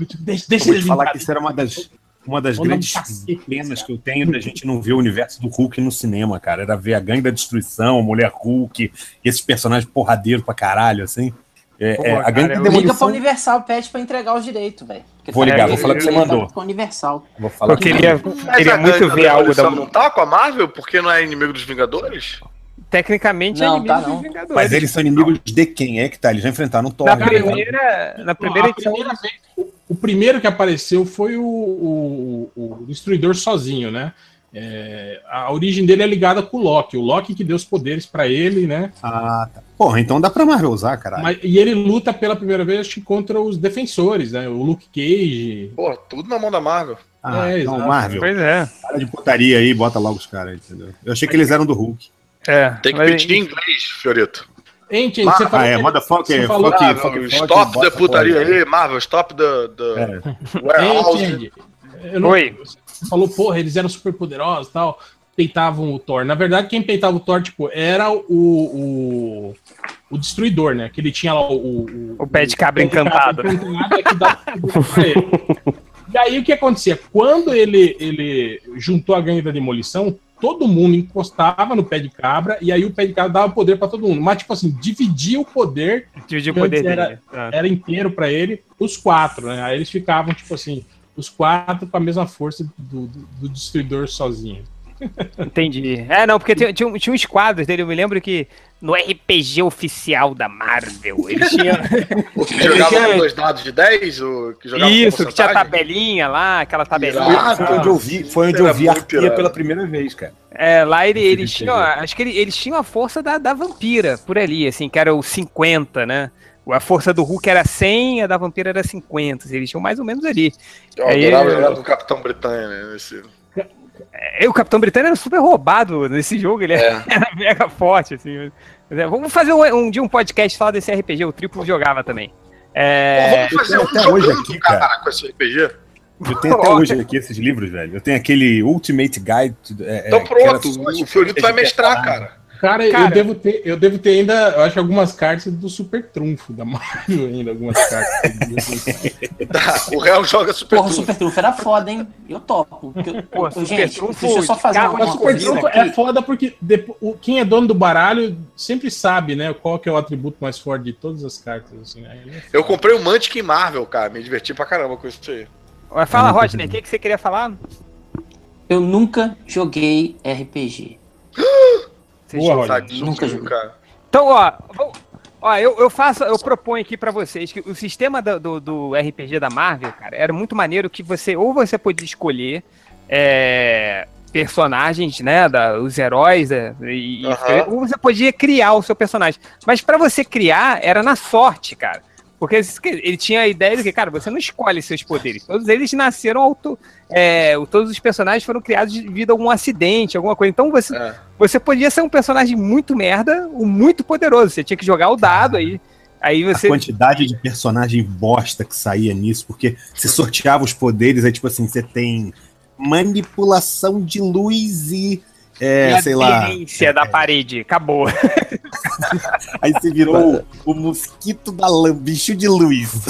Tipo, deixa, deixa vou eles falar entrar. que isso era uma das, uma das grandes cacete, penas que eu tenho da gente não ver o universo do Hulk no cinema, cara. Era ver a gangue da destruição, a mulher Hulk, esses personagens porradeiros pra caralho, assim. É, Pô, é, a cara, da eu- Liga pra demolição. Universal, pede pra entregar os direitos, velho. Vou tá- ligar, vou falar que você mandou. tá Com a Universal. Vou falar Eu que- queria, Mas queria a muito gangue ver algo da. demolição não tá com a Marvel porque não é inimigo dos Vingadores? Tecnicamente Não, é inimigo tá, dos não. Vingadores. Mas eles são inimigos de quem? É que tá? Eles já enfrentaram o Thor. Na né? primeira, na primeira Não, a edição. primeira vez- o- o primeiro que apareceu foi o, o, o Destruidor sozinho, né? É, a origem dele é ligada com o Loki. O Loki que deu os poderes pra ele, né? Ah, tá. Porra, então dá pra Marvel usar, caralho. Mas- e ele luta pela primeira vez acho que contra os defensores, né? O Luke Cage. Pô, tudo na mão da Marvel. Ah, é, então, exato. Marvel. Pois é. Para de putaria aí, bota logo os caras, entendeu? Eu achei que eles eram do Hulk. é. Tem que mas- pedir em inglês, Fiorito. Gente, Mar- você falou Ah, é, que- motherfucker, fuck, Ah, fuck, fuck, stop bota da putaria porra. aí, Marvel, stop da, da É. Warehouse. Oi. Você falou, porra, eles eram super poderosos e tal. Peitavam o Thor. Na verdade, quem peitava o Thor, tipo, era o, o, o Destruidor, né? Que ele tinha lá o... O, O pé de cabra encantado. encantado é dava poder pra ele. E aí, o que acontecia? Quando ele, ele juntou a gangue da demolição, todo mundo encostava no pé de cabra e aí o pé de cabra dava poder pra todo mundo. Mas, tipo assim, dividia o poder Dividir o poder era- dele. Ah. era inteiro pra ele, os quatro, né? Aí eles ficavam, tipo assim, os quatro com a mesma força do, do, do destruidor sozinho. Entendi. É, não, porque tinha, tinha, tinha uns quadros dele, eu me lembro que no RPG oficial da Marvel, eles tinham. O que jogava com dois dados de 10? O que jogava Isso, que tinha tabelinha lá, aquela tabelinha. Foi onde eu vi, foi onde Era eu vi muito Arquia irado. pela primeira vez, cara. É, lá ele- eles tinham, acho que ele- eles tinham a força da, da vampira, por ali, assim, que era o 50, né? A força do Hulk era 100, a da vampira era 50, eles tinham mais ou menos ali. Eu Aí, adorava eu- jogar com o Capitão Britânia, né? Esse... É, o Capitão Britânia era super roubado nesse jogo, ele É. era mega forte, assim. Mas é, Vamos fazer um, um dia um podcast só desse RPG, o Triplo jogava também. É, Pô, vamos fazer eu um tenho até hoje aqui, cara, cara. com esse RPG. Eu tenho até hoje aqui esses livros, velho. Eu tenho aquele Ultimate Guide. É, Então é, pronto, o Fiorito vai mestrar, separado. cara. Cara, Cara. eu, devo ter, eu devo ter ainda, eu acho, algumas cartas do Super Trunfo da Marvel ainda, algumas cartas. Tá, o Real joga Super Porra, o Trunfo. Super Trunfo era foda, hein? Eu topo. Porque eu- Pô, eu- Super gente, Trunfo deixa eu só fazer ficava uma, Super coisa Trunfo aqui. é foda porque depo- o- quem é dono do baralho sempre sabe, né, qual que é o atributo mais forte de todas as cartas. Assim, né? É Eu comprei o Mantic Marvel, cara. Me diverti pra caramba com isso aí. Mas Fala, Rodney, o que, que você queria falar? Eu nunca joguei RPG. Boa. Tadinho, Nunca cara. Então, ó, ó eu, eu faço, eu proponho aqui pra vocês que o sistema do, do, do RPG da Marvel, cara, era muito maneiro que você, ou você podia escolher é, personagens, né, da, os heróis, é, e, Aham. ou você podia criar o seu personagem. Mas pra você criar, era na sorte, cara. Porque ele tinha a ideia de que, cara, você não escolhe seus poderes. Todos eles nasceram auto. É, todos os personagens foram criados devido a algum acidente, alguma coisa. Então você, É. você podia ser um personagem muito merda, um muito poderoso. Você tinha que jogar o dado aí. Aí A você. quantidade de personagem bosta que saía nisso, porque você sorteava os poderes, aí tipo assim, você tem manipulação de luz e. É, e sei lá. aderência da parede. Acabou. Aí você virou o, o mosquito da lã, bicho de luz.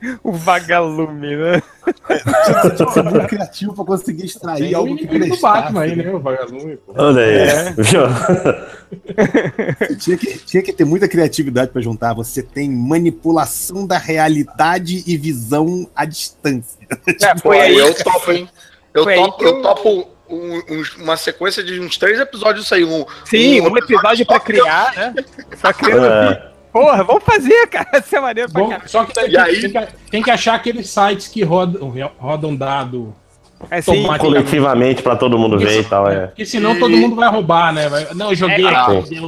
o vagalume, né? Você tinha que ser muito criativo pra conseguir extrair Tem algo que do prestasse. Batman aí, né, o vagalume. pô. Olha aí. Viu? Tinha que, tinha que ter muita criatividade pra juntar. Você tem manipulação da realidade e visão à distância. É, Pô, foi aí eu topo, hein? Eu Foi topo, eu topo um- uns- uma sequência de uns três episódios aí. Um, Sim, um episódio pra só criar, né? Só criando. É. Porra, vamos fazer, cara. Isso é maneiro pra Bom, caralho. só que daí E tem, aí- tem que, tem que achar aqueles sites que rodam, rodam dado. É sim. tomate. Coletivamente pra todo mundo ver e tal, é. Porque senão E- todo mundo vai roubar, né? Vai- não, eu joguei É, aqui.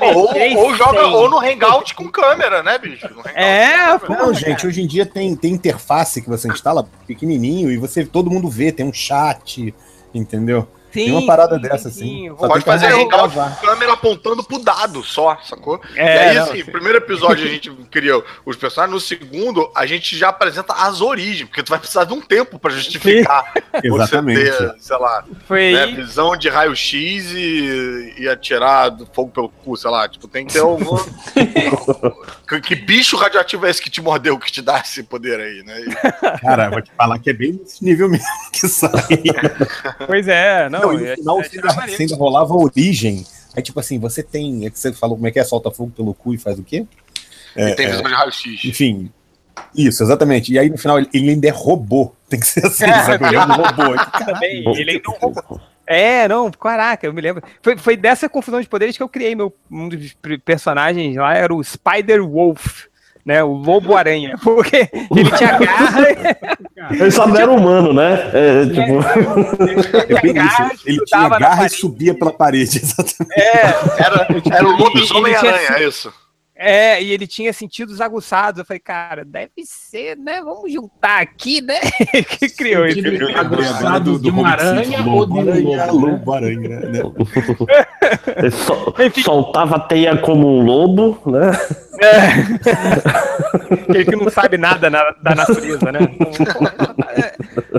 Ou, ou joga ou no Hangout com câmera, né, bicho? No Hangout É, pô. câmera. Não, gente, hoje em dia tem, tem interface que você instala pequenininho e você todo mundo vê, tem um chat, entendeu? Sim, tem uma parada sim, dessa, sim, assim. Só Pode fazer com câmera apontando pro dado só, sacou? É, e aí, não, assim, primeiro episódio a gente cria os personagens, no segundo a gente já apresenta as origens, porque tu vai precisar de um tempo pra justificar você ter, sei lá, Foi né, visão de raio-x e, e atirar do fogo pelo cu, sei lá, tipo, tem que ter algum... que, que bicho radioativo é esse que te mordeu, que te dá esse poder aí, né? E- Cara, vou te falar que é bem nesse nível mesmo que sai. Pois é, não. Não, e no é- final é- você ainda, você ainda rolava a origem. Aí, tipo assim, você tem. É que você falou como é que é? Solta fogo pelo cu e faz o quê? É, e tem visão de raio-x. Enfim. Isso, exatamente. E aí no final ele, ele ainda é robô. Tem que ser assim, É. sabe? Ele é um robô. também. Ele ainda não roubou. É, não, caraca, eu me lembro. Foi, foi dessa confusão de poderes que eu criei meu um dos personagens lá, era o Spider Wolf, né? O Lobo Aranha. Porque ele tinha garra. Ele só não era humano, né? É, tipo, É bem garra, isso. Ele tinha grudava na garra e subia pela parede. Exatamente. É, Era, era o Ele lobisomem-aranha, é isso. É, e ele tinha sentidos aguçados. Eu falei, cara, deve ser, né? Vamos juntar aqui, né? que criou lembrei agora aguçado de uma aranha ou de um lobo, né? Lobo-aranha, né? ele sol- Enfim. soltava a teia como um lobo, né? É. Ele que não sabe nada na- da natureza, né?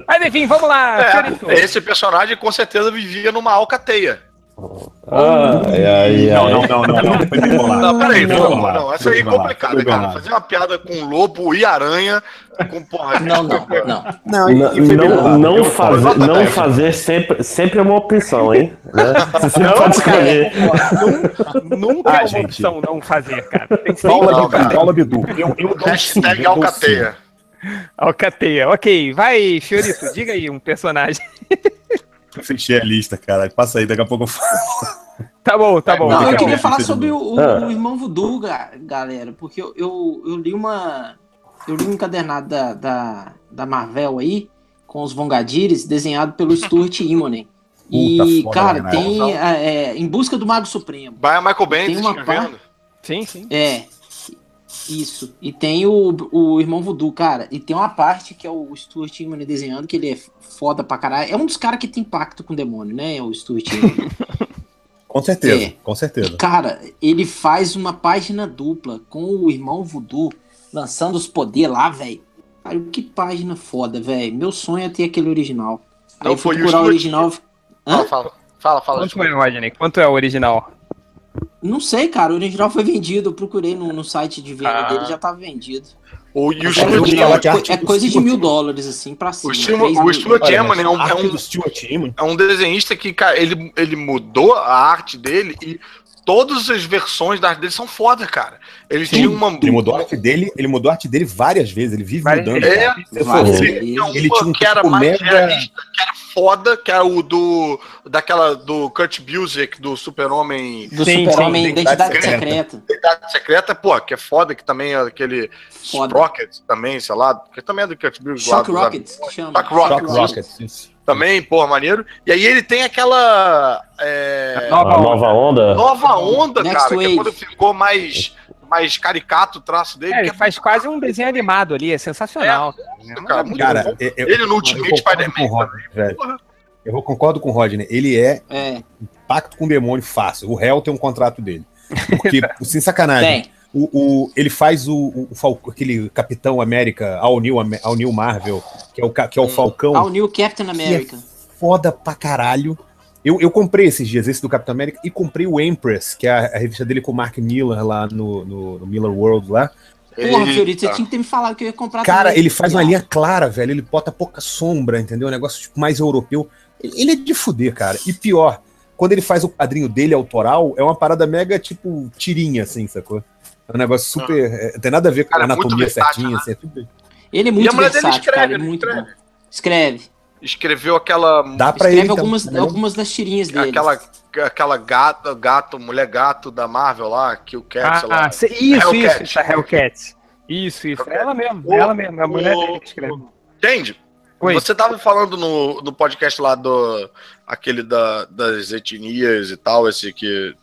Mas enfim, vamos lá. É, esse personagem com certeza vivia numa alcateia. Ai, ai, Não, ai. não, não, não, não. Foi bem bolado. Não, peraí, Foi não, não, essa aí é complicada, cara. Fazer uma piada com lobo e aranha, com porra. Não, não, não. Não, Não, não, não fazer, não 10. fazer sempre, sempre é uma opção, hein? Né? Você Não, pode escolher. nunca, nunca Ah, é uma gente. opção não fazer, cara. Tem que ser Paula Não, Bidu, Hashtag alcateia. Alcateia. Ok, vai, Fiorito, diga aí um personagem. Eu fechei a lista, cara. Passa aí, daqui a pouco eu falo. Tá bom, tá bom. Não, eu queria falar sobre o, o- Ah. o irmão Voodoo, ga- galera, porque eu, eu, eu li uma. Eu li um encadernado da, da, da Marvel aí, com os Vongadires, desenhado pelo Stuart Immonen. E, foda, cara, né? tem. é, é, em busca do Mago Supremo. Vai a Michael Bendis Tem uma escrevendo. Sim, sim. É. Isso. E tem o, o irmão Voodoo, cara. E tem uma parte que é o Stuart Immonen desenhando, que ele é foda pra caralho. É um dos caras que tem pacto com o demônio, né? O Stuart Immonen. Com certeza, É. com certeza. Cara, ele faz uma página dupla com o irmão Voodoo lançando os poderes lá, velho. Cara, que página foda, velho. Meu sonho é ter aquele original. Aí Não, eu fui foi o procurar o original. Hã? Fala, fala. Fala, fala. Quanto? Quanto é o original? Não sei, cara. O original foi vendido. Eu procurei no, no site de venda Ah. dele já tava vendido. O, e o Mas É, Stuart é, é coisa de mil dólares, assim, pra cima. o Stuart- o dólares. Immonen é um, é um- é um desenhista que, cara, ele, ele mudou a arte dele e todas as versões da arte dele são foda, cara. Ele Sim, tinha uma. Ele mudou a arte dele, ele mudou a arte dele várias vezes, ele vive Várias mudando. vezes. cara. Várias. Tinha uma Ele tinha um que era tipo mais mega- realista, que era foda, que era o do. daquela. do Kurt Busiek, do Super-Homem Do Super-Homem Identidade Identidade Secreta. Identidade Secreta, pô, que é foda, que também é aquele Foda. Sprocket também, sei lá, que também é do Kurt Busiek. Shock Rocket, chama. Shock Rocket. Shock Rockets. isso. Também, porra, maneiro. E aí ele tem aquela. é, Nova nova onda. nova onda, Next cara, que é quando ficou mais, mais caricato o traço dele. É, que ele faz quase um desenho animado ali, é sensacional. muito, cara, muito Cara, bom. eu, eu- Ele no Ultimate concordo com o Spider-Man. Porra. Eu concordo com o Rodney. Ele é É, pacto com o demônio fácil. O réu tem um contrato dele. Porque, sem sacanagem, tem. O, o- ele faz o, o, aquele Capitão América, All New, All New Marvel, que é o, que é o Hum. Falcão. Ao New Captain America. foda pra caralho. Eu, eu comprei esses dias, esse do Capitão América, e comprei o Empress, que é a, a revista dele com o Mark Miller lá no, no, no Miller World lá. Porra. Fiorito, você tinha que ter me falado que eu ia comprar Cara, também. ele faz uma linha clara, velho. Ele bota pouca sombra, entendeu? Um negócio tipo, mais europeu. Ele, ele é de fuder, cara. E pior, quando ele faz o quadrinho dele autoral, é uma parada mega, tipo, tirinha, assim, sacou? É um negócio super. é, não tem nada a ver com Cara, a anatomia certinha, assim, é tudo. Ele é E muito a mulher dele versátil, escreve, cara. Ele é não muito escreve? bom. Escreve. Escreveu aquela. Dá pra Escreve ele. então, algumas, né? algumas das tirinhas dele. aquela aquela gata, gato, mulher gato da Marvel lá, que o Cat, sei lá. Ah, isso, Hellcat. isso, essa Hellcat. Isso, isso. Hellcat. Ela mesmo, O- ela mesmo, a mulher o- dele que escreve. Entende? Oi. Você tava falando no, no podcast lá do aquele da, das etnias e tal, esse que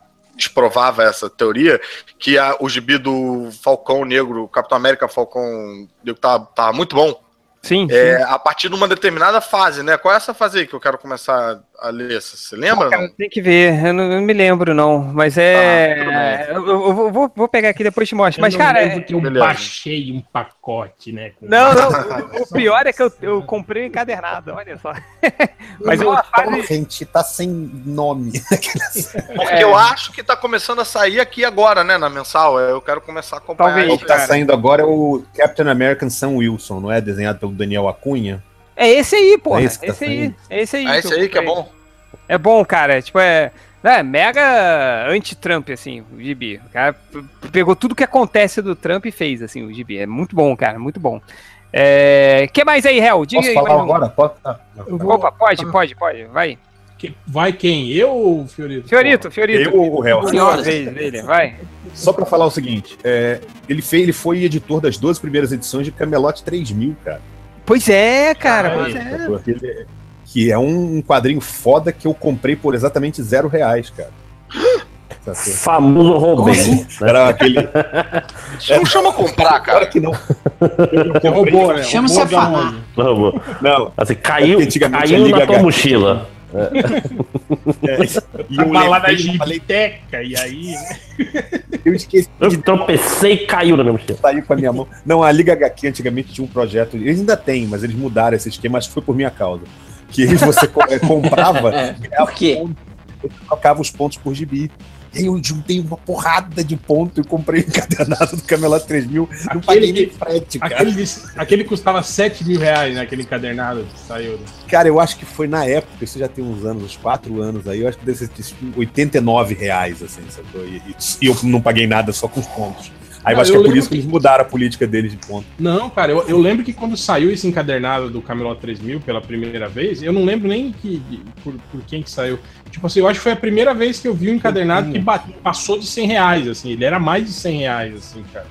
desprovava essa teoria, que a, o gibi do Falcão Negro, Capitão América Falcão Negro, tava, tava muito bom. Sim, É, a partir de uma determinada fase, né? Qual é essa fase aí que eu quero começar a ler? Você lembra? Cara, não? tem que ver, eu não, eu não me lembro, não. Mas é. Ah, eu, eu vou- vou, pegar aqui depois te mostro. Eu Mas, não cara. lembro que eu beleza. baixei um pacote, né? com- Não, não. o- O pior é que eu, eu comprei encadernado, olha só. Mas eu, a fase, Torrent tá sem nome. Porque É. eu acho que tá começando a sair aqui agora, né? Na mensal. Eu quero começar a acompanhar. Talvez, o que tá cara. saindo agora é o Captain American Sam Wilson, não é? Desenhado pelo Daniel Acunha. É esse aí, porra. É É esse esse, tá aí. saindo. É esse aí. É esse aí que é bom. É bom, cara. Tipo, é. É, mega anti-Trump, assim, o gibi. O cara pegou tudo que acontece do Trump e fez, assim, o gibi. É muito bom, cara, muito bom. É... que mais aí, Hel? Diga Posso aí. falar um. agora? Pode? Ah, Eu vou- Opa, pode, pode, pode. Vai. Que- Vai quem? Eu ou o Fiorito? Fiorito, Fiorito. Eu ou o dele, vai. Só pra falar o seguinte, é, ele, fez, ele foi editor das 12 primeiras edições de Camelot 3000, cara. Pois é, cara, Ah, pois é. é. Que é um quadrinho foda que eu comprei por exatamente zero reais, cara. Famoso roubei. assim? né? Era aquele. Isso não chama comprar, Claro cara. que não. Você roubou, né? Afanar. onde? Não. Não. Assim, caiu, caiu na tua mochila. É, e eu, lá na falei, biblioteca, e aí... né? eu esqueci Eu de tropecei e caiu na minha mochila. sair com a minha mão. Não, a Liga HQ antigamente tinha um projeto, eles ainda têm, mas eles mudaram esse esquema, acho que foi por minha causa. Que você co- comprava, É, por quê? pontos, você trocava os pontos por gibi. E aí eu juntei uma porrada de ponto e comprei o encadernado do Camelot 3000. Não Aquele paguei nem frete, cara. Aquele, aquele custava 7 mil reais, né? Aquele encadernado que saiu. né? Cara, eu acho que foi na época, isso já tem uns anos, uns quatro anos aí, eu acho que deve ser tipo, 89 reais, assim, sacou? E- e eu não paguei nada só com os pontos. Aí eu Não, acho eu que é por isso que eles mudaram a política deles de ponto. Não, cara, eu, eu lembro que quando saiu esse encadernado do Camelot 3000 pela primeira vez, eu não lembro nem que, por, por quem que saiu. Tipo assim, eu acho que foi a primeira vez que eu vi um encadernado que passou de 100 reais, assim. Ele era mais de 100 reais, assim, cara.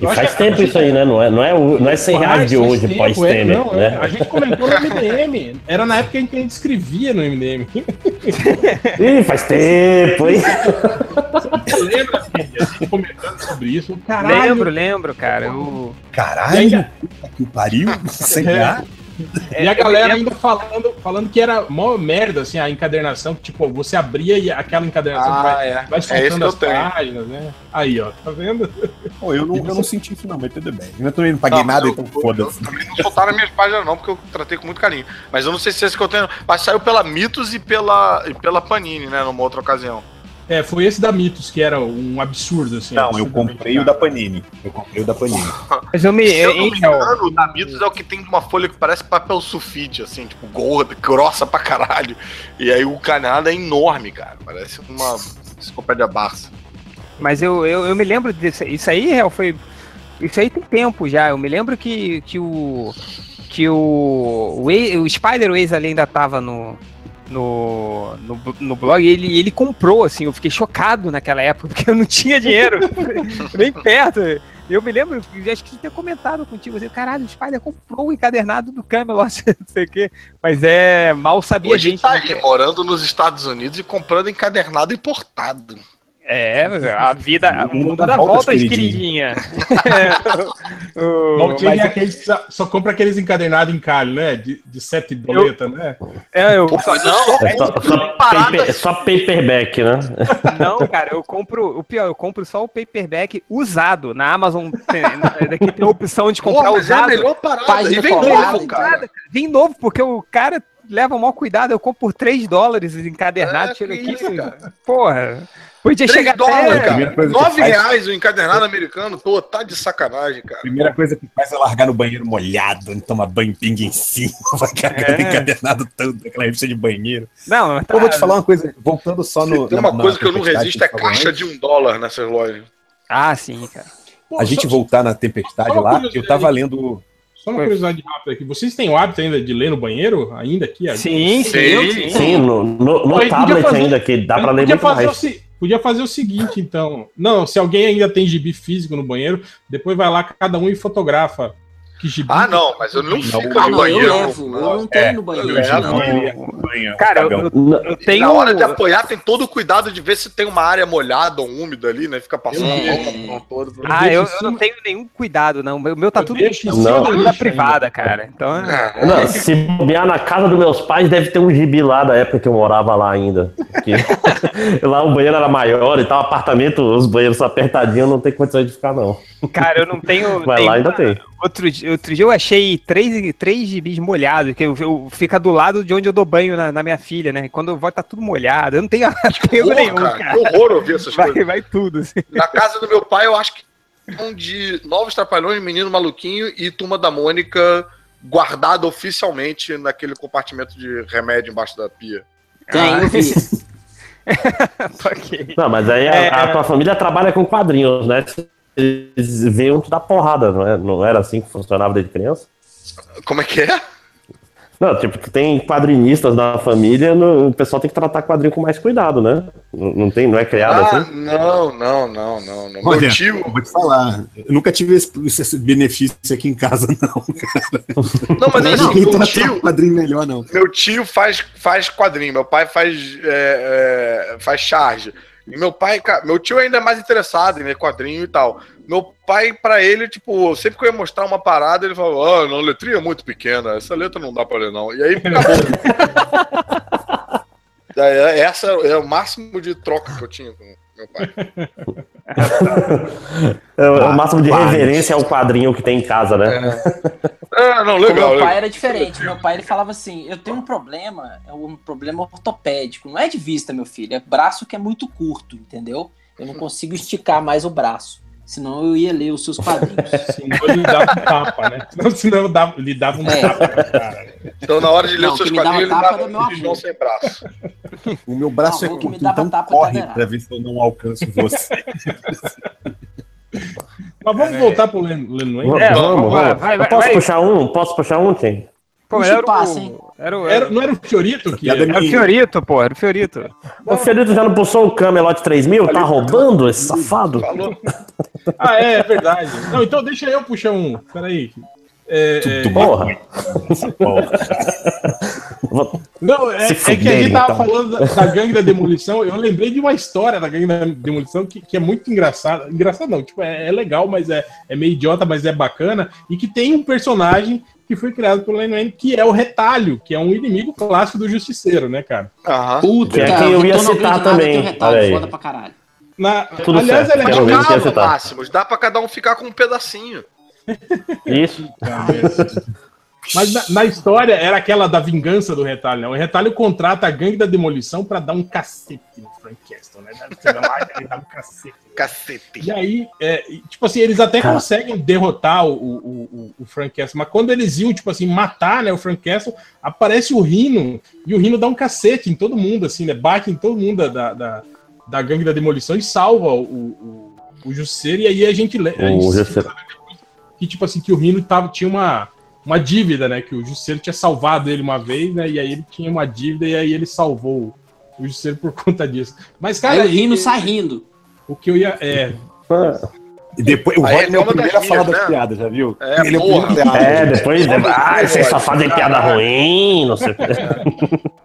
E faz que- tempo isso aí, né? Não é, não é, não é 100 reais de hoje, pós-Temer, é, não, é. né? A gente comentou no MDM. Era na época em que a gente escrevia no MDM. Ih, faz tempo, hein? Você lembra, Cid, a gente comentando sobre isso? Caralho, Lembro, lembro, cara. Eu... Caralho, que pariu, sem É. graça. E a galera ainda falando, falando que era mó merda, assim, a encadernação, que, tipo, você abria e aquela encadernação Ah, vai, é. vai É soltando eu as tenho. páginas, né? Aí, ó, tá vendo? Pô, eu, não, eu não senti isso não, mas tudo bem. Eu também não paguei Não, nada, eu- então foda-se. também não soltaram minhas páginas, não, porque eu tratei com muito carinho. Mas eu não sei se é esse que eu tenho. Mas saiu pela Mitos e pela, e pela Panini, né? Numa outra ocasião. É, foi esse da Mitos, que era um absurdo, assim. Não, eu comprei o da Panini. Eu comprei o da Panini. Mas eu me. Se eu não me então, engano, o da Mitos é o que tem uma folha que parece papel sulfite, assim, tipo, gorda, grossa pra caralho. E aí o canado é enorme, cara. Parece uma enciclopédia Barça. Mas eu, eu, eu me lembro disso. Isso aí, real, foi. Isso aí tem tempo já. Eu me lembro que, que o. Que o. O, o Spider Waze ali ainda tava no. No, no, no blog, ele, ele comprou, assim, eu fiquei chocado naquela época, porque eu não tinha dinheiro, nem perto. Eu me lembro, acho que ter comentado contigo, assim, caralho, o Spider comprou o encadernado do Camelot, não sei o quê, mas é, mal sabia a Hoje gente. tá aí, morando nos Estados Unidos e comprando encadernado importado. É, a vida, o mundo dá voltas, voltas, queridinha. É, o- mas é aquele que só, só compra aqueles encadernados em calho, né? De, de sete boleta, né? é, eu, Pô, eu só É só, só, paper, só paperback, né? não, cara, eu compro, o pior, eu compro só o paperback usado. Na Amazon tem, daqui tem a opção de Pô, comprar mas é usado. melhor parada. Página vem novo, cara. Vem novo, porque o cara leva o maior cuidado. Eu compro por 3 dólares encadernado, É, tiro que aqui. isso, cara. Porra. Podia 3 chegar dólares, até... cara. coisa que 9 faz- reais o encadernado americano. Pô, tá de sacanagem, cara. Primeira coisa que faz é largar no banheiro molhado, não tomar banho pinga em cima, vai É. encadernado tanto, aquela revista de banheiro. Não, tá, Eu vou te falar uma coisa, voltando só no. Tem na- uma na coisa que eu não resisto, é caixa de um dólar nessas lojas. Ah, sim, cara. Pô, A gente só, voltar na tempestade lá, eu tava lendo. Só uma curiosidade rápida aqui. Vocês têm o hábito ainda de ler no banheiro? Ainda aqui? Sim, sim, Sim, sim. Sim, no, no, no tablet fazer- ainda, que dá pra ler muito fazer, o, mais. se- podia fazer o seguinte, então. Não, se alguém ainda tem gibi físico no banheiro, depois vai lá cada um e fotografa. Que gibi. Ah, não, mas eu não, fico Ah, no eu banheiro. levo. Eu não tenho É, no eu banheiro. levo. não. Cara, eu, eu, eu tenho... Na hora de apoiar, tem todo o cuidado de ver se tem uma área molhada ou úmida ali, né? Fica passando É. a toda. Ah, eu, em eu não tenho nenhum cuidado, não. O meu tá Eu tudo em cima da privada, cara. Então, é- É. Não, se bobear na casa dos meus pais, deve ter um gibi lá da época que eu morava lá ainda. Lá o banheiro era maior e tal, apartamento, os banheiros apertadinhos, não tem condições de ficar, não. cara, eu não tenho. Vai lá, ainda tem. Outro, dia- outro dia eu achei três, três gibis molhados, que eu, eu- fica do lado de onde eu dou banho na, na minha filha, né? Quando eu vou, tá tudo molhado. Eu não tenho apego Horror, nenhum, cara. cara. Que horror ouvir essas Vai, coisas. vai tudo. assim. Na casa do meu pai, eu acho que um de Novos Trapalhões, Menino Maluquinho e Turma da Mônica guardado oficialmente naquele compartimento de remédio embaixo da pia. Tem, eu vi. ok. Não, mas aí a, É. a tua família trabalha com quadrinhos, né? Eles veem tudo da porrada, não, é? não era assim que funcionava desde criança? Como é que é? Não, tipo, tu tem quadrinistas na família, no- o pessoal tem que tratar quadrinho com mais cuidado, né? Não, não tem, não é criado Ah, assim? não, não, não, não, não. Olha, Meu tio, eu vou te falar, eu nunca tive esse, esse benefício aqui em casa, não. não, mas é assim, Ninguém meu tio, um quadrinho melhor, não. meu tio faz, faz quadrinho, meu pai faz, é, é, faz charge. E meu pai, cara, meu tio ainda é mais interessado em ler quadrinho e tal. Meu pai, pra ele, tipo, sempre que eu ia mostrar uma parada, ele falava, ah, não, a letrinha é muito pequena, essa letra não dá pra ler, não. E aí acabou. Daí, Essa é o máximo de troca que eu tinha com meu pai. É, o- o máximo de reverência ao quadrinho que tem em casa, né? Ah, não, O legal. meu legal. pai era diferente. Meu pai ele falava assim: eu tenho um problema, é um problema ortopédico. Não é de vista, meu filho, é braço que é muito curto, entendeu? Eu não consigo esticar mais o braço. Senão eu ia ler os seus quadrinhos. Senão ele dava um tapa, né? Senão, senão eu dava, ele dava um É. tapa na cara. Então, na hora de ler Não, os seus quadrinhos, ele dava um. João sem braço. O meu braço Não, é curto, dava então tapa corre pra ver se eu não alcanço você. Mas vamos voltar pro Len Len Wayne. Vamos, É, vamos, vamos vai, vai, Eu posso vai. puxar um? Posso puxar um, Tim? Pô, Puxa era o passe, hein? Era o. Era, não era o Fiorito que era? era o Fiorito, pô, era o Fiorito. O Fiorito já não pulsou o Camelot 3000? Tá roubando esse safado? Falou. Ah, é, é verdade. Não, então deixa eu puxar um. Peraí. É, é, Porra. não, é, é que a gente tava então. falando da, da gangue da demolição. Eu lembrei de uma história da gangue da demolição que, que é muito engraçada. Engraçada não, tipo, é, é legal, mas é, é meio idiota, mas é bacana. E que tem um personagem que foi criado pelo Len Wayne, que é o Retalho, que é um inimigo clássico do Justiceiro, né, cara? Aham. Puta, Que é cara, quem eu ia citar também. retalho Olha aí. foda pra caralho. Na, Tudo aliás, certo, ele é calma, citar. Máximos. Dá pra cada um ficar com um pedacinho. Isso. Mas na, na história era aquela da vingança do retalho, né? O retalho contrata a gangue da demolição pra dar um cacete no Frank Castle, né? Lá, ele dá um cacete. Cacete. E aí, é, e, tipo assim, eles até Cara. conseguem derrotar o, o, o, o Frank Castle, mas quando eles iam, tipo assim, matar né, o Frank Castle, aparece o Rino, e o Rino dá um cacete em todo mundo, assim, né? Bate em todo mundo da, da, da gangue da demolição e salva o, o, o Jusceiro, e aí a gente lê. a gente O se Jusceiro. sabe depois Que, tipo assim, que o Rino tava, tinha uma, uma dívida, né? Que o Jusceiro tinha salvado ele uma vez, né? E aí ele tinha uma dívida, e aí ele salvou o Jusceiro por conta disso. Mas, cara, Aí o Rino e- sai rindo. o que eu ia. É, E depois, o Aí Rodney é é o primeiro a falar das né? piadas, já viu? É, Ele é o porra. a É, depois. Ai, vocês só fazem piada ruim, não sei o quê.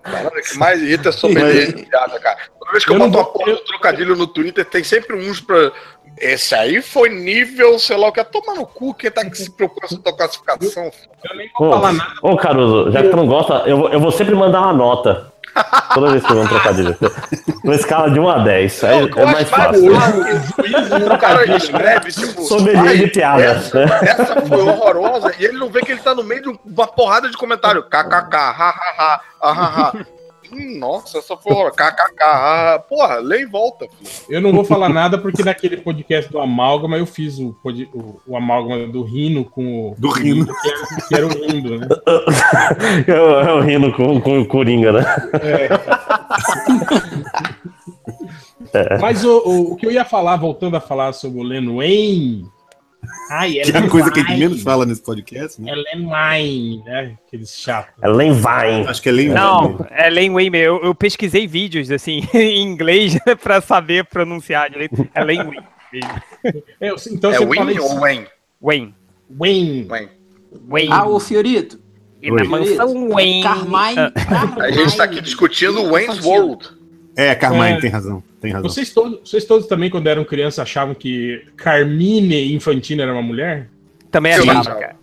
Parada que mais irrita é sobre ele de piada, cara. Toda vez que eu, Eu não boto uma porra eu- trocadilho no Twitter, tem sempre uns pra. Esse aí foi nível, sei lá o que. Toma no cu, quem tá que se preocupa com a classificação. eu nem vou Ô, falar nada. ô, Caruso, já que tu não gosta, eu, vou- eu vou sempre mandar uma nota. Toda vez que eu vou um trocadilho. Uma escala de 1 a 10. Aí Não, eu é mais fácil. O cara escreve, tipo. Sommelier "Ai, de piadas, Essa, né? essa foi horrorosa. E ele não vê que ele tá no meio de uma porrada de comentário. KKK, hahaha, hahaha. Hum, Nossa, essa foi horrorosa. KKK, hahaha. Porra, lê e volta, filho. Eu não vou falar nada porque naquele podcast do Amálgama eu fiz o, o, o Amálgama do Rino com o. Do Rino. Que era, que era o Rindo, né? Eu, eu rindo com, com o Coringa, né? Mas o, o, o que eu ia falar, voltando a falar sobre o Len Wayne. Ai, é Que é a Len coisa que a gente Wayne. menos fala nesse podcast, né? É Len Wayne, né? Aqueles chatos. É Len Vine. Acho que é Len Não, é Lane Wayne. Eu, eu pesquisei vídeos, assim, em inglês pra saber pronunciar direito. É Lane Wayne. É, eu- então É fala ou. Wayne? Wayne. Wayne. Wayne. Wayne. Ah, ô Fiorito. E na mansão Wayne. Carmine. Ah, A gente tá aqui discutindo o Wayne's World. É, Carmine, É. tem razão. Tem razão. Vocês todos, vocês todos também, quando eram crianças, achavam que Carmine Infantino era uma mulher? Também Sim. achava, cara.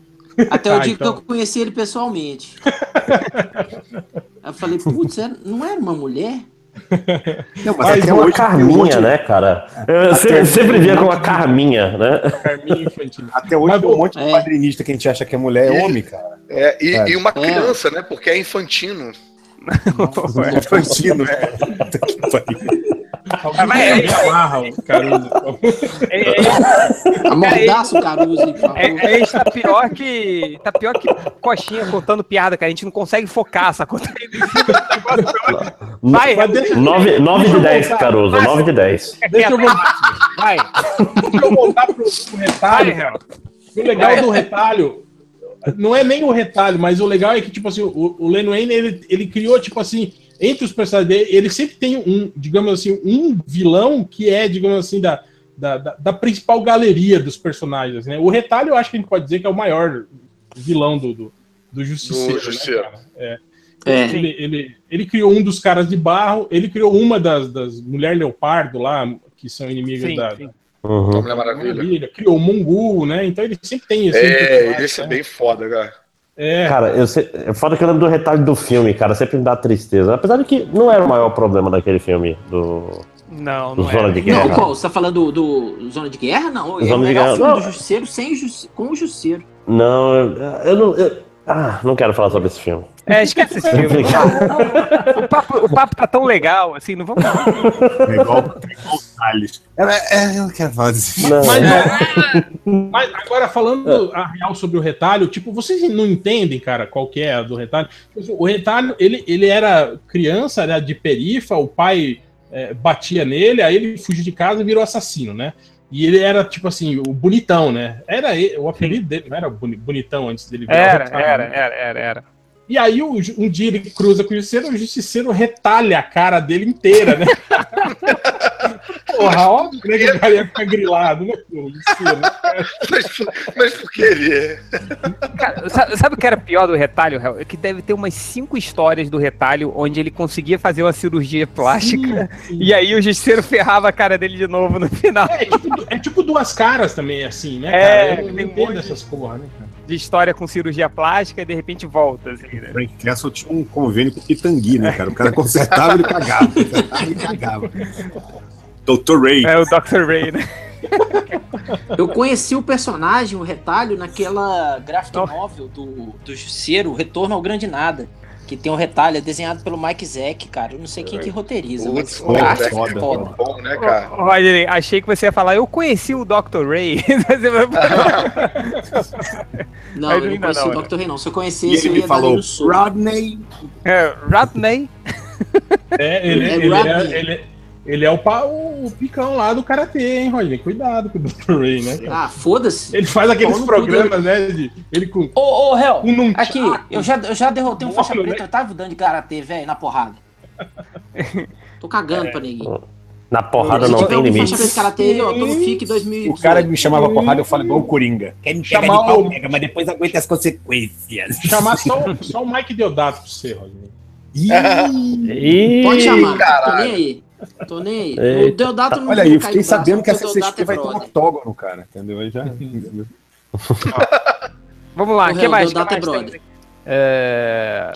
Até Ah, o dia então. que eu conheci ele pessoalmente. eu falei, putz, era- não era uma mulher? Não, Mas até É uma um Carminha, monte- né, cara? Eu sempre, sempre via com uma Carminha, né? Carmine Infantino. Até hoje Mas tem um monte de é. quadrinista que a gente acha que é mulher, é homem, cara. É, e, É. e uma É. criança, né? Porque é infantino. É infantino, né? Puta que pariu. Alguém mas- me amarra o Caruso. É, é, Amordaça o Caruso aí, por favor. é, é, tá pior que. Tá pior que coxinha contando piada, cara. A gente não consegue focar, sacou? Vai, Mas deixa, 9, 9 de Deixa eu 10, voltar. Caruso, 9 de 10. deixa eu voltar, vai. deixa eu voltar pro, pro Vai, retalho. Real. O legal do retalho não é nem o retalho, mas o legal é que, tipo assim, o, o Len Wayne, ele, ele criou, tipo assim, entre os personagens dele, ele sempre tem um, digamos assim, um vilão que é, digamos assim, da, da, da, da principal galeria dos personagens, né? O retalho, eu acho que a gente pode dizer que é o maior vilão do, do, do Justiceiro, Do Justiceiro. né? É. É. Ele, ele, ele criou um dos caras de barro, ele criou uma das, das Mulher Leopardo lá, que são inimigas Sim, da, sim. Uhum. Mulher Maravilha. Maravilha, criou o Mongu, né? Então ele sempre tem esse. É, esse é bem foda, cara. É, Cara, eu sei, é foda que eu lembro do retalho do filme, cara, sempre me dá tristeza. Apesar de que não era o maior problema daquele filme do, Não, do não Zona é. de Guerra. Não, qual? Você tá falando do, do Zona de Guerra? Não. é Zona o de melhor Guerra, filme não. do Justiceiro sem com o Justiceiro. Não, eu, eu não. eu- ah, não quero falar sobre esse filme. É, esquece esse filme. o, papo, o papo tá tão legal, assim, não vamos. É igual, é igual o Salles. É, é, eu não quero falar disso. Não, Mas, mas agora falando a real sobre o retalho, tipo, vocês não entendem, cara, qual que é a do retalho? O retalho, ele, ele era criança, era de perifa, o pai é, batia nele, aí ele fugiu de casa e virou assassino, né? E ele era, tipo assim, o bonitão, né? Era ele- o apelido dele, não era boni- bonitão antes dele virar Era, era, né? era, era, era. E aí um, um dia ele cruza com o Justiceiro, o Justiceiro retalha a cara dele inteira, né? Porra, óbvio que o cara ia ficar grilado, né? pô, né? Mas, mas por que ele. Cara, sabe, o que era pior do retalho, Hel? É que deve ter umas cinco histórias do retalho onde ele conseguia fazer uma cirurgia plástica Sim, sim. e aí o justiceiro ferrava a cara dele de novo no final. É, tipo, é tipo duas caras também, assim, né, É, cara? Eu não tem um entendo monte essas porra, né, cara? De história com cirurgia plástica e de repente volta, assim, né? Frank Castle tinha um convênio com o Pitangui, né, cara? O cara consertava ele cagava. Consertava ele cagava. Dr. Ray. É o Dr. Ray, né? Eu conheci o personagem, o retalho, naquela graphic Oh. novel do, do Justiceiro, Retorno ao Grande Nada. Que tem um retalho, é desenhado pelo Mike Zeck, cara. Eu não sei quem que roteiriza, Putz, mas arte é foda, foda. Bom, né, cara? Ô, Rodney, achei que você ia falar, eu conheci o Dr. Ray. Você vai- Não, Mas eu não conheci não, o Dr. Rei, não. Se eu conhecesse, ele eu me ia falou. Rodney. é, Rodney. É, ele, É ele, é, ele, ele é o, pa- o picão lá do Karatê, hein, Rodney? Cuidado com o Dr. Ray, né? cara? Ah, foda-se. Ele faz aqueles cu programas, né? De, ele com Ô, ô, Hel, um num aqui, eu já, eu já derrotei um faixa Móvel, preta né? oitavo dano de karatê, velho, na porrada. Tô cagando pra ninguém. Na porrada Se não tem limite. preta de karatê aí, ó, tô no FIC O 2018. cara me chamava porrada, eu falo igual o Coringa. Quer me pegar Chamar de pau, o- pega, mas depois aguenta as consequências. chamar só, o- só o Mike Deodato pra você, Rodney. Ih. Pode chamar, tô caralho. nem aí. Tô nem aí. Eita. O Deodato não Olha aí, eu fiquei braço, sabendo que a porque o Deodato CCXP é vai ter um brother. octógono, cara. Entendeu? Aí já. Vamos lá, O que mais? Deodato que é mais brother. temos aqui? É,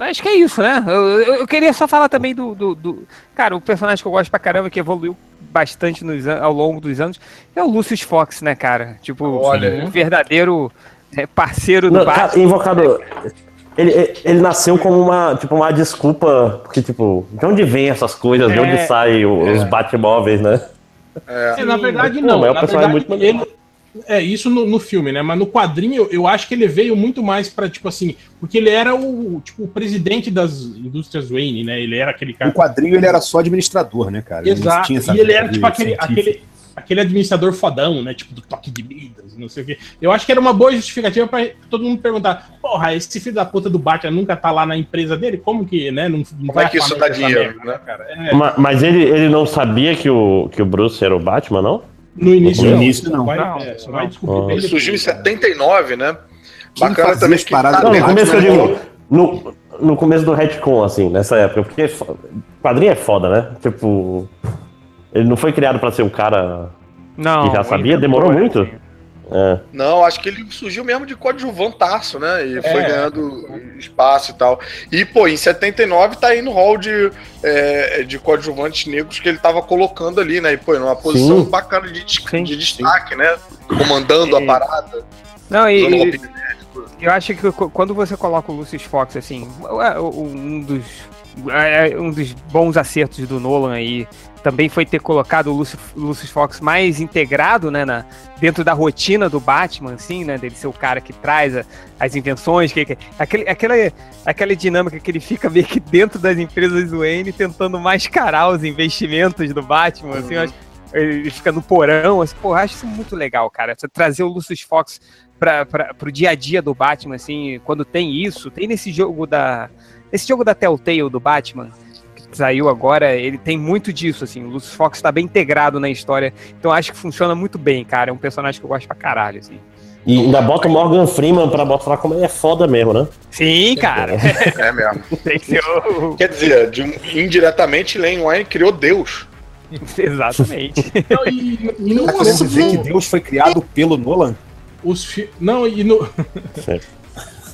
Acho que é isso, né? Eu, eu- eu queria só falar também do, do, do- Cara, o personagem que eu gosto pra caramba, que evoluiu bastante nos ao longo dos anos, é o Lucius Fox, né, cara? Tipo, Olha. um verdadeiro é, parceiro do Não, Batman. cara, invocado. Ele, ele- ele nasceu como uma, tipo, uma desculpa, porque, tipo, de onde vem essas coisas? De onde É. saem o- os Batmóveis, né? É. É, na verdade, Não, não. é um na personagem verdade, muito maneiro. ele, é isso no, no filme, né? Mas no quadrinho, eu, eu acho que ele veio muito mais pra, tipo assim, porque ele era o, tipo, o presidente das indústrias Wayne, né? Ele era aquele No cara. quadrinho ele era só administrador, né, cara? Ele Exato. tinha essa E ele era tipo aquele, aquele, aquele administrador fodão, né? Tipo do toque de Midas, não sei o quê. Eu acho que era uma boa justificativa pra todo mundo perguntar: porra, esse filho da puta do Batman nunca tá lá na empresa dele? Como que, né? Não, não Como é que isso dá dinheiro, merda, né? cara? É, Ma- Mas ele, ele não sabia que o, que o Bruce era o Batman, não? no início, No não. início, não. Vai, Não, é, não. Ah. Ele surgiu em depois, né? 79, né? Quem Bacana também que tá Não, no começo eu digo. No, no começo do retcon, assim, nessa época. Porque fo- quadrinho é foda, né? Tipo. Ele não foi criado pra ser um cara. Não. que já sabia? Demorou muito? assim. É. Não, acho que ele surgiu mesmo de coadjuvantaço, né? E foi É. ganhando espaço e tal. E, pô, em 79 tá aí no hall de, é, de coadjuvantes negros que ele tava colocando ali, né? E, pô, numa posição Sim. bacana de, des- Sim. de destaque, né? Comandando a parada. Não, e, e- eu acho que quando você coloca o Lucius Fox, assim, é, um dos, é, um dos bons acertos do Nolan aí também foi ter colocado o Lucius, Lucius Fox mais integrado, né, na, dentro da rotina do Batman, assim, né, dele ser o cara que traz a- as invenções, que, que- aquele, aquela, aquela dinâmica que ele fica meio que dentro das empresas do Wayne tentando mascarar os investimentos do Batman, assim, eu acho ele fica no porão, assim, pô, acho isso muito legal, cara. Trazer o Lucius Fox para pro dia a dia do Batman, assim, quando tem isso, tem nesse jogo da. Nesse jogo da Telltale do Batman, saiu agora, ele tem muito disso, assim. O Lucius Fox tá bem integrado na história. Então eu acho que funciona muito bem, cara. É um personagem que eu gosto pra caralho, assim. E ainda bota o Morgan Freeman pra mostrar como ele é foda mesmo, né? Sim, cara. É mesmo. tem que ser o... Quer dizer, de um- indiretamente, Len Wayne criou Deus. Exatamente. Não, e, e Tá querendo dizer que Deus foi criado pelo Nolan? os fi... Não, e no.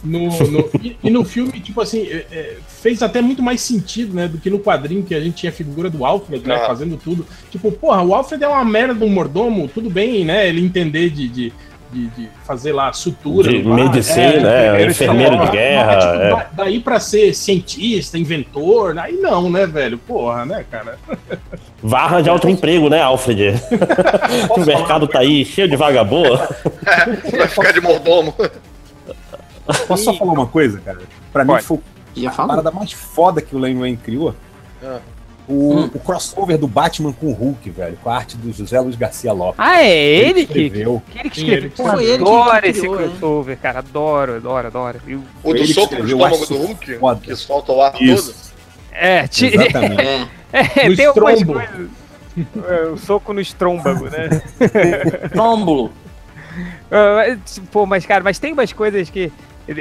No, no- e, e no filme, tipo assim, é, é, fez até muito mais sentido, né? Do que no quadrinho que a gente tinha a figura do Alfred, né? Ah. Fazendo tudo. Tipo, porra, o Alfred é uma merda de um mordomo, tudo bem, né? Ele entender de. de de, de fazer lá sutura. De bar, medicina, é, enfermeiro de mas, guerra, tipo, é. da- Daí pra ser cientista, inventor, aí não, né, velho? Porra, né, cara? Vai arranjar outro emprego, né, Alfred? o mercado tá aí cheio de vagabondo. Vai ficar de mordomo. Posso só falar uma coisa, cara? Pra mim Pode. foi Já a parada mais foda que o Lane Wayne criou. Ah. O, Hum. o crossover do Batman com o Hulk, velho, com a arte do José Luiz Garcia Lopes. Ah, é ele que, escreveu. que ele que ele que Pô, escreveu. Foi ele que- adoro que esse criou, né? crossover, cara. Adoro, adoro, adoro. Eu- O do Ele soco no estômago do Hulk, foda. que solta o ar todo. Isso, É, ti- exatamente. É. é tem algumas coisas. É, o soco no estrômago, né? Trômbulo. Mas, Pô, mas, cara, mas tem umas coisas que.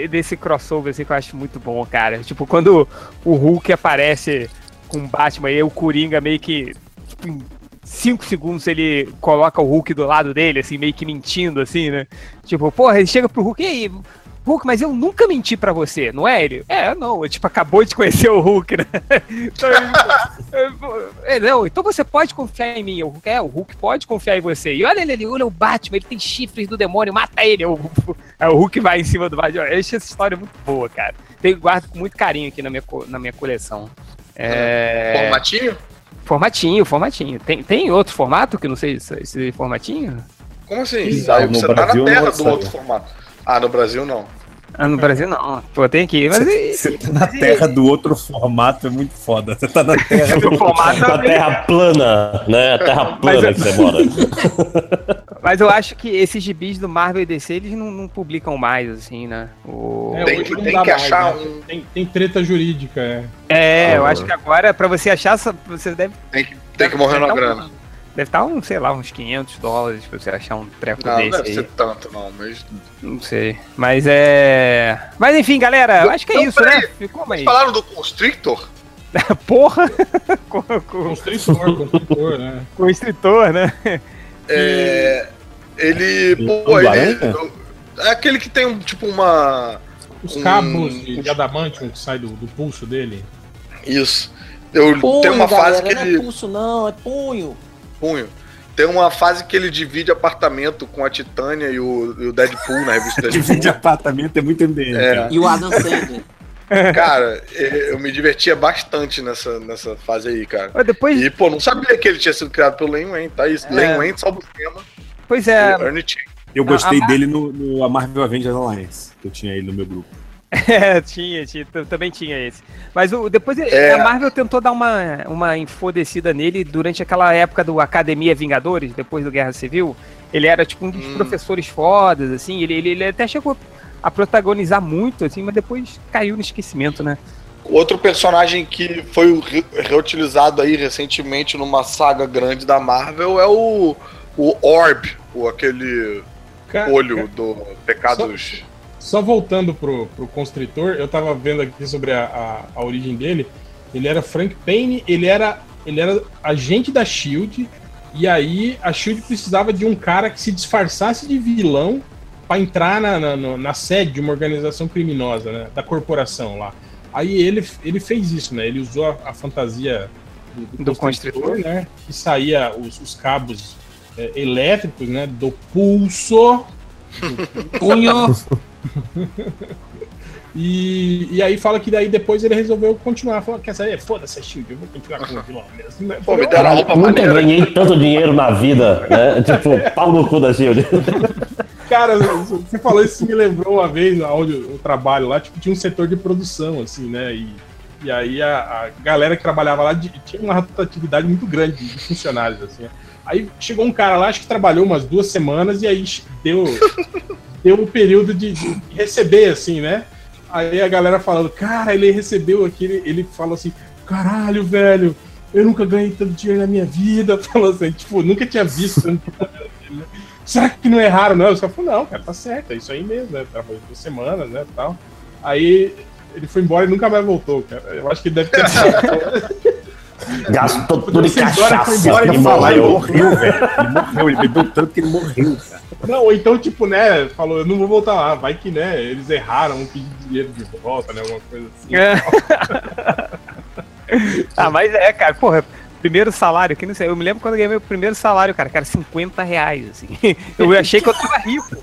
Desse crossover assim, que eu acho muito bom, cara. Tipo, quando o Hulk aparece com o Batman e o Coringa meio que. Tipo, em 5 segundos ele coloca o Hulk do lado dele, assim, meio que mentindo, assim, né? Tipo, porra, ele chega pro Hulk, e aí, Hulk, mas eu nunca menti pra você, não é ele? É, não, eu, tipo, acabou de conhecer o Hulk, né? Então, é, não, então você pode confiar em mim. O Hulk, é, o Hulk pode confiar em você. E olha ele, ali, olha o Batman, ele tem chifres do demônio, mata ele. O, aí o Hulk vai em cima do Batman. Eu achei essa história muito boa, cara. Tenho, guardo com muito carinho aqui na minha, na minha coleção. É... Formatinho? Formatinho, formatinho. Tem, tem outro formato que não sei esse, esse formatinho? Como assim? No você tá na Brasil terra do outro formato. Ah, no Brasil não. Ah, no Brasil não. Pô, tem aqui. Mas e- Você tá na terra do outro formato, é muito foda. Você tá na terra do formato Na terra plana, né? A terra plana Mas- que você mora. Mas eu acho que esses gibis do Marvel e DC, eles não, não publicam mais, assim, né? O... É, Tem hoje que- não tem dá que mais, achar né? um- Tem, tem treta jurídica, é. É, eu Ah. acho que agora, pra você achar, você deve Tem que, tem que morrer na tá um- grana. Deve estar, um, sei lá, uns 500 dólares pra você achar um treco Não, não desse deve aí. ser tanto, não. Mas Não sei. Mas é. Mas enfim, galera, eu acho que é Então, isso, né? Ficou Vocês aí. falaram do Constrictor? Porra! com, com, Constritor, constritor, né? o escritor, né? É, ele. Pô, ele. Aranha? É aquele que tem um, tipo uma. Os Hum. cabos de, de adamantium que sai do, do pulso dele. Isso. Eu, Punho, tem uma fase galera, que não é ele. pulso, não, é punho. Punho. Tem uma fase que ele divide apartamento com a Titânia e o, e o Deadpool na revista Divide Deadpool. apartamento é muito MDM. É. cara. E o Adam Sandler. Cara, eu me divertia bastante nessa, nessa fase aí, cara. Mas depois. E, pô, não sabia que ele tinha sido criado pelo Len Wayne, tá isso. É. Len Wayne salva o tema. Pois é. Eu gostei A- a- dele no, no a Marvel Avengers Alliance, que eu tinha ele no meu grupo. É, tinha, tinha, também tinha esse. Mas o, depois É. a Marvel tentou dar uma, uma infodecida nele durante aquela época do Academia Vingadores, depois do Guerra Civil. Ele era tipo um dos Hum. professores fodas, assim. Ele, ele, ele até chegou a protagonizar muito, assim, mas depois caiu no esquecimento, né? Outro personagem que foi re- reutilizado aí recentemente numa saga grande da Marvel é o, o Orb, o aquele olho do Pecados. Só voltando pro, pro Constritor, eu tava vendo aqui sobre a, a, a origem dele. Ele era Frank Payne, ele era, ele era agente da Shield, e aí a Shield precisava de um cara que se disfarçasse de vilão para entrar na, na, na sede de uma organização criminosa, né, da corporação lá. Aí ele, ele fez isso, né? Ele usou a, a fantasia do, Do Constritor. né? Que saía os, os cabos é, elétricos, né? Do pulso. Punho. E, e aí fala que daí depois ele resolveu continuar. Falou, quer saber? Foda-se, a Shield, eu vou continuar com o vilão mesmo. né? Pô, me deram roupa nunca maneira. ganhei tanto dinheiro na vida, né? Tipo, pau no cu da Shield. Cara, você falou isso me lembrou uma vez onde eu trabalho lá, tipo, tinha um setor de produção, assim, né? E, e aí a, a galera que trabalhava lá de- tinha uma rotatividade muito grande de funcionários, assim. né? Aí chegou um cara lá, acho que trabalhou umas duas semanas e aí deu, deu um período de, de receber, assim, né? Aí a galera falando, cara, ele recebeu aquele. Ele falou assim, caralho, velho, eu nunca ganhei tanto dinheiro na minha vida. Falou assim, tipo, nunca tinha visto. Será que não erraram, não? Os caras falaram, não, cara, tá certo, é isso aí mesmo, né? Trabalhou duas semanas, né? Tal. Aí ele foi embora e nunca mais voltou, cara. Eu acho que ele deve ter. Gastou tudo em Vocês agora foi cachaça e Ele morreu. morreu, velho. Ele morreu, ele bebeu tanto que ele morreu, cara. não, ou então, tipo, né? Falou, eu não vou voltar lá. Vai que, né? Eles erraram, vão pedir dinheiro de volta, né? Alguma coisa assim. É. ah, mas é, cara, porra, primeiro salário, que não sei, eu me lembro quando eu ganhei meu primeiro salário, cara, cara, 50 reais, assim. Eu achei que eu tava rico.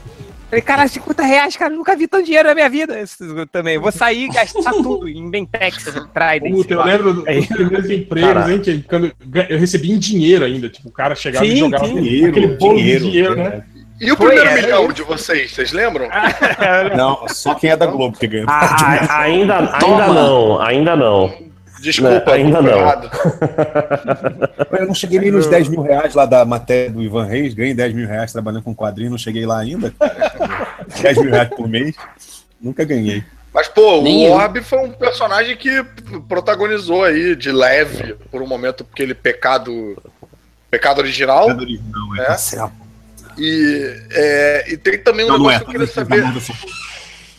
Falei, cara, 50 reais, cara, nunca vi tanto dinheiro na minha vida. Isso eu também. Eu vou sair e gastar tudo em Bentex, Trident. Puta, eu lembro dos Aí. primeiros empregos, hein? Que quando eu recebi em dinheiro ainda. Tipo, o cara chegava e Sim, jogava sim. aquele- aquele bolo de dinheiro, né? E o Foi, primeiro é. milhão de vocês, vocês lembram? Não, só quem é da Globo que ganha. Ah, ainda, ainda Toma. não, ainda não. Desculpa, Não, ainda não. errado. Eu não cheguei nem nos 10 mil reais lá da matéria do Ivan Reis, ganhei 10 mil reais trabalhando com quadrinho, não cheguei lá ainda. 10 mil reais por mês, nunca ganhei. Mas, pô, Nem o eu. Orb foi um personagem que protagonizou aí de leve por um momento, porque ele pecado. Pecado original. Não, não, é, É? tá certo. E, é, e tem também um Não, não é. negócio que eu queria saber.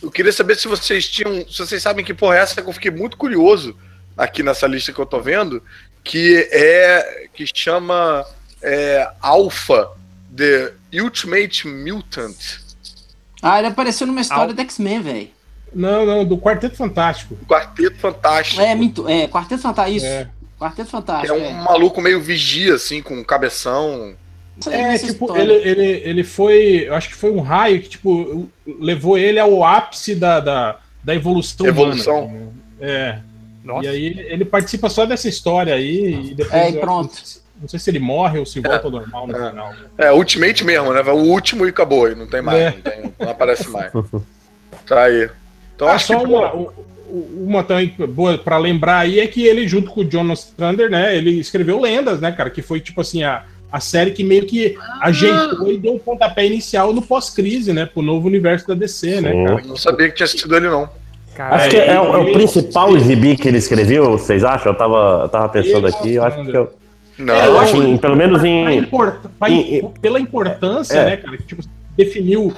Eu queria saber se vocês tinham. Se vocês sabem que porra é essa que eu fiquei muito curioso aqui nessa lista que eu tô vendo, que é. que chama é, Alpha, The Ultimate Mutant. Ah, ele apareceu numa história do X-Men, velho. Não, não, do Quarteto Fantástico. Quarteto Fantástico. É, minto, é, Quarteto Fantástico. Isso. É. Quarteto Fantástico. é um maluco meio vigia, assim, com um cabeção. É, tipo, história. ele, ele, ele foi. Eu acho que foi um raio que, tipo, levou ele ao ápice da, da, da evolução. Evolução. humana? É. Nossa. E aí ele, participa só dessa história aí e depois. É, e eu- pronto. Não sei se ele morre ou se volta ao normal no É. final. né? É, Ultimate mesmo, né? O último e acabou, e não tem mais, É. não, tem- não aparece mais. Tá aí. Então Ah, acho só que. uma, pô, uma também boa pra lembrar aí é que ele, junto com o Jonas Thunder, né, ele escreveu Lendas, né, cara, que foi tipo assim, a, a série que meio que ajeitou e deu o pontapé inicial no pós-crise, né, pro novo universo da DC, né, Sim. cara. eu não sabia que tinha sido ele, não. Cara, Acho que é, o- é o ele- principal gibi que ele escreveu, vocês acham? Eu tava, eu tava pensando aqui, eu acho que eu, Não, É, eu acho assim, pelo menos em. import- pela importância, É. né, cara, que tipo, definiu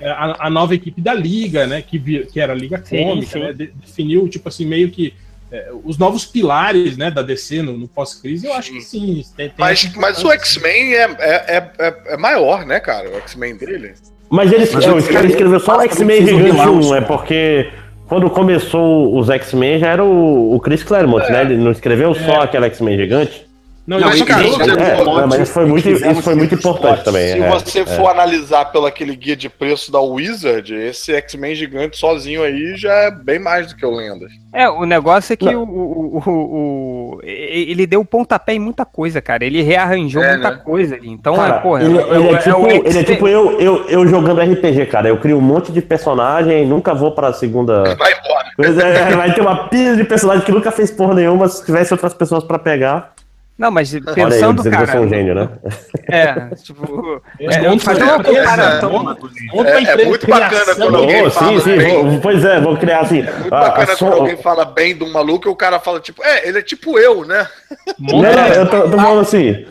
é, a, a nova equipe da Liga, né, que, que era a Liga Sim, Cômica, sim. né, de- definiu, tipo assim, meio que é, os novos pilares, né, da DC no, no pós-crise, eu acho que sim. Tem, tem Mas, mas o. X-Men é, é, é, é- é maior, né, cara? O X-Men dele. Mas ele, Mas é, escreveu só o X-Men um Gigante relaunch, 1, é porque quando começou os X-Men já era o, o Chris Claremont, né? Ele não escreveu só aquele X-Men gigante. Não, Mas, eu- cara, É, é, mas isso foi muito, isso foi muito importante também. Se é, você é. for analisar pelo aquele guia de preço da Wizard, esse X-Men gigante sozinho aí já é bem mais do que o Lendas. É, o negócio é que o, o, o- o- ele deu pontapé em muita coisa, cara. Ele rearranjou É, muita né? coisa ali. Então, Cara, é, porra, ele, é, ele é tipo, ele é tipo eu, eu, eu jogando RPG, cara. Eu crio um monte de personagem, nunca vou pra segunda. Vai embora. Pois é, vai ter uma pilha de personagem que nunca fez porra nenhuma se tivesse outras pessoas pra pegar. Não, mas Olha aí, pensando, que eu cara. sou um gênio, né? É, tipo. É, É, fazer uma comparação. Outra É- é muito bacana quando alguém Oh, fala sim, sim, bem. vou- pois é, vou criar assim. Muito a- a bacana som- quando alguém fala bem de um maluco e o cara fala, tipo, é, ele é tipo eu, né? Né, eu tô, tô falando assim.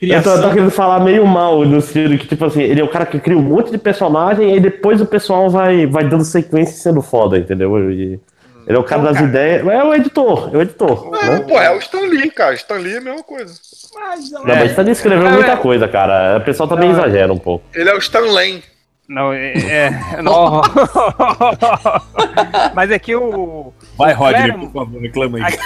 Eu tô, tô querendo falar meio mal no sentido que, tipo assim, ele é o cara que cria um monte de personagem e aí depois o pessoal vai, vai dando sequência e sendo foda, entendeu? E ele é o cara Então, das cara, ideias. É o editor, é o editor. É, né? pô, é o Stan Lee, cara. Stan Lee é a mesma coisa. Mas, Não, mas ele escreveu É, muita é. coisa, cara. O pessoal também Não, é. exagera um pouco. Ele é o Stan Lane. Não, é. é não. Mas aqui o. Vai, Rodney, por favor, reclama aí.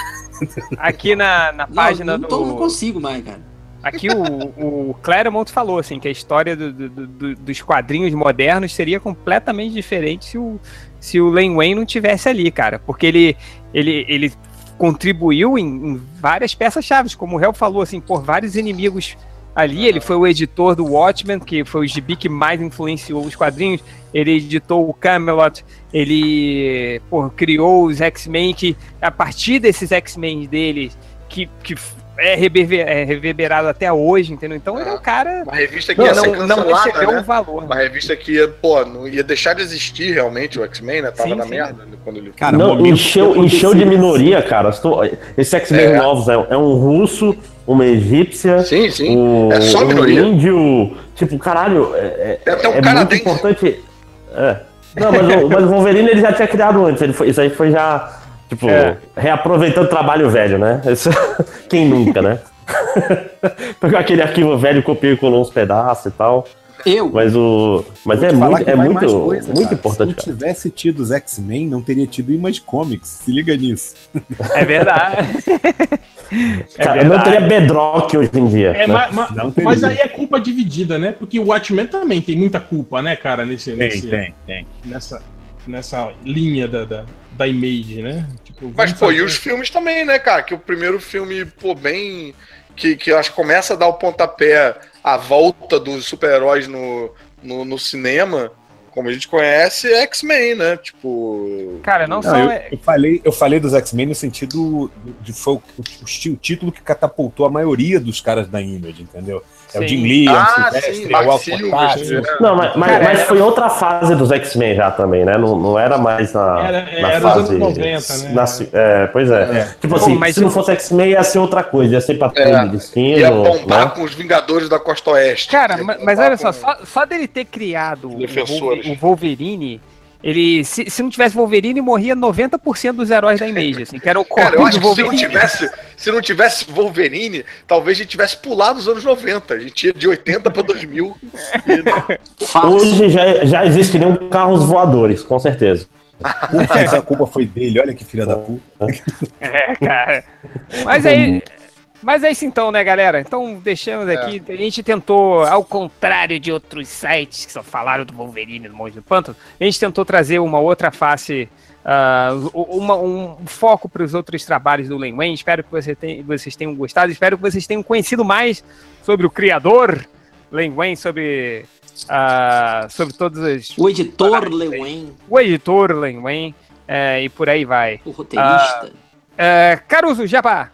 Aqui na, na Não, página não, tô- não do. consigo mais, cara. Aqui o, o Claremont falou assim que a história do- do- do- dos quadrinhos modernos seria completamente diferente se o, se o Len Wayne não tivesse ali, cara. Porque ele, ele, ele contribuiu em, em várias peças-chave, como o Hel falou, assim, por vários inimigos ali. Ele foi o editor do Watchmen, que foi o gibi que mais influenciou os quadrinhos. Ele editou o Camelot, ele pô, criou os X-Men, que a partir desses X-Men dele, que, que é, reverber- é reverberado até hoje, entendeu? Então ele é um cara Uma revista que que ia não, ser não cancelada, recebeu né? o valor. Uma revista que ia, pô, não ia deixar de existir realmente o X-Men, né? Tava Sim, na sim. merda quando ele. Cara, não, encheu, encheu de minoria, cara. Estou- Esse X-Men É. novos é, é um russo, uma egípcia, Sim, sim. um, É só um minoria. índio. Tipo, caralho, é, Tem até um é muito canadense. importante. É. Não, mas o, mas o Wolverine ele já tinha criado antes. Ele foi, isso aí foi já, tipo, É. reaproveitando o trabalho velho, né? Isso- quem nunca, né? Pegou aquele arquivo velho, copiou e colou uns pedaços e tal. Eu? Mas o. Mas é muito, é muito, coisa, muito importante, Se não tivesse tido os X-Men, não teria tido Image Comics. Se liga nisso. É verdade. É Cara, não verdade. teria Bedrock hoje em dia. É, né? ma- ma- Não tem mas aí é culpa dividida, né? Porque o Watchmen também tem muita culpa, né, cara, nesse, nesse- tem. nessa, nessa linha da, da, da image, né? Tipo, Mas, pô, e os filmes também, né, cara? Que o primeiro filme, pô, bem. Que, que eu acho que começa a dar o pontapé à volta dos super-heróis no, no, no cinema, como a gente conhece, é X-Men, né? Tipo, Cara, não, Não, só eu, é. eu falei, eu falei dos X-Men no sentido de foi o, o, o título que catapultou a maioria dos caras da Image, entendeu? É o. Jim Lee, é o Ah, Silvestre, sim, é o é. Não, mas, mas, Cara, mas foi outra fase dos X-Men já também, né? Não, não era mais na, Era- na era fase. anos 90, né? na- é, pois é. É. Tipo assim, Bom, mas se não fosse X-Men, ia ser outra coisa, ia ser patrulha É. de destino. Ia bombar né? com os Vingadores da Costa Oeste. Cara, mas olha só, com- só, só dele ter criado o o Wolverine, ele. Se, se não tivesse Wolverine, morria 90% dos heróis da Image, assim, que era o Cara, eu acho que se não tivesse, se não tivesse Wolverine, talvez a gente tivesse pulado os anos 90. A gente ia de 80 para 2000. E-. Hoje já, já existiriam carros voadores, com certeza. A culpa foi dele, olha que filha da puta. É, cara. Mas aí. Mas é isso então, né, galera? Então deixamos aqui. A gente tentou, ao contrário de outros sites que só falaram do Wolverine no Monte do Pântano, a gente tentou trazer uma outra face, ah, uma- um foco para os outros trabalhos do Len Wayne. Espero que você tenha- vocês tenham gostado. Espero que vocês tenham conhecido mais sobre o criador Len Wayne, sobre, ah, sobre todos os. O editor Lewen, O editor Len Wayne. eh, e por aí vai. o roteirista. Eh, Caruso, Jabá.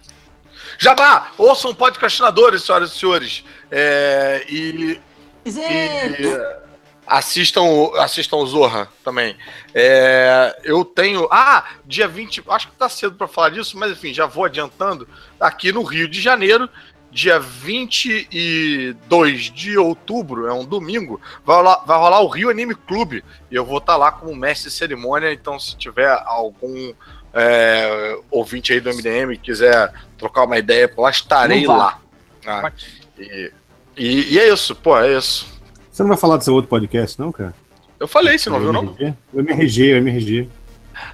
Jabá, ouçam podcastinadores, senhoras e senhores. É, e é. E assistam, assistam o Zorra também. É, eu tenho. Ah, dia 20. Acho que tá cedo pra falar disso, mas enfim, já vou adiantando. Aqui no Rio de Janeiro, dia 22 de outubro, é um domingo, vai rolar, vai rolar o Rio Anime Clube. E eu vou estar lá como mestre de cerimônia. Então, se tiver algum. É, ouvinte aí do MDM quiser trocar uma ideia, pô, estarei lá. Ah, e, e- e é isso, pô, é isso. Você não vai falar do seu outro podcast, não, cara? Eu falei, você não viu, não? MRG? O MRG, o MRG.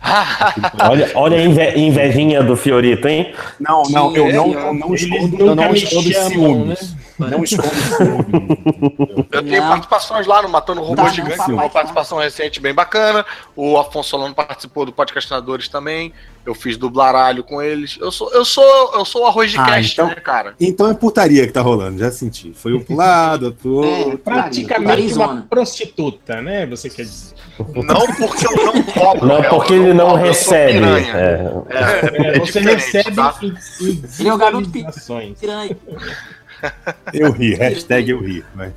Olha, olha a inve- invejinha do Fiorito, hein? Não, não, eu não, é. eu não Eles escondo, eu não escondo chamam, ciúmes. Não escondo ciúmes. Eu tenho Não. participações lá no Matando Robô não, Gigante, uma tá. participação recente bem bacana. O Afonso Solano participou do Podcastinadores também. Eu fiz dublaralho com eles. Eu sou, eu sou, eu sou o arroz de Ah, cast, então- né, cara? Então é putaria que tá rolando, já senti. Foi um pro lado, outro pro É, outro. Praticamente uma prostituta, né? Você quer dizer. Não porque eu não cobro. Não, Léo, porque ele não cobro, recebe. é. É, É, é você recebe tá? em, em Ele é o garoto. Piranha. Eu ri, hashtag eu ri. Vai.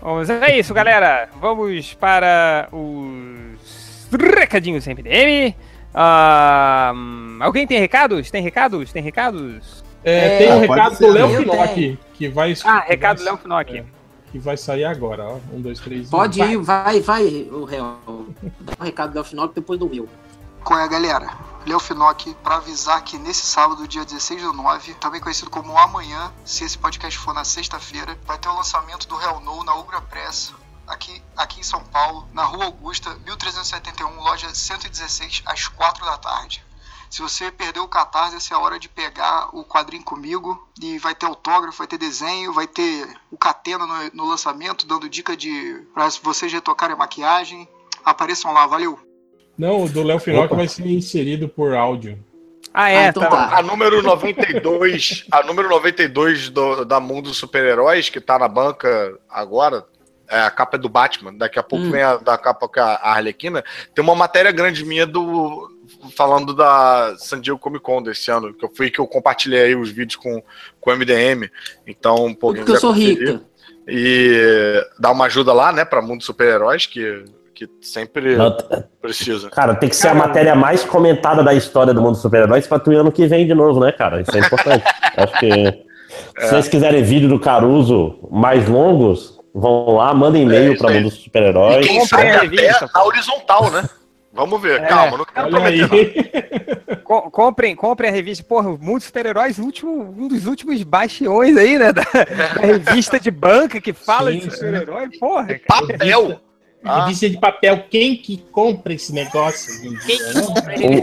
Bom, mas é isso, galera. Vamos para os recadinhos MDM. Ah, hum, alguém tem recados? Tem recados? Tem recados? É, É, tem um recado do Léo Finocchi, que vai. Ah, que recado vai- do Léo Finocchi. é, Que vai sair agora, ó. Um, dois, três. Pode vai. ir, vai, vai, o réu. Dá um recado do final depois do meu. Qual é, galera? Léo Finocchi, para avisar que nesse sábado, dia 16 do 9, também conhecido como amanhã, se esse podcast for na sexta-feira, vai ter o lançamento do Hell No na Ubra Press, aqui, aqui em São Paulo, na Rua Augusta, 1371, loja 116, às 4 da tarde. Se você perdeu o Catarse, essa é a hora de pegar o quadrinho comigo e vai ter autógrafo, vai ter desenho, vai ter o Catena no, no lançamento, dando dica de para vocês retocarem a maquiagem. Apareçam lá, valeu! Não, o do Léo Finocchi Opa. vai ser inserido por áudio. Ah, é, Ah, então tá. tá. A número 92, a número 92 do, da Mundo dos Super-Heróis, que tá na banca agora, é, a capa é do Batman, daqui a pouco Hum. vem a da capa com a Arlequina, tem uma matéria grande minha do falando da San Diego Comic Con desse ano, que eu fui que eu compartilhei aí os vídeos com, com o MDM, então, pô, quem Porque eu sou rica. E dar uma ajuda lá, né, pra Mundo dos Super-Heróis, que, que sempre Não, precisa. Cara, tem que ser a matéria mais comentada da história do mundo dos super-heróis pra tu ir ano que vem de novo, né, cara? Isso é importante. Acho que se vocês quiserem vídeo do Caruso mais longos, vão lá, mandem É, e-mail pra aí. mundo dos super-heróis. Quem sabe a revista, até na horizontal, né? Vamos ver, É. calma, não quero prometer não. Co- comprem, comprem a revista. Porra, o Mundo Super-Heróis, um dos últimos bastiões aí, né? Da, da revista de banca que fala Sim, de super-herói. Porra, cara. Papel! Ah. Revista de papel, quem que compra esse negócio? Quem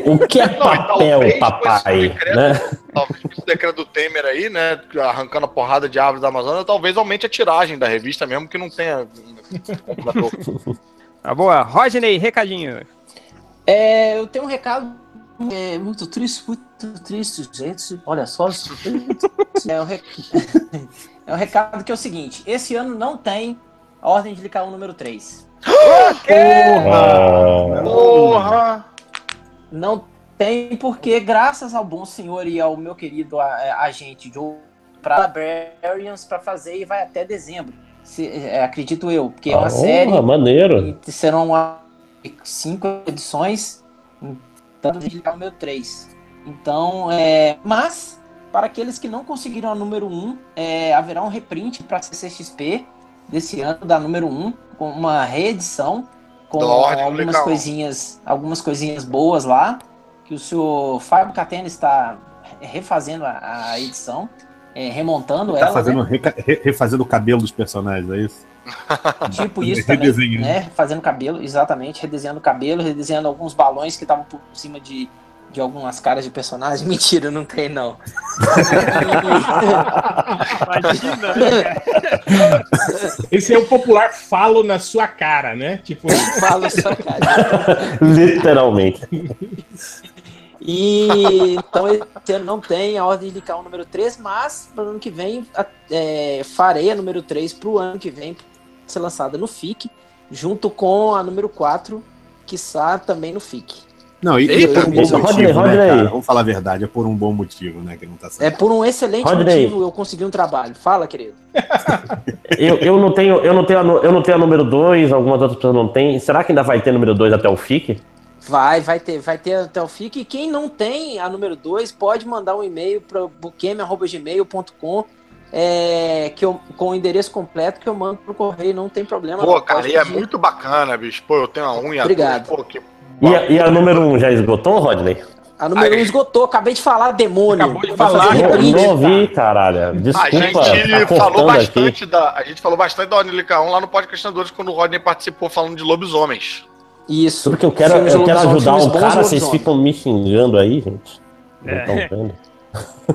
O, o que é Não, papel, talvez papai? decreto. Né? Talvez com esse decreto do Temer aí, né? Arrancando a porrada de árvores da Amazônia, talvez aumente a tiragem da revista, mesmo que não tenha. comprador. Tá boa. Rodney, recadinho. É, eu tenho um recado é, muito triste, muito triste, gente. Olha só. é, um rec... é um recado que é o seguinte: esse ano não tem a Ordem de Licaon número 3. Ah, Porra! Não tem porque, graças ao bom senhor e ao meu querido é, agente Joe, para Barbarians para fazer e vai até dezembro. Se- é, acredito eu, porque é uma Porra, série maneiro. e serão ah, cinco edições, então o número 3. Então, é, mas para aqueles que não conseguiram a número 1, é, haverá um reprint para CCXP desse ano da número 1, com uma reedição com Ordem algumas Legal. coisinhas, algumas coisinhas boas lá, que o senhor Fábio Catena está refazendo a, a edição, é, remontando Tá ela, fazendo, né? reca- re- refazendo o cabelo dos personagens, é isso? Tipo isso também, né? Fazendo cabelo, exatamente, redesenhando o cabelo, redesenhando alguns balões que estavam por cima de, de algumas caras de personagens. Mentira, não tem não. Imagina, né? Esse é o popular falo na sua cara, né? Tipo, Fala sua cara. Literalmente. E então esse ano não tem a ordem de indicar o número 3, mas para o ano que vem é, farei a número 3 para o ano que vem ser lançada no FIC, junto com a número 4, que está também no FIC. Não, e, e é Eita, por um bom Rodney, motivo, né, Rodney. cara? Vamos falar a verdade, é por um bom motivo, né, que não tá É por um excelente Rodney. motivo eu consegui um trabalho. Fala, querido. Eu, eu, não tenho, eu, não tenho a, eu não tenho a número 2, algumas outras pessoas não têm. Será que ainda vai ter número 2 até o FIC? Vai, vai ter, vai ter até o FIC. E quem não tem a número 2 pode mandar um e-mail para buqueme.gmail.com é, que eu, com o endereço completo que eu mando pro correio, não tem problema. Pô, não, cara, e é muito bacana, bicho. Pô, eu tenho uma unha. Obrigado. Pô, que... E a, e a número 1 um já esgotou, Rodney? A número 1 um esgotou, acabei de falar, demônio. Acabou de falar, Não, não ouvi, caralho. A Desculpa. gente tá falou bastante da. A gente falou bastante da Ordem Licaon lá no Podcastadores quando o Rodney participou falando de lobisomens. Isso. Tudo que eu quero, Filmes eu quero ajudar um cara, vocês ficam me xingando aí, gente. Não É. vendo?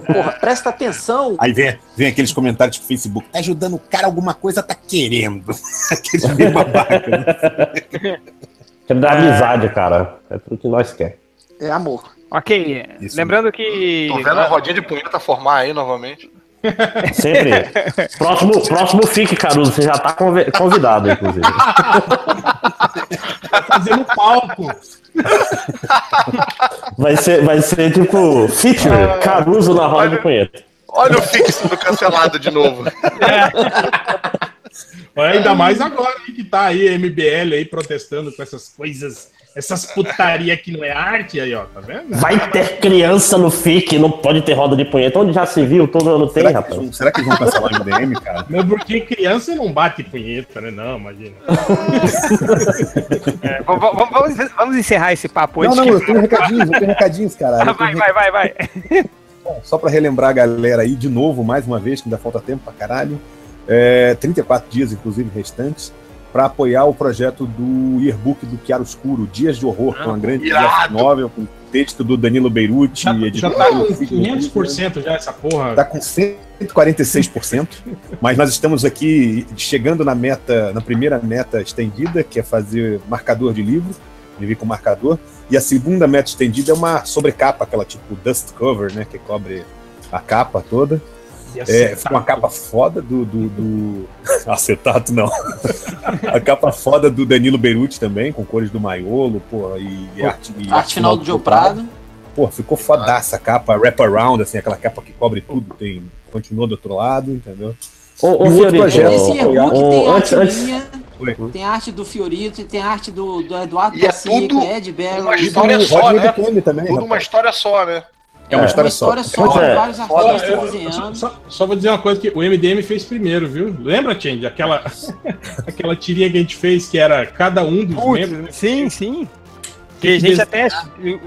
Porra, presta atenção. Aí vem, vem aqueles comentários tipo Facebook, tá ajudando o cara, alguma coisa tá querendo. Aqueles bem babaca, né? Quero dar amizade, cara. É tudo que nós quer. É amor. Ok, Isso. lembrando que. Tô vendo a rodinha de punheta formar aí novamente. Sempre. próximo, próximo FIC, Caruso. Você já tá convi- convidado, inclusive. tá fazendo palco. Vai ser, vai ser tipo feature, Caruso na roda do punheta. Olha o Fique sendo cancelado de novo. Olha, Ainda mais agora hein, que tá aí a MBL aí protestando com essas coisas, essas putaria que não é arte aí, ó, tá vendo? Vai ter criança no FIC, não pode ter roda de punheta. Onde já se viu, todo ano tem, Será, que rapaz. vão, será que vão cancelar o MDM, cara? Não, porque criança não bate punheta, né? Não, imagina. É, vamos, vamos- vamos- encerrar esse papo Não, não, que- eu tenho recadinhos, eu tenho recadinhos, caralho. Ah, Eu tenho vai, vai, vai, vai. Bom, só para relembrar a galera aí, de novo, mais uma vez, que ainda falta tempo pra caralho, é, 34 dias, inclusive, restantes, para apoiar o projeto do yearbook do Chiaroscuro, Dias de Horror, que é uma grande irado. graphic novel, com texto do Danilo Beirute, Já, já tá com Fico 500% já essa porra. Está com 146%, mas nós estamos aqui chegando na meta, na primeira meta estendida, que é fazer marcador de livro, viver com marcador, e a segunda meta estendida é uma sobrecapa, aquela tipo dust cover, né, que cobre a capa toda. É, ficou uma capa foda do. do, do... Acetato, não. a capa foda do Danilo Beirute também, com cores do Maiolo, pô, e, e arte, e Arte final do Joe Prado. Pô, ficou fodaça a capa, wraparound, assim, aquela capa que cobre tudo, tem, continua do outro lado, entendeu? Ô, ô E o outro Fiorito, projeto? Yearbook ô, tem antes, arte antes, minha, tem arte do Fiorito, tem arte do, do Eduardo E é Garcia, tudo que é Ed Barrow. uma história só, Rodney né? BPM também, Tudo uma história só, né? É uma uma história só. história só, Pois é. vários artistas desenhando. só, só- só vou dizer uma coisa que o MDM fez primeiro, viu? Lembra, Change? Aquela, aquela tirinha que a gente fez que era cada um dos Putz, membros. né? sim, sim. Que a gente até.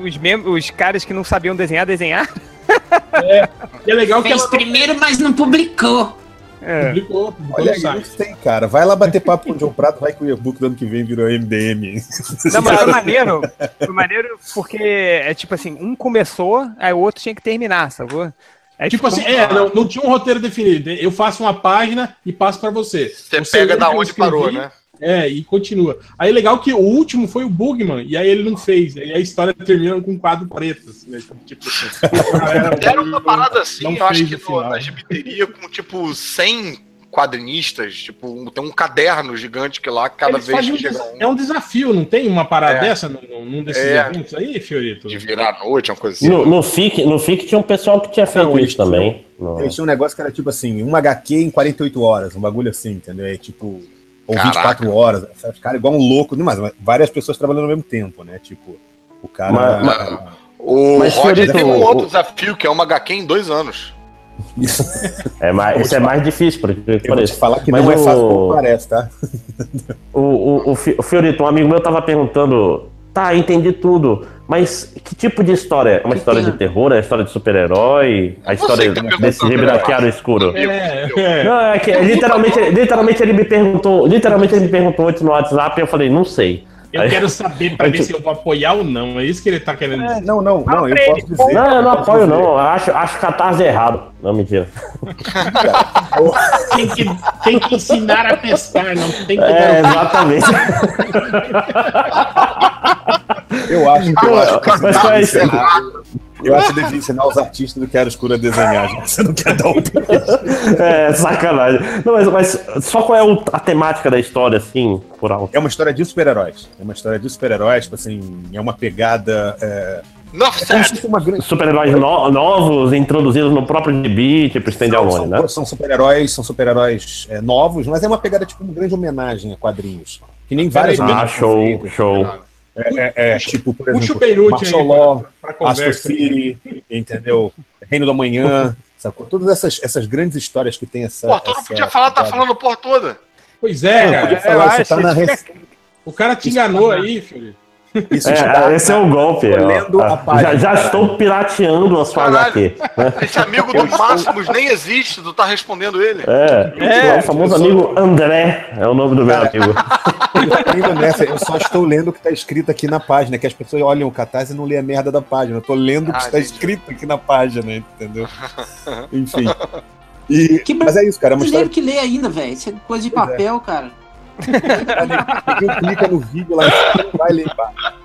Os, mem- os caras que não sabiam desenhar, desenhar. E é legal que Fez ela primeiro, mas não publicou. É. publicou, publicou Olha no aí, site. gostei, cara. Vai lá bater papo com o John Prato, vai que o e-book do ano que vem virou MDM. Não, mas foi maneiro. Foi maneiro porque é tipo assim, um começou, aí o outro tinha que terminar, sacou? Aí Tipo ficou- assim, é, não, não tinha um roteiro definido. Eu faço uma página e passo pra você. Você Você pega da onde parou, escrevi, né? É, e continua. Aí legal que o último foi o Bugman, e aí ele não fez. E a história termina com um quadro preto. Assim, né? Tipo assim, Era uma parada assim, Não eu acho que no, na gibiteria com tipo 100 quadrinistas, tipo, tem um caderno gigante que lá, cada Eles vez que um chega des- um É um desafio, não tem uma parada É. dessa num, num desses É. eventos aí, Fiorito? de virar à noite, uma coisa assim. No, no, FIC, no FIC tinha um pessoal que tinha feito Não, isso também. Eles tinham um negócio que era tipo assim, uma HQ em 48 horas, um bagulho assim, entendeu? É tipo, ou Caraca. 24 horas, sabe? Os caras igual um louco, não, mas várias pessoas trabalhando ao mesmo tempo, né? Tipo, o cara. Mas- mas- O Mas, Roger Fiorito, tem um outro desafio, que é uma HQ em dois anos. Isso, É mais, isso é mais difícil, por exemplo. eu vou te falar que Mas não é o- fácil como parece, tá? O, o, o Fiorito, um amigo meu tava perguntando, tá, entendi tudo, mas que tipo de história? É uma Que história tem? de terror? É uma história de super-herói? A história tá desse Gibraquiaro escuro? É, é. Não, é que literalmente, literalmente ele me perguntou, literalmente ele me perguntou antes no WhatsApp e eu falei, não sei. Eu Aí- quero saber pra ver tipo- se eu vou apoiar ou não. É isso que ele tá querendo É, dizer. não, não, não, eu posso dizer. Não, eu não apoio não, eu acho, acho catarse errado. Não, mentira. Tem que, tem que ensinar a pescar, não tem que É, dar exatamente. Eu acho, eu acho que Mas é isso? eu acho que devia ensinar os artistas do que era escuro a desenhar, já que você não quer dar um É, sacanagem. Não, mas, mas só qual é o- a temática da história, assim, por alto? É uma história de super-heróis. É uma história de super-heróis, tipo assim, é uma pegada. É, Não, é grande. Super-heróis no- novos, introduzidos no próprio gibi, tipo Stand São, Alone, né? são, são super-heróis, são super-heróis é, novos, mas é uma pegada tipo uma grande homenagem a quadrinhos. Que nem várias Ah, show, show. É, é, é, tipo, por Puxa o exemplo, Beirute Martial aí Law, pra Astro conversa. City, entendeu? Reino da Manhã, sacou? Todas essas, essas grandes histórias que tem essa. Pô, tu não podia falar, tá falando porra toda. Pois é, cara. podia falar, acho tá na O cara te enganou aí, filho. Isso É, está- esse é o golpe. Tô ó. lendo a já, já estou pirateando a sua Caralho. HQ. né? Esse amigo do Máximos nem existe, tu tá respondendo ele. É, É, o famoso eu sou- amigo André é o nome do meu amigo. Eu nessa, eu só estou lendo o que está escrito aqui na página, que as pessoas olham o catarse e não lê a merda da página. Eu tô lendo o que Ah, está escrito aqui na página, entendeu? Enfim. E, Que mas é isso, cara. É uma história que lê ainda, velho. Isso é coisa de Pois é. papel, cara. Que quem clica no vídeo lá em cima não vai embaixo.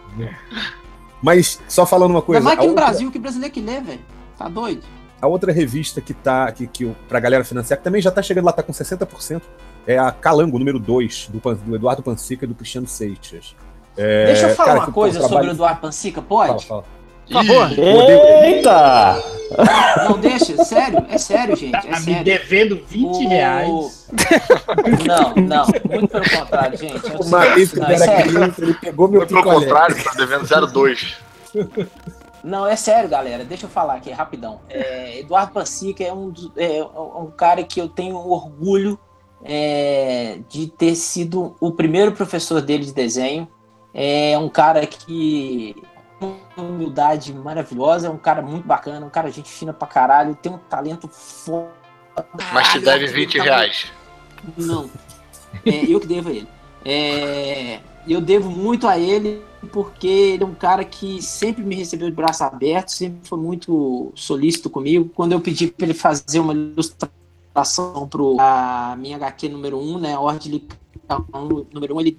Mas só falando uma coisa, mais a aqui no outra, Brasil, que brasileiro que lê, velho. Tá doido? a outra revista que tá que, que o- pra galera financiar, que também já tá chegando lá, tá com 60%, é a Calango, número 2, do, do Eduardo Pansica e do Cristiano Seixas. É, Deixa eu falar cara, uma que coisa o sobre trabalho- o Eduardo Pansica, Fala, pode? fala. Por favor. Eita! Não, deixa. Sério, é sério, gente. É Tá me sério. devendo 20 O- reais. Não, não. Muito pelo contrário, gente. É o vez que é era sério. criança, ele pegou meu Foi pelo picolé. contrário, tá devendo 0,2. Não, é sério, galera. Deixa eu falar aqui, rapidão. É, Eduardo Pansica é um, dos- é um cara que eu tenho orgulho é, de ter sido o primeiro professor dele de desenho. É um cara que uma humildade maravilhosa, é um cara muito bacana, um cara gente fina pra caralho, tem um talento foda. Mas te deve Caralho, 20 ele tá reais. não. É, eu que devo a ele. É, eu devo muito a ele porque ele é um cara que sempre me recebeu de braço aberto, sempre foi muito solícito comigo. Quando eu pedi para ele fazer uma ilustração para a minha HQ número 1, né, a Ordem número 1, ele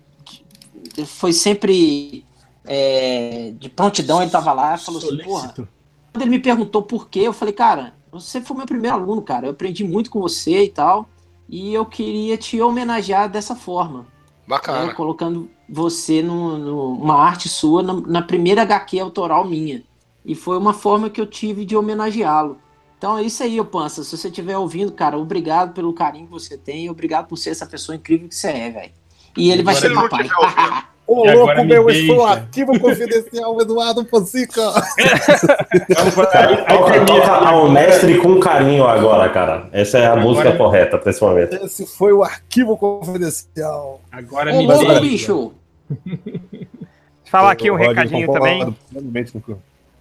foi sempre é, de prontidão, ele estava lá e falou assim, porra, quando ele me perguntou por quê, eu falei, cara, você foi meu primeiro aluno, cara. Eu aprendi muito com você e tal. E eu queria te homenagear dessa forma. né, Bacana. colocando você no- no- numa arte sua na, na primeira HQ autoral minha. E foi uma forma que eu tive de homenageá-lo. Então é isso aí, ô Pança. Se você estiver ouvindo, cara, obrigado pelo carinho que você tem. Obrigado por ser essa pessoa incrível que você é, velho. E ele vai Se ser ele não papai. Ô, E louco, me meu, esse foi o arquivo confidencial Eduardo Pansica. Toca, toca ao mestre com carinho agora, cara. Essa é a Agora- música correta pra esse momento. Esse foi o arquivo confidencial. Agora Ô, me louco, deixa. bicho! Falar aqui um recadinho também.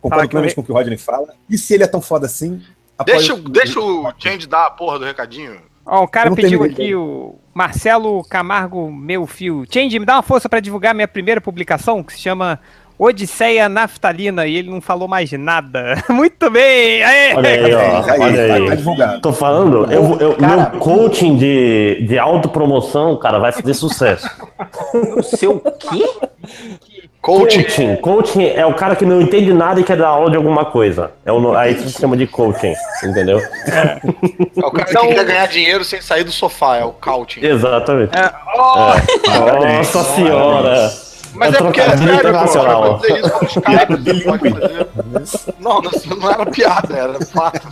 Concordo plenamente o- com o que o Rodney fala. E se ele é tão foda assim? Deixa, o- deixa o Change dar a porra do recadinho. Ó, o cara pediu aqui, o Marcelo Camargo Meu Fio. Change, me dá uma força pra divulgar minha primeira publicação, que se chama Odisseia Naftalina, e ele não falou mais nada. Muito bem! Aê! Olha aí, ó. Olha tá- tá aí. divulgado. Tô falando, eu, eu- Cara- meu coaching de, de autopromoção, cara, vai fazer sucesso. O seu quê? Coaching. Coaching. Coaching é o cara que não entende nada e quer dar aula de alguma coisa. É o, aí se chama de coaching, entendeu? É o cara Então- que quer ganhar dinheiro sem sair do sofá, é o coaching. Exatamente. É, oh, Nossa senhora! Mas É é porque é sério, pô. dizer isso os caras fazer. Não, não, não era piada, era fato.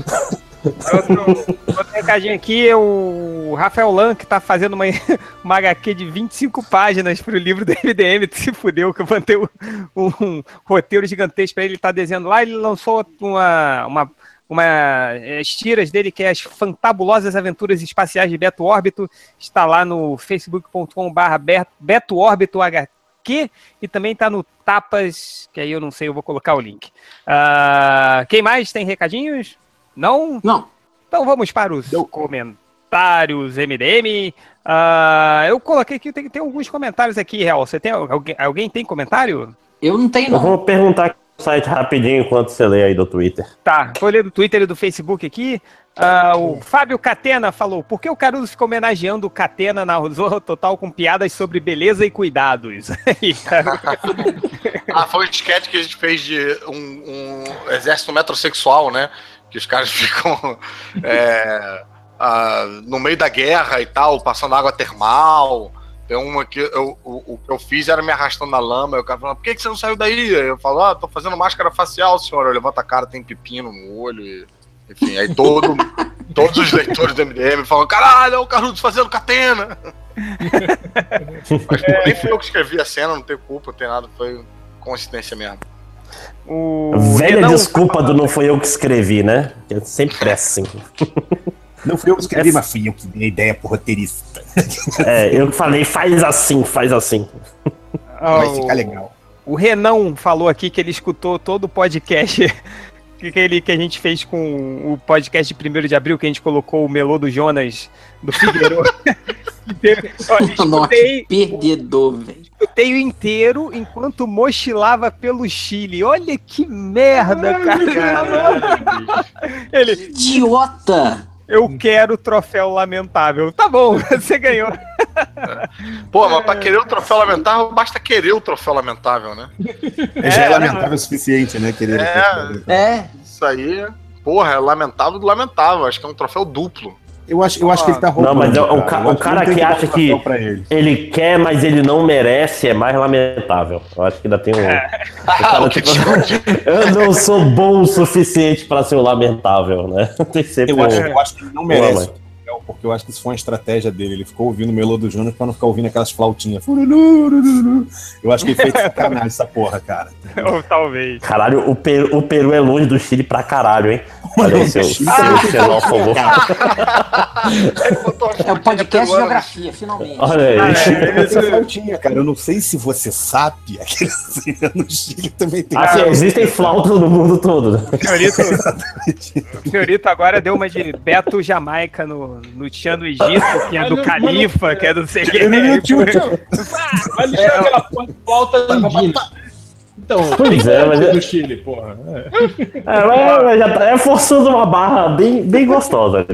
Outro, outro recadinho aqui, o Rafael Lan, que tá fazendo uma, uma HQ de 25 páginas pro livro do MDM, se fudeu, que eu mandei um, um roteiro gigantesco pra ele, ele tá desenhando lá, ele lançou uma, uma, uma eh, as tiras dele, que é as fantabulosas aventuras espaciais de Beto Órbito, está lá no facebook.com.br Beto Órbito HQ, e também tá no Tapas, que aí eu não sei, eu vou colocar o link. Ah, quem mais tem recadinhos? Não? Não. Então vamos para os comentários MDM. Ah, eu coloquei aqui, tem, tem alguns comentários aqui, Real. Você tem alguém, alguém tem comentário? Eu não tenho, Eu não. vou perguntar aqui no site rapidinho enquanto você lê aí do Twitter. Tá, vou ler do Twitter e do Facebook aqui. Ah, o Fábio Catena falou: por que o Caruso ficou homenageando o Catena na Zorra Total com piadas sobre beleza e cuidados? Ah, foi um sketch que a gente fez de um, um exército metrosexual, né? Que os caras ficam é, ah, no meio da guerra e tal, passando água termal. Tem uma que eu, o, o que eu fiz era me arrastando na lama. E o cara falou: por que, que você não saiu daí? Aí eu falo: ah, tô fazendo máscara facial, senhor. Eu levanto a cara, tem pepino no olho. E, enfim, aí todo, todos os leitores do MDM falam: caralho, é o Caruso fazendo catena. Mas pô, nem fui eu que escrevi a cena, não tem culpa, não tem nada, foi coincidência mesmo. O Velha Renan- desculpa do não foi eu que escrevi, né? Que é sempre é assim. Não fui eu que escrevi, mas fui eu que dei a ideia pro roteirista. É, eu que falei, faz assim, faz assim. Vai o- ficar legal. O Renan falou aqui que ele escutou todo o podcast que, que, a gente fez com o podcast de 1 de abril, que a gente colocou o Melô do Jonas do Figueiredo. Escutei, perdedor, velho. escutei o inteiro enquanto mochilava pelo Chile. Olha que merda, cara. Ele, Idiota! Eu quero o troféu lamentável. Tá bom, você ganhou. Pô, mas pra querer o troféu lamentável, basta querer o troféu lamentável, né? Já é, É, lamentável o suficiente, né, querido? É. É, Isso aí, porra, é lamentável do lamentável. Acho que é um troféu duplo. Eu acho, eu acho que ele tá Não, roubando. mas é o ca- Eu o acho cara não que um acha que- ele. Ele quer, mas ele não merece, é mais lamentável. Eu acho que ainda tem um. Cara, que tipo, eu não sou bom o suficiente pra ser o lamentável, né? Tem sempre Eu acho, um- eu acho que ele não merece. O Porque eu acho que isso foi uma estratégia dele. Ele ficou ouvindo o Melô do Júnior pra não ficar ouvindo aquelas flautinhas. Eu acho que ele fez sacanagem essa porra, cara. Ou talvez. Caralho, o Peru, o Peru é longe do Chile pra caralho, hein? Olha aí, seu, seu xenófobo. Uma é o podcast de geografia, finalmente. Olha aí. Ah, é, essa flautinha, cara. Eu não sei se você sabe. Aqui no Chile também tem. Assim, existem flautas no mundo todo. né? O senhorito, o senhorito agora deu uma de Beto Jamaica no, no Tchan do Egito, que é do Mas não- Califa, que é do sei Vai deixar aquela porra de volta andina. Então, Pois é, mas é- do Chile, porra. É. É, mas- já tá- é forçando uma barra bem, bem gostosa.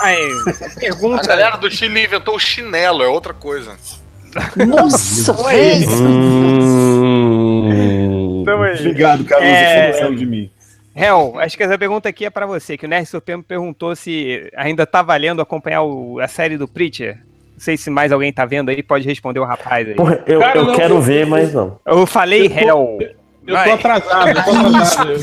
Aí, A pergunta. galera do Chile inventou o chinelo, é outra coisa. Nossa, Oi. velho. Hum... Então, aí. Obrigado, Caruso. É. Você não saiu de mim. Hel, acho que essa pergunta aqui é pra você, que o Nerd Supremo perguntou se ainda tá valendo acompanhar o- a série do Preacher. Não sei se mais alguém tá vendo aí, pode responder o rapaz aí. Porra, eu, Cara, eu não, quero eu- ver, mas não. Eu falei Eu Hel. Eu Vai. tô atrasado, eu tô atrasado.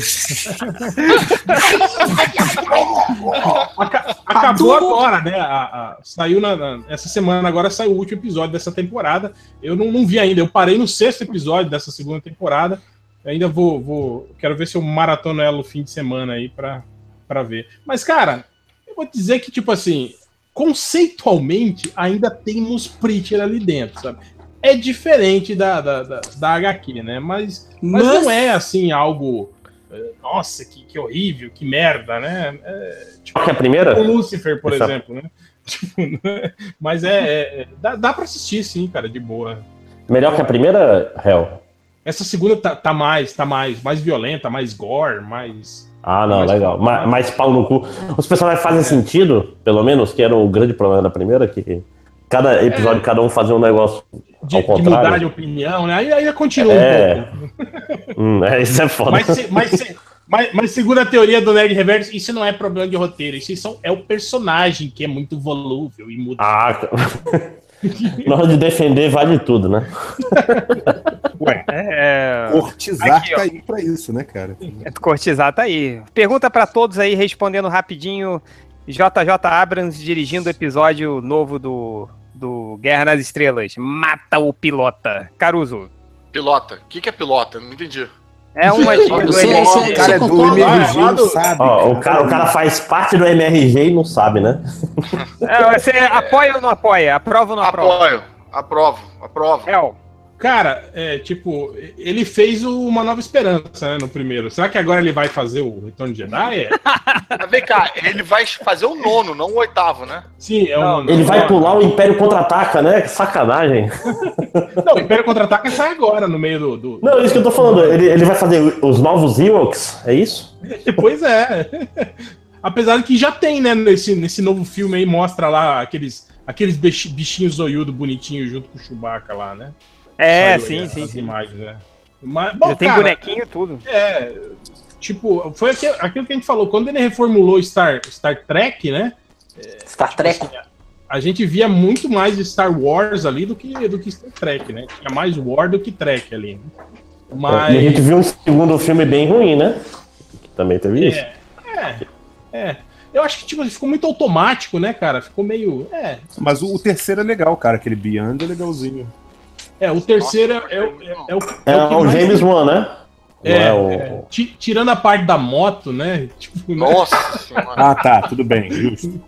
Aca- Acabou agora, né? A- a- saiu na, na- essa semana, agora saiu o último episódio dessa temporada. Eu não, não vi ainda, eu parei no sexto episódio dessa segunda temporada. Ainda vou, vou. Quero ver se eu maratono ela no fim de semana aí pra, pra ver. Mas, cara, eu vou dizer que, tipo assim, conceitualmente ainda temos Preacher ali dentro, sabe? É diferente da, da, da, da HQ, né? Mas, mas Mas- não é assim algo. eh, Nossa, que, que horrível, que merda, né? É, tipo, que é a primeira? o Lucifer, por Essa- exemplo, né? Tipo, né? mas é, é- é- dá, dá pra assistir, sim, cara, de boa. Melhor que a primeira, Hell? Essa segunda tá, tá mais, tá mais, mais violenta, mais gore, mais. Ah, não, Mais legal. pau. Ma- Mais pau no cu. Os personagens fazem sentido, pelo menos, que era o grande problema da primeira, que cada episódio, cada um fazer um negócio De, ao de mudar contrário. de opinião, né? Aí ainda continua É. um pouco. Hum, é, isso é foda. Mas, se- mas, se- mas, mas segundo a teoria do Nerd Reverso, isso não é problema de roteiro, isso são, é o personagem que é muito volúvel e muda. Ah, cara. Na hora de defender, vale tudo, né? Ué, É, cortizar Aqui, ó. tá aí pra isso, né, cara? é, cortizar tá aí. Pergunta pra todos aí, respondendo rapidinho. JJ Abrams dirigindo o episódio novo do, do Guerra nas Estrelas. Mata o pilota. Caruso. Pilota. O que, que é pilota? Não entendi. É uma dica do MRG. você- O cara é do? MRG, Lá não do- sabe. Ó, o, cara, o cara faz parte do MRG e não sabe, né? É, Você apoia ou não apoia? Aprova ou não aprova? Apoio. Aprovo. Aprovo. El. Cara, é tipo, ele fez o Uma Nova Esperança, né, no primeiro. Será que agora ele vai fazer o Retorno de Jedi? É? Vem cá, ele vai fazer o nono, não o oitavo, né? Sim, é Não, o. Ele vai pular o Império Contra-Ataca, né? Que sacanagem. Não, o Império Contra-Ataca sai agora, no meio do. do- Não, isso que eu tô falando. Ele, ele vai fazer os novos Ewoks, é isso? Pois é. Apesar de que já tem, né, nesse, nesse novo filme aí, mostra lá aqueles, aqueles bich- bichinhos zoiudo bonitinho junto com o Chewbacca lá, né? É, Saiu aí sim, as sim, sim. imagens, né? Mas, bom, Já tem cara, bonequinho e tudo. É, tipo, foi aquilo, aquilo que a gente falou, quando ele reformulou Star, Star Trek, né? Star Trek. assim, a gente via muito mais Star Wars ali do que, do que Star Trek, né? Tinha mais War do que Trek ali. né? Mas. E a gente viu um segundo filme bem ruim, né? Que também teve isso. É, é, é. Eu acho que tipo, ficou muito automático, né, cara? Ficou meio. É, Mas o, o terceiro é legal, cara. Aquele Beyond é legalzinho. É o terceiro é, é, o- é, é o, É, é o o James Wan, né? É, é o- é. Ti- tirando a parte da moto, né? Tipo, né? Nossa senhora. Ah, tá, tudo bem, justo.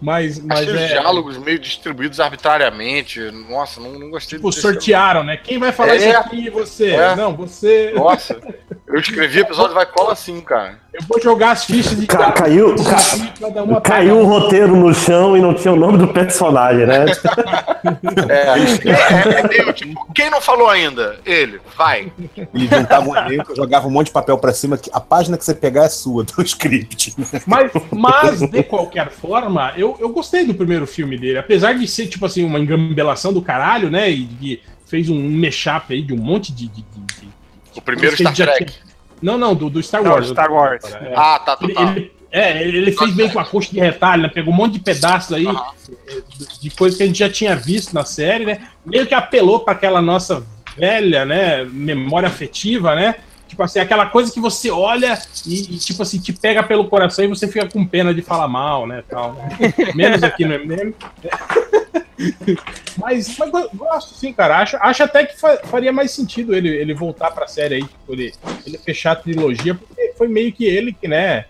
Mas, mas Achei os é. diálogos meio distribuídos arbitrariamente. Nossa, não, não gostei Tipo, sortearam, né? Quem vai falar É. isso aqui e você? É. Não, você. Nossa, eu escrevi episódio vai cola assim, cara. Eu vou jogar as fichas de Ca- caiu, ca- cada uma caiu o roteiro no chão e não tinha o nome do personagem, né? É, é, é meio tipo, quem não falou ainda? Ele, vai. Eles juntavam um elenco, jogavam um monte de papel pra cima. que A página que você pegar é sua, do script. Mas, mas, de qualquer forma, eu, eu gostei do primeiro filme dele. Apesar de ser, tipo assim, uma engambelação do caralho, né? E que fez um mashup aí de um monte de. de, de- de- O primeiro Star Trek. Não, não, do, do Star Não, Wars. Star Wars. É. Ah, tá, Ele, total. ele- é, ele ele fez meio com a coxa de retalho, né? Pegou um monte de pedaços aí eh, de coisas que a gente já tinha visto na série, né? Meio que apelou para aquela nossa velha, né? Memória afetiva, né? Tipo assim, aquela coisa que você olha e, e, tipo assim, te pega pelo coração e você fica com pena de falar mal, né? Tal, né? Menos aqui no MM. Mas, mas gosto, sim, cara. Acho, acho até que fa- faria mais sentido ele, ele voltar pra série aí, tipo, ele, ele fechar a trilogia, porque foi meio que ele que, né,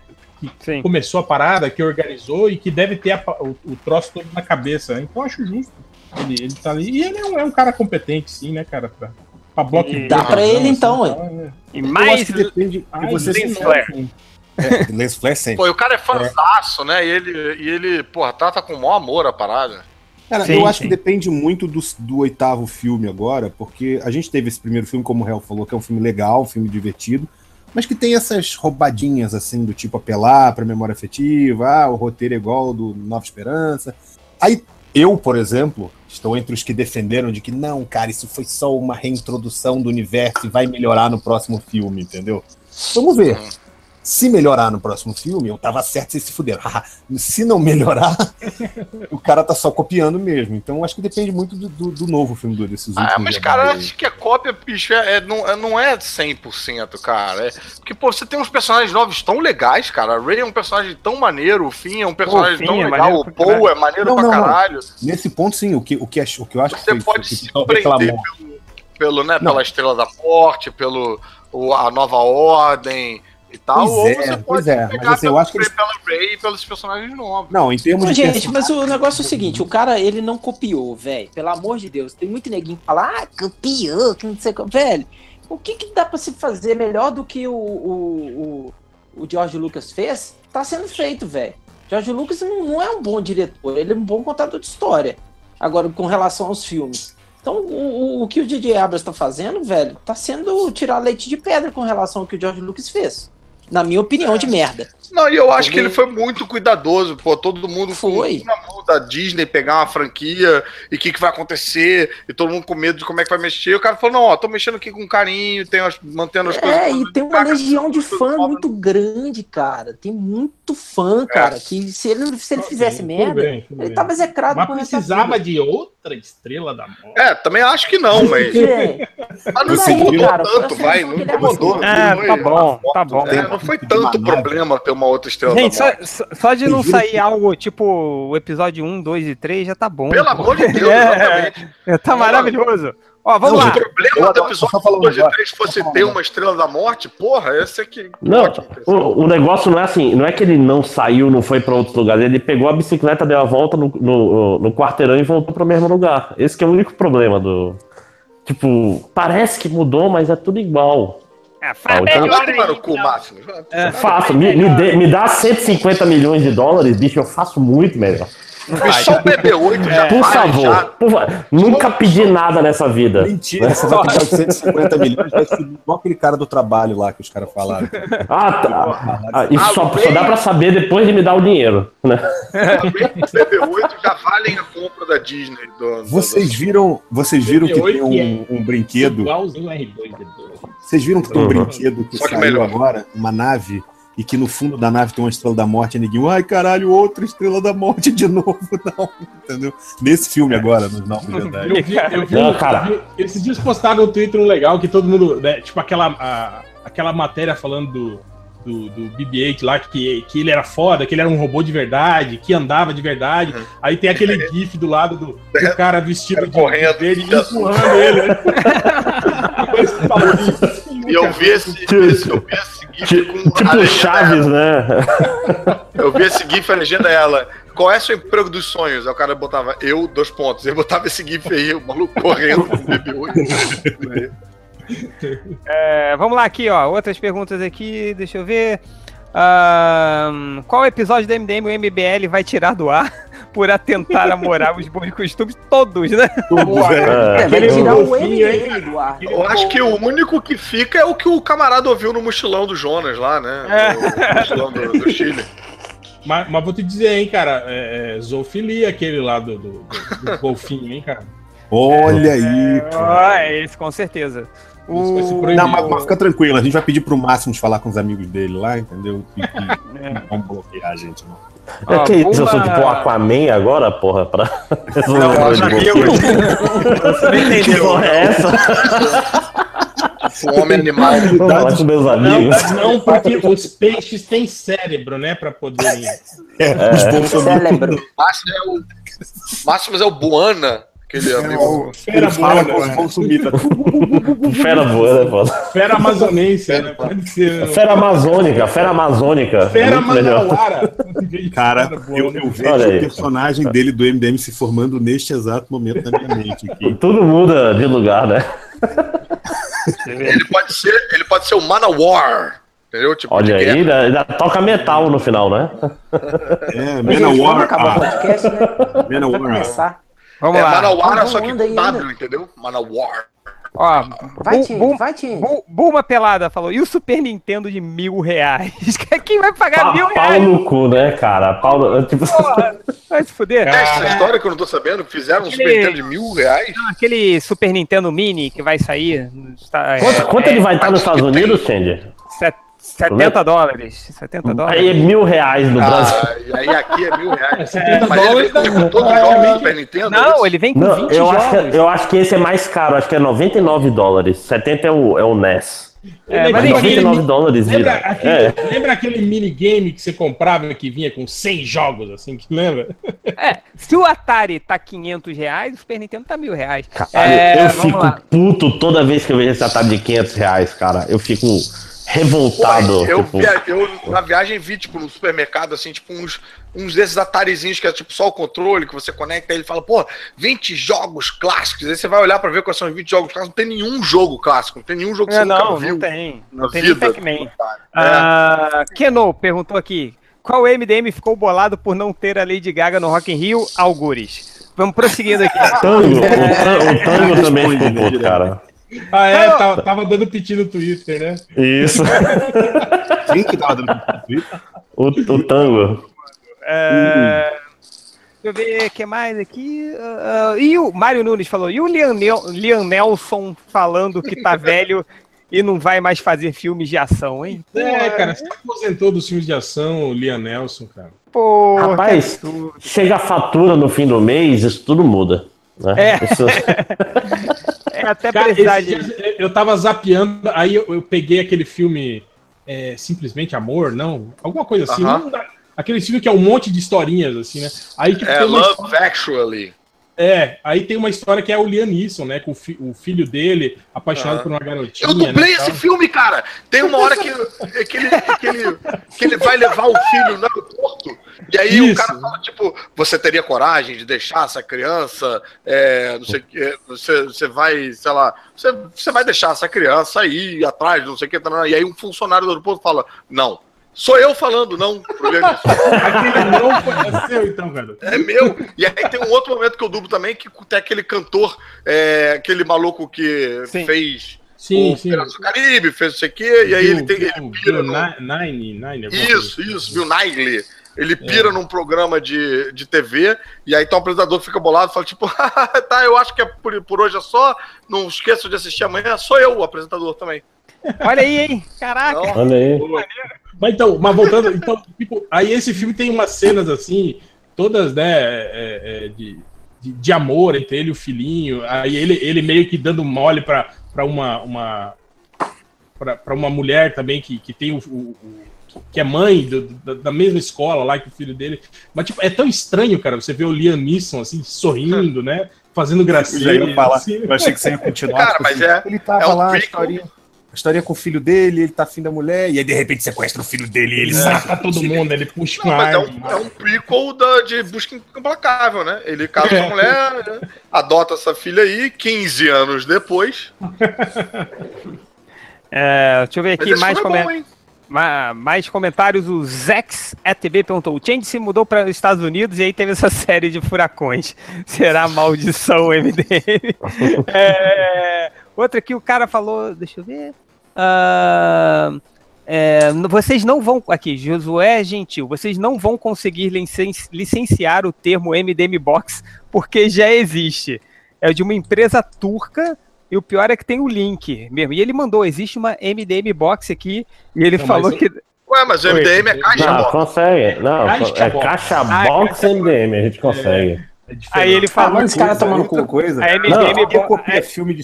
Sim. começou a parada, que organizou e que deve ter a o, o troço todo na cabeça. né? Então acho justo. Ele, ele tá ali. E ele é um, é um cara competente, sim, né, cara? Pra, pra Dá pra ele, assim, então, ué. tal, né? E Eu acho mais que depende de você Lens Flare. É, Lens Flare sempre. Pô, e o cara é fãzaço, né? E ele, e ele, porra, trata com o maior amor a parada. Cara, Sim, eu acho sim. que depende muito do, do oitavo filme agora, porque a gente teve esse primeiro filme, como o Hell falou, que é um filme legal, um filme divertido, mas que tem essas roubadinhas, assim, do tipo apelar pra memória afetiva, ah, o roteiro é igual ao do Nova Esperança. Aí, eu, por exemplo, estou entre os que defenderam de que não, cara, isso foi só uma reintrodução do universo e vai melhorar no próximo filme, entendeu? Vamos ver. Se melhorar no próximo filme, eu tava certo, vocês se fuderam. se não melhorar, o cara tá só copiando mesmo. Então acho que depende muito do, do- do novo filme do, desses últimos. Ah, mas, cara, acho que a cópia, bicho, é, é- não, é, não é 100%, cara. É, porque, pô, você tem uns personagens novos tão legais, cara. A Ray é um personagem tão maneiro, o Finn é um personagem Finn tão é legal, maneiro o caralho. é maneiro Não, pra não, não. caralho. Nesse ponto, sim, o que, o que, acho- o que eu acho Você que pode que o se prender pelo, pelo, né, Não. pela Estrela da Morte, pelo o- a Nova Ordem e tal, Pois ou é, você pois pode é, pegar mas assim, eu acho que eles- pela Ray e pelos personagens novos. Não, em termos de. gente, mas o negócio é o seguinte, o cara, ele não copiou, velho. Pelo amor de Deus. Tem muito neguinho que fala, ah, copiou, que não sei o que. Velho, o que, que dá pra se fazer melhor do que o, o, o, o George Lucas fez? Tá sendo feito, velho. George Lucas não, não é um bom diretor, ele é um bom contador de história. Agora, com relação aos filmes. Então, o, o, o que o DJ Abrams tá fazendo, velho, tá sendo tirar leite de pedra com relação ao que o George Lucas fez. Na minha opinião, de merda. Não, e eu acho que ele foi muito cuidadoso, pô, todo mundo Foi. na mão da Disney pegar uma franquia e o que, que vai acontecer, e todo mundo com medo de como é que vai mexer. E o cara falou: não, ó, tô mexendo aqui com carinho, tenho as- mantendo as coisas. É, e tem uma legião de fã muito grande, cara. Tem muito fã, cara. Que se ele, se ele fizesse Tudo merda, bem, ele bem. tava execrado Mas precisava de outra estrela da morte. É, também acho que não, mas. É, Mas não cara, foi a tanto, vai. seleção Não incomodou. não tá foi- bom, tá bom. É, não foi tanto problema ter uma outra estrela Gente, da só, morte. só- só de não sair algo tipo o episódio 1, 2 e 3 já tá bom. Pelo amor de Deus, É. exatamente. É, tá maravilhoso. Ó, vamos Não, lá. Se o problema do episódio falando 2 e agora. 3 fosse ter uma estrela da morte, porra, esse é que. Não, o, o negócio não é assim, não é que ele não saiu, não foi pra outros lugares, ele pegou a bicicleta, deu a volta no, no, no quarteirão e voltou pro mesmo lugar. Esse que é o único problema do. Tipo, parece que mudou, mas é tudo igual. É, Ah, faz então- melhor Vai tomar no aí, cu, então. É. Faço, me, me, dê- me dá 150 milhões de dólares, bicho, eu faço muito melhor. Mas só o BB-8 já Por vale, favor, já. por fa- nunca pedi nada nessa vida. Mentira, você vai pegar os 150 milhões, vai subir igual aquele cara do trabalho lá que os caras falaram. Ah, tá. Ah, isso só, só dá pra saber depois de me dar o dinheiro, né? Os BB-8 já valem a compra da Disney. Do, do- Vocês viram, vocês viram que tem um, um brinquedo. Igualzinho R2D2. Vocês viram que tem um Uhum. brinquedo que Só que saiu melhor. agora, uma nave, e que no fundo da nave tem uma estrela da morte, e ninguém, ai caralho, outra estrela da morte de novo, não, entendeu? Nesse filme agora, nos Novos Jedi. Eu vi, eu vi, Não, cara. eu vi- esses dias postaram no Twitter um legal que todo mundo, né, tipo aquela, a- aquela matéria falando do, do, do BB-8 lá, que, que ele era foda, que ele era um robô de verdade, que andava de verdade. Uhum. Aí tem aquele gif do lado do, do cara vestido Cara de, correndo. de verde e empurrando ele. E eu vi esse, esse- eu vi esse Tipo legenda Chaves, né? Eu vi esse GIF, a legenda é ela. Qual é seu emprego dos sonhos? Aí o cara botava eu, dois pontos. Ele botava esse GIF aí, o maluco correndo com o BB-8. É, vamos lá aqui, ó. Outras perguntas aqui, deixa eu ver. Qual episódio do MDM o MBL vai tirar do ar por atentar a moral os bons costumes? Todos, né? É, É, vai Aquele tirar o golfinho, hein, MDM do ar. Eu acho que o único que fica é o que o camarada ouviu no mochilão do Jonas lá, né? O mochilão do, do Chile. Mas, mas vou te dizer, hein, cara, é, é zoofilia aquele lá do, do, do- do golfinho, hein, cara. Olha aí. Ah, é esse, com certeza. O... Não, mas, mas fica tranquilo, a gente vai pedir pro Máximo falar com os amigos dele lá, entendeu? E, e não vão bloquear a gente, não. É Ó, que isso, eu sou tipo um Aquaman agora, porra, pra resolver Não, o de golfinho. Você não Que entendeu. porra é essa? O homem animal. Com meus amigos. Não, não, porque os peixes têm cérebro, né, pra poderem... É, os bolsonaristas Cérebro. Máximo é o. Máximo é o Buana, aquele amigo. Fera falam boa, né? Fera voando, é foda. Fera amazonense, né? Pode ser. Fera amazônica, fera amazônica. Fera manauara. Cara, Fera boa, eu, né? eu vejo Olha o aí. personagem dele do MDM se formando neste exato momento na minha mente aqui. Tudo muda de lugar, né? Ele pode ser, ele pode ser o Manowar. Entendeu? Tipo, Olha aí, ainda, ainda toca metal no final, né? É, Manowar. podcast, né? Manowar. Vamos É lá. Manowar, só que W, ainda. entendeu? Manowar. Ó, Vai, Bu- Tim, Bu- vai, Tim. Bu- Bulma Pelada falou, e o Super Nintendo de mil reais? Quem vai pagar Pa, mil pau reais? no cu, né, cara? Pau no, tipo, Porra, vai se fuder. É essa história que eu não tô sabendo, fizeram um Super Nintendo de mil reais. Aquele Super Nintendo Mini que vai sair. Está, quanto, é, quanto ele vai estar nos Estados Unidos, Sandy? Set- 70 dólares. 70 Aí é dólares. mil reais no Brasil. Ah, e aí aqui é mil reais. 70 Mas ele dólares vem com todos os jogos do Super Nintendo? é Não, isso? ele vem com Não, 20 eu jogos. acho, que, eu acho que esse é mais caro, acho que é 99 dólares. 70 é o, é o NES. É, Lembra mas Mas enfim, 99 dólares Lembra aquele, É. lembra aquele minigame que você comprava que vinha com 100 jogos, assim, que lembra? É, se o Atari tá 500 reais, o Super Nintendo tá mil reais. Caralho, É, eu fico lá. puto toda vez que eu vejo esse atado de 500 reais, cara. Eu fico revoltado. Pô, eu, tipo, via- eu, na viagem, vi, tipo, no supermercado, assim, tipo, uns, uns desses atarizinhos que é, tipo, só o controle, que você conecta, aí ele fala, pô, 20 jogos clássicos. Aí você vai olhar pra ver quais são os 20 jogos clássicos, não tem nenhum jogo clássico, não tem nenhum jogo que É, você nunca não, viu não tem. Não tem nem vida. Pac-Man. É. Ah, Keno perguntou aqui: qual MDM ficou bolado por não ter a Lady Gaga no Rock in Rio? Algures. Vamos prosseguindo aqui. Tango, o, tan- o tango também ficou puto, cara. Ah, é, tava, tava dando piti no Twitter, né? Isso. Quem que tava dando Twitter? O, o tango. É, eu ver o que mais aqui. Ah, e o Mário Nunes falou, e o Liam, Liam Nelson falando que tá velho e não vai mais fazer filmes de ação, hein? É, cara, você aposentou dos filmes de ação, o Liam Nelson, cara. Pô, Rapaz, chega a fatura no fim do mês, isso tudo muda. Né? É. Isso- é até Cara, precisar de... dia eu tava zapeando, aí eu, eu peguei aquele filme é, Simplesmente Amor, não? Alguma coisa assim. Aham. não dá- aquele filme que é um monte de historinhas, assim, né? Aí tipo, É Love história- Actually. É, aí tem uma história que é o Liam Neeson, né? Com o, fi- o filho dele, apaixonado Aham. por uma garotinha. Eu dublei né, esse tal. filme, cara. Tem uma hora que, que, ele, que, ele, que ele vai levar o filho no aeroporto. E aí o Isso. cara fala, tipo, você teria coragem de deixar essa criança? é, não sei o que. Você, você vai, sei lá, você, você vai deixar essa criança aí atrás, não sei o que. E aí um funcionário do aeroporto fala, não. Sou eu falando não Leonis. Aquele não foi é seu, então, cara. É meu. E aí tem um outro momento que eu dublo também, que tem aquele cantor, é, aquele maluco que Sim. fez Sim, o sim. Piratas do Caribe, fez não sei o quê, e aí ele tem. Ele Bill- pira Bill no- Ni- Nine, Nine, Isso, assim. isso, Bill Nighley. Ele pira num programa de, de TV, e aí então o apresentador fica bolado e fala, tipo, tá, eu acho que é por, por hoje é só, não esqueça de assistir amanhã, sou eu o apresentador também. Olha aí, hein? Caraca. Olha aí. Mas então, mas voltando, então, tipo, aí esse filme tem umas cenas assim, todas, né, é, é, de, de, de amor entre ele e o filhinho. Aí ele, ele meio que dando mole pra, pra uma, uma pra uma mulher também que, que tem o, o- o- que é mãe do- da, da mesma escola lá que o filho dele. Mas tipo, é tão estranho, cara, você vê o Liam Neeson assim sorrindo, né, fazendo Eu já gracinha. ia falar, assim. eu achei que você ia continuar. Cara, tipo mas assim, é- Ele tava é um lá, prequel. historinha, a historinha com o filho dele, ele tá afim da mulher, e aí de repente sequestra o filho dele e ele sai. mata todo mundo, ele puxa Não, mas é um, é um prequel da, de Busca Implacável, né? Ele casa com a mulher, né? adota essa filha aí, 15 anos depois. É, deixa eu ver aqui mais, é bom, ma- mais comentários. O Zex ETB perguntou: o Change se mudou para os Estados Unidos e aí teve essa série de furacões. Será maldição MDM? É, outra aqui, o cara falou: deixa eu ver. Ah, é, vocês não vão. Aqui, Josué Gentil, vocês não vão conseguir licen- licenciar o termo MDM Box porque já existe. É de uma empresa turca e o pior é que tem o link mesmo. E ele mandou: existe uma MDM Box aqui e ele Não, falou mas que. Ué, mas o. MDM é caixa Não, box. consegue. Não, Caixa é box. caixa Ah, box MDM, a gente consegue. É diferente. Aí ele Ah, falou manda esse cara tomar no outra cu. coisa. A Não, MDM, Quem Bo- copia filme de.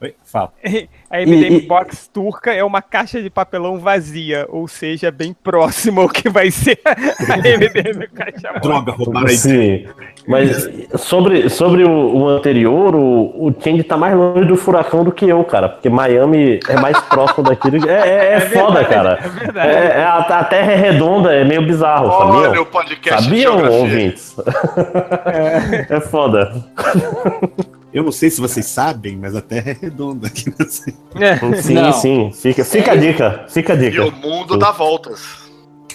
Oi, Fala. a MDM E- e- Box turca é uma caixa de papelão vazia, ou seja, bem próximo ao que vai ser a MDM Caixa Box. Droga, roubaram aí. Sim. Mas sobre, sobre o, o anterior, o, o Change tá mais longe do furacão do que eu, cara. Porque Miami é mais próximo daquilo. É, é, é foda, cara. É verdade. É, é, a, a terra é redonda, é meio bizarro, Olha sabiam? o podcast Sabiam, ouvintes? É foda. Eu não sei se vocês sabem, mas a Terra é redonda aqui nesse. É. Sim, Não. sim. Fica, fica a dica. Fica a E dica. o mundo dá voltas.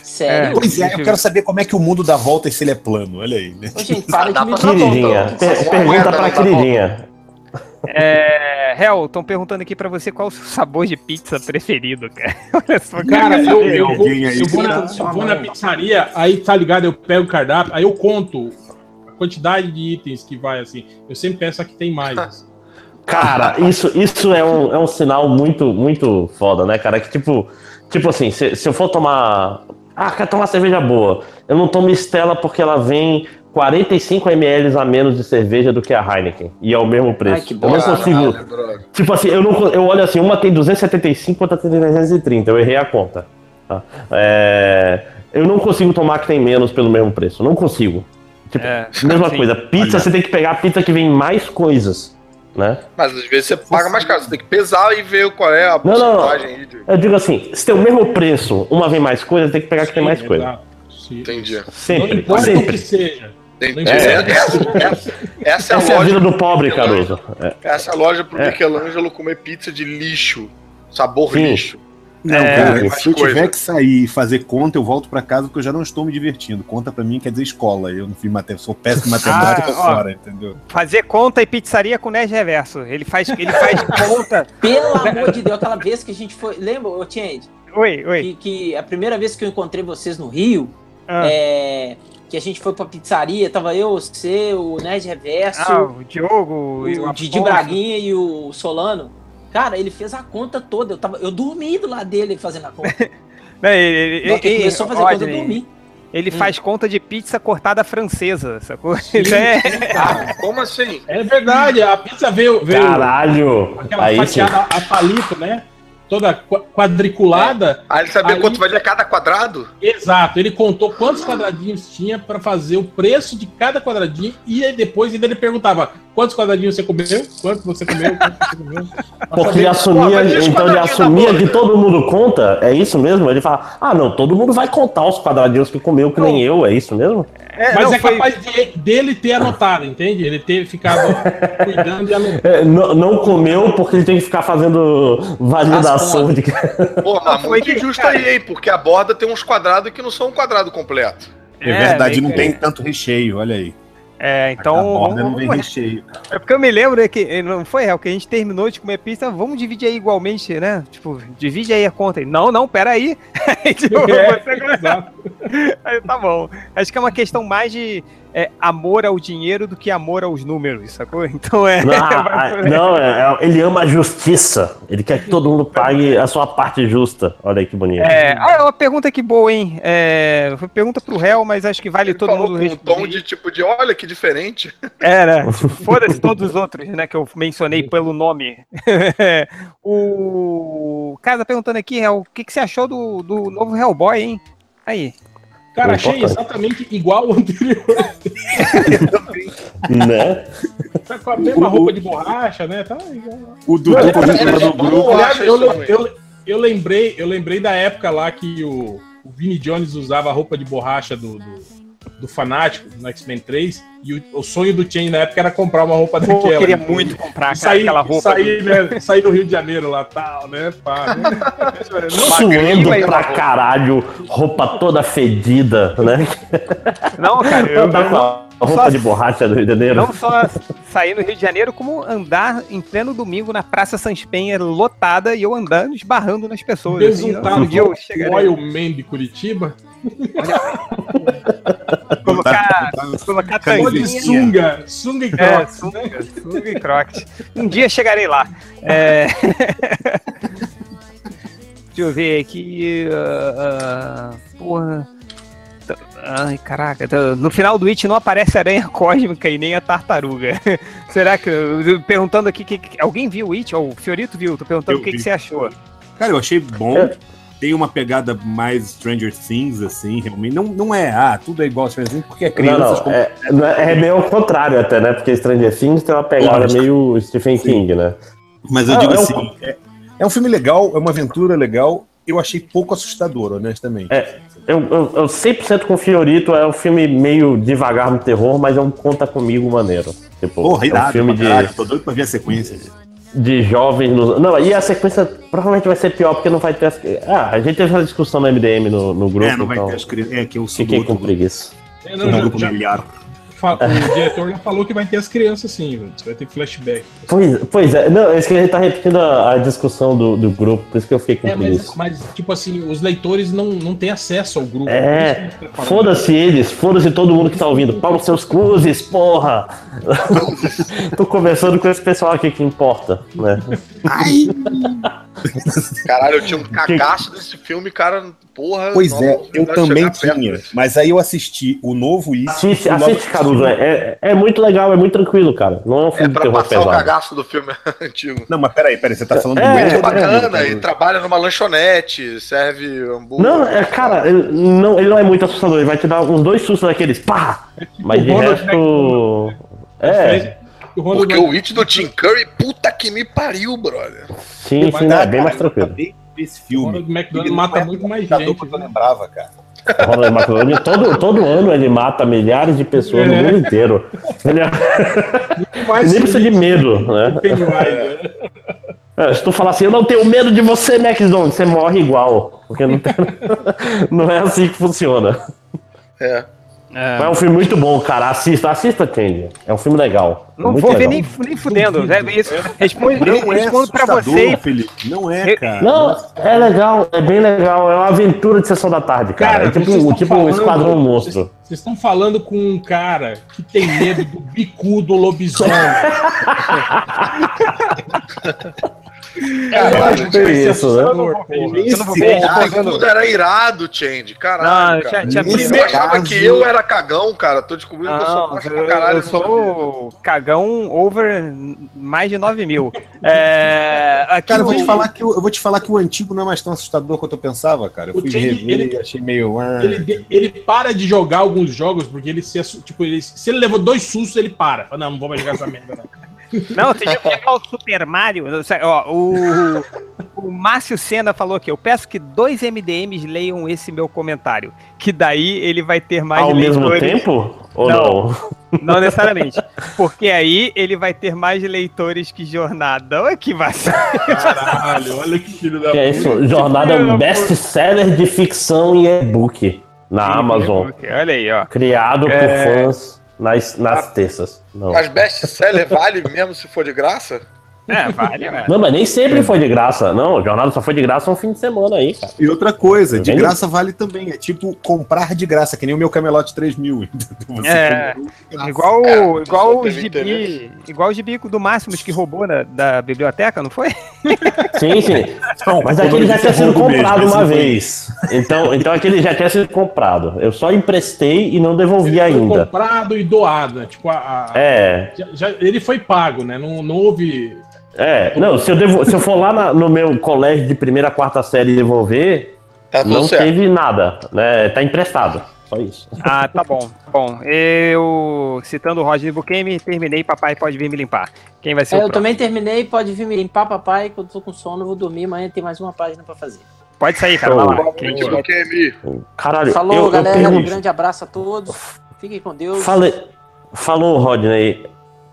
Sério? Pois é, eu quero saber como é que o mundo dá volta e se ele é plano. Olha aí, né? Ô, gente, para de me Queridinha. Per- pergunta pra queridinha. É, Hel, estão perguntando aqui pra você qual o seu sabor de pizza preferido, cara. Olha só, Cara, eu, eu, vou, aí eu, vou na, eu vou na pizzaria, aí tá ligado, eu pego o cardápio, aí eu conto quantidade de itens que vai assim. Eu sempre peço a que tem mais. Cara, isso, isso é, um, é um sinal muito, muito foda, né, cara? Que tipo, tipo assim, se, se eu for tomar. Ah, quero tomar cerveja boa. Eu não tomo Stella porque ela vem 45 ml a menos de cerveja do que a Heineken. E é o mesmo preço. Ai, que eu não consigo. Caralho. Tipo assim, eu, não, eu olho assim, uma tem 275, outra tem 330. Eu errei a conta. tá? É, eu não consigo tomar que tem menos pelo mesmo preço. Não consigo. Tipo, É, mesma sim. coisa. Pizza, Olha. você tem que pegar a pizza que vem mais coisas. Né? Mas às vezes você paga mais caro, você tem que pesar e ver qual é a Não, não, não. porcentagem aí de. Eu digo assim, se tem o mesmo preço, uma vem mais coisa, tem que pegar que tem mais Sim, coisa. Sim. Entendi. Não Sempre, importa o que sempre. seja. Entendi. Não Essa, essa- essa- essa é Essa a é a vida loja. do pobre, Caruso. É. Essa é a loja pro É. Michelangelo comer pizza de lixo. Sabor Sim. lixo. Não, É, cara, se eu tiver coisa. que sair e fazer conta, eu volto pra casa porque eu já não estou me divertindo. Conta pra mim quer dizer escola. Eu não fiz matemática, sou péssimo em matemática Ah, ó. fora, entendeu? Fazer conta e pizzaria com Nerd Reverso. Ele faz, ele faz conta. Pelo amor de Deus, aquela vez que a gente foi. Lembra, ô Change? Oi, oi. Que, que a primeira vez que eu encontrei vocês no Rio, Ah. é, que a gente foi pra pizzaria, tava eu, você, o Nerd Reverso, Ah, o Diogo o o Didi. Braguinha e o Solano. Cara, ele fez a conta toda. Eu, tava, eu dormi do lado dele fazendo a conta. Não, ele, que ele- começou a fazer a conta, eu Rodney, dormi. ele Hum. faz conta de pizza cortada francesa, sacou? Ele é- Ah, como assim? É verdade, a pizza veio, veio Caralho! aquela Aí sim. fatiada a palito, né? Toda qua- quadriculada. Aí ele sabia Aí- quanto valia cada quadrado? Exato, ele contou quantos quadradinhos tinha pra fazer o preço de cada quadradinho e aí depois ainda ele perguntava quantos quadradinhos você comeu, quanto você comeu, quanto você comeu. Porque ele assumia, os então ele assumia que todo mundo conta, é isso mesmo? Ele fala, ah não, todo mundo vai contar os quadradinhos que comeu, que nem eu, é isso mesmo? É, Mas não, é foi- capaz de- dele ter anotado, entende? Ele ter ficado cuidando e anotando. É, não, não comeu porque ele tem que ficar fazendo validação de. Pô, mas muito que- injusto cara- aí, hein? Porque a borda tem uns quadrados que não são um quadrado completo. É verdade, meio não que- tem tanto recheio, olha aí. É, a então. borda não vem recheio. cara. É porque eu me lembro né, que eh, não foi real, que a gente terminou de comer pizza, vamos dividir aí igualmente, né? Tipo, divide aí a conta. Não, não, pera aí. Aí, tipo, É, você- exato. aí, tá bom. Acho que é uma questão mais de é, amor ao dinheiro do que amor aos números, sacou? Então é. Não, ah, não, é- é- ele ama a justiça. Ele quer que todo mundo pague a sua parte justa. Olha aí que bonito. É, ah, é uma pergunta que boa, hein? É, foi pergunta pro réu, mas acho que vale Ele todo falou mundo com um tom responder. de tipo de olha que diferente. É, né? Foda-se todos os outros, né? Que eu mencionei pelo nome. o cara tá perguntando aqui, Réu, o que, que você achou do, do novo Hellboy, hein? Aí. Cara, Foi achei importante. exatamente igual ao anterior. Né? Tá com a mesma roupa de borracha, né? Tá igual. O Dudu é, no é, grupo. Eu Aliás, eu, eu, eu lembrei, eu lembrei da época lá que o, o Vini Jones usava a roupa de borracha do, do, do fanático no X-Men 3 e o, o sonho do Chain na época era comprar uma roupa Pô, daquela. eu queria muito comprar cara, sair, aquela roupa. sair, né, sair do Rio de Janeiro lá, tal, né? Pá, né? Suando pra caralho, roupa toda fedida, né? Não, cara, eu, Tá eu com não, a roupa só- de borracha do Rio de Janeiro. não só sair no Rio de Janeiro, como andar em pleno domingo na Praça Sans Penha lotada e eu andando, esbarrando nas pessoas. Assim, Resultado dia eu chegarei. Oil Man de Curitiba. Colocar, colocar De sunga, sunga e É, crocs. sunga, sunga e crocs. Um dia chegarei lá. É... Deixa eu ver aqui. ah, ah, porra. Ai, caraca. No final do It não aparece a aranha cósmica e nem a tartaruga. Será que. Perguntando aqui. que- que- alguém viu o It? Ou o Fiorito viu? Tô perguntando Eu o que, que você achou. Cara, eu achei bom. É. Tem uma pegada mais Stranger Things, assim, realmente. Não, não é, ah, tudo é igual a Stranger Things, porque é Não, crianças. não, como- é, não é é meio ao contrário até, né? Porque Stranger Things tem uma pegada Lógico. meio Stephen Sim. King, né? Mas eu Ah, digo é um- assim, é, é um filme legal, é uma aventura legal. Eu achei pouco assustador, honestamente. É, Eu, eu, eu 100% com o Fiorito é um filme meio devagar no terror, mas é um conta comigo maneiro. Tipo, Porra, é um filme de, caralho, tô doido pra ver a sequência. De jovens. No... Não, e a sequência provavelmente vai ser pior, porque não vai ter. As... Ah, a gente teve essa discussão no MDM no, no grupo, é, não vai então ter as crianças. É, que eu sou fiquei com preguiça. É, sou não, do já- grupo já- o diretor já falou que vai ter as crianças sim, velho. vai ter flashback. Pois, pois é, não, é isso que a gente tá repetindo a, a discussão do, do grupo, por isso que eu fiquei com É, mas, mas, tipo assim, os leitores não, não têm acesso ao grupo. É, tá. Foda-se eles, foda-se todo mundo que tá ouvindo. Pau nos seus cruzes, porra! Tô conversando com esse pessoal aqui que importa, né? Caralho, eu tinha um cagaço desse filme, cara. Porra. Pois não, é, não eu dá também perto tinha. desse. Mas aí eu assisti o novo It. Assiste, o novo- assiste Caruso, é, é, é muito legal, é muito tranquilo, cara. Não é um É filme de pra terror passar o cagaço do filme antigo. Não, mas peraí, peraí, você tá falando É, do É do bacana, Caruso? e trabalha numa lanchonete, serve hambúrguer. Não, é, cara, ele não, ele não é muito assustador, ele vai te dar uns dois sustos daqueles, pá! Mas de o Ronald resto. É, O Ronald Porque o It do Tim Curry, puta que me pariu, brother. sim, sim, Tá, é bem mais tranquilo. ver esse o filme. Ronald McDonald Ele mata muito mais gente. quanto eu né? lembrava, cara. Ronald McDonald, todo, todo ano ele mata milhares de pessoas no É. mundo inteiro. Ele é- Mais nem precisa de medo, né? Né? É, se tu falar assim, eu não tenho medo de você, McDonald, você morre igual. Porque não, tem- não é assim que funciona. É. Mas é um filme muito bom, cara. Assista, assista, Change. É um filme legal. Não muito vou ver legal. nem, nem fudendo. né? Isso, responde, Não é respondo pra você. Felipe. Não é, cara. Não, é legal, é bem legal. É uma aventura de sessão da tarde, cara. Cara, é tipo, um- tipo um esquadrão monstro. Vocês estão falando com um cara que tem medo do bicudo lobisomem. Caralho, Que isso, né? Eu não ver, cara- tô pegando- tudo era irado, Change. Caralho, Não, cara. tinha- tinha Nesse Eu achava que eu era cagão, cara. Tô descobrindo que eu sou Não, macho eu, pra caralho. eu sou cagão over mais de 9 mil. É, aqui Cara, eu vou, te falar que, o- eu vou te falar que o antigo não é mais tão assustador quanto eu pensava, cara. Eu fui Change, rever ele- e achei meio. ah. Ele, ele para de jogar alguns jogos porque ele se tipo, ele, se ele levou dois sustos, ele para. Fala, não, não vou mais jogar essa merda, não. Não, você já pegar o Super Mario. Ó, o, o Márcio Senna falou aqui. Eu peço que dois MDMs leiam esse meu comentário. Que daí ele vai ter mais Ao mesmo leitores. tempo? Ou Não. não? Não necessariamente. Porque aí ele vai ter mais leitores que Jornada. Olha que vacilo. Caralho, olha que filho da Que é isso? Jornada é um best-seller de ficção e e-book na Amazon. Olha aí, ó. Criado É. por fãs nas, nas terças. Não. Mas best-seller vale mesmo se for de graça? É, vale, né? não, mas nem sempre foi de graça. Não, Jornada só foi de graça um fim de semana aí, cara. E outra coisa, de graça vale também. É tipo comprar de graça, que nem o meu Camelote 3000. Você É. graça. Igual, É, igual o gibi, interesse. igual o gibi do Máximos que roubou na, da biblioteca, não foi? Sim, sim. Não, Mas aquele já tinha sido roubo mesmo, comprado esse uma foi- vez. Então, então aquele já tinha sido comprado. Eu só emprestei e não devolvi Ele foi ainda. comprado e doado, né? Tipo, a, a- É, já- já- ele foi pago, né? Não, não houve. é. Não, se eu, devo- se eu for lá na- no meu colégio de primeira a quarta série devolver, Tá não certo. teve nada. Né? Tá emprestado. Só isso. Ah, tá bom. Bom, eu, citando o Roger Buquemi, terminei, papai pode vir me limpar. Quem vai ser É, o eu próximo? também terminei, pode vir me limpar, papai, que eu tô com sono, eu vou dormir, amanhã tem mais uma página pra fazer. Pode sair, cara, vai lá. Quem tiver-. Caralho, Falou, eu, eu galera, um pergunto- grande abraço a todos. Fiquem com Deus. Falei, falou, Rodney,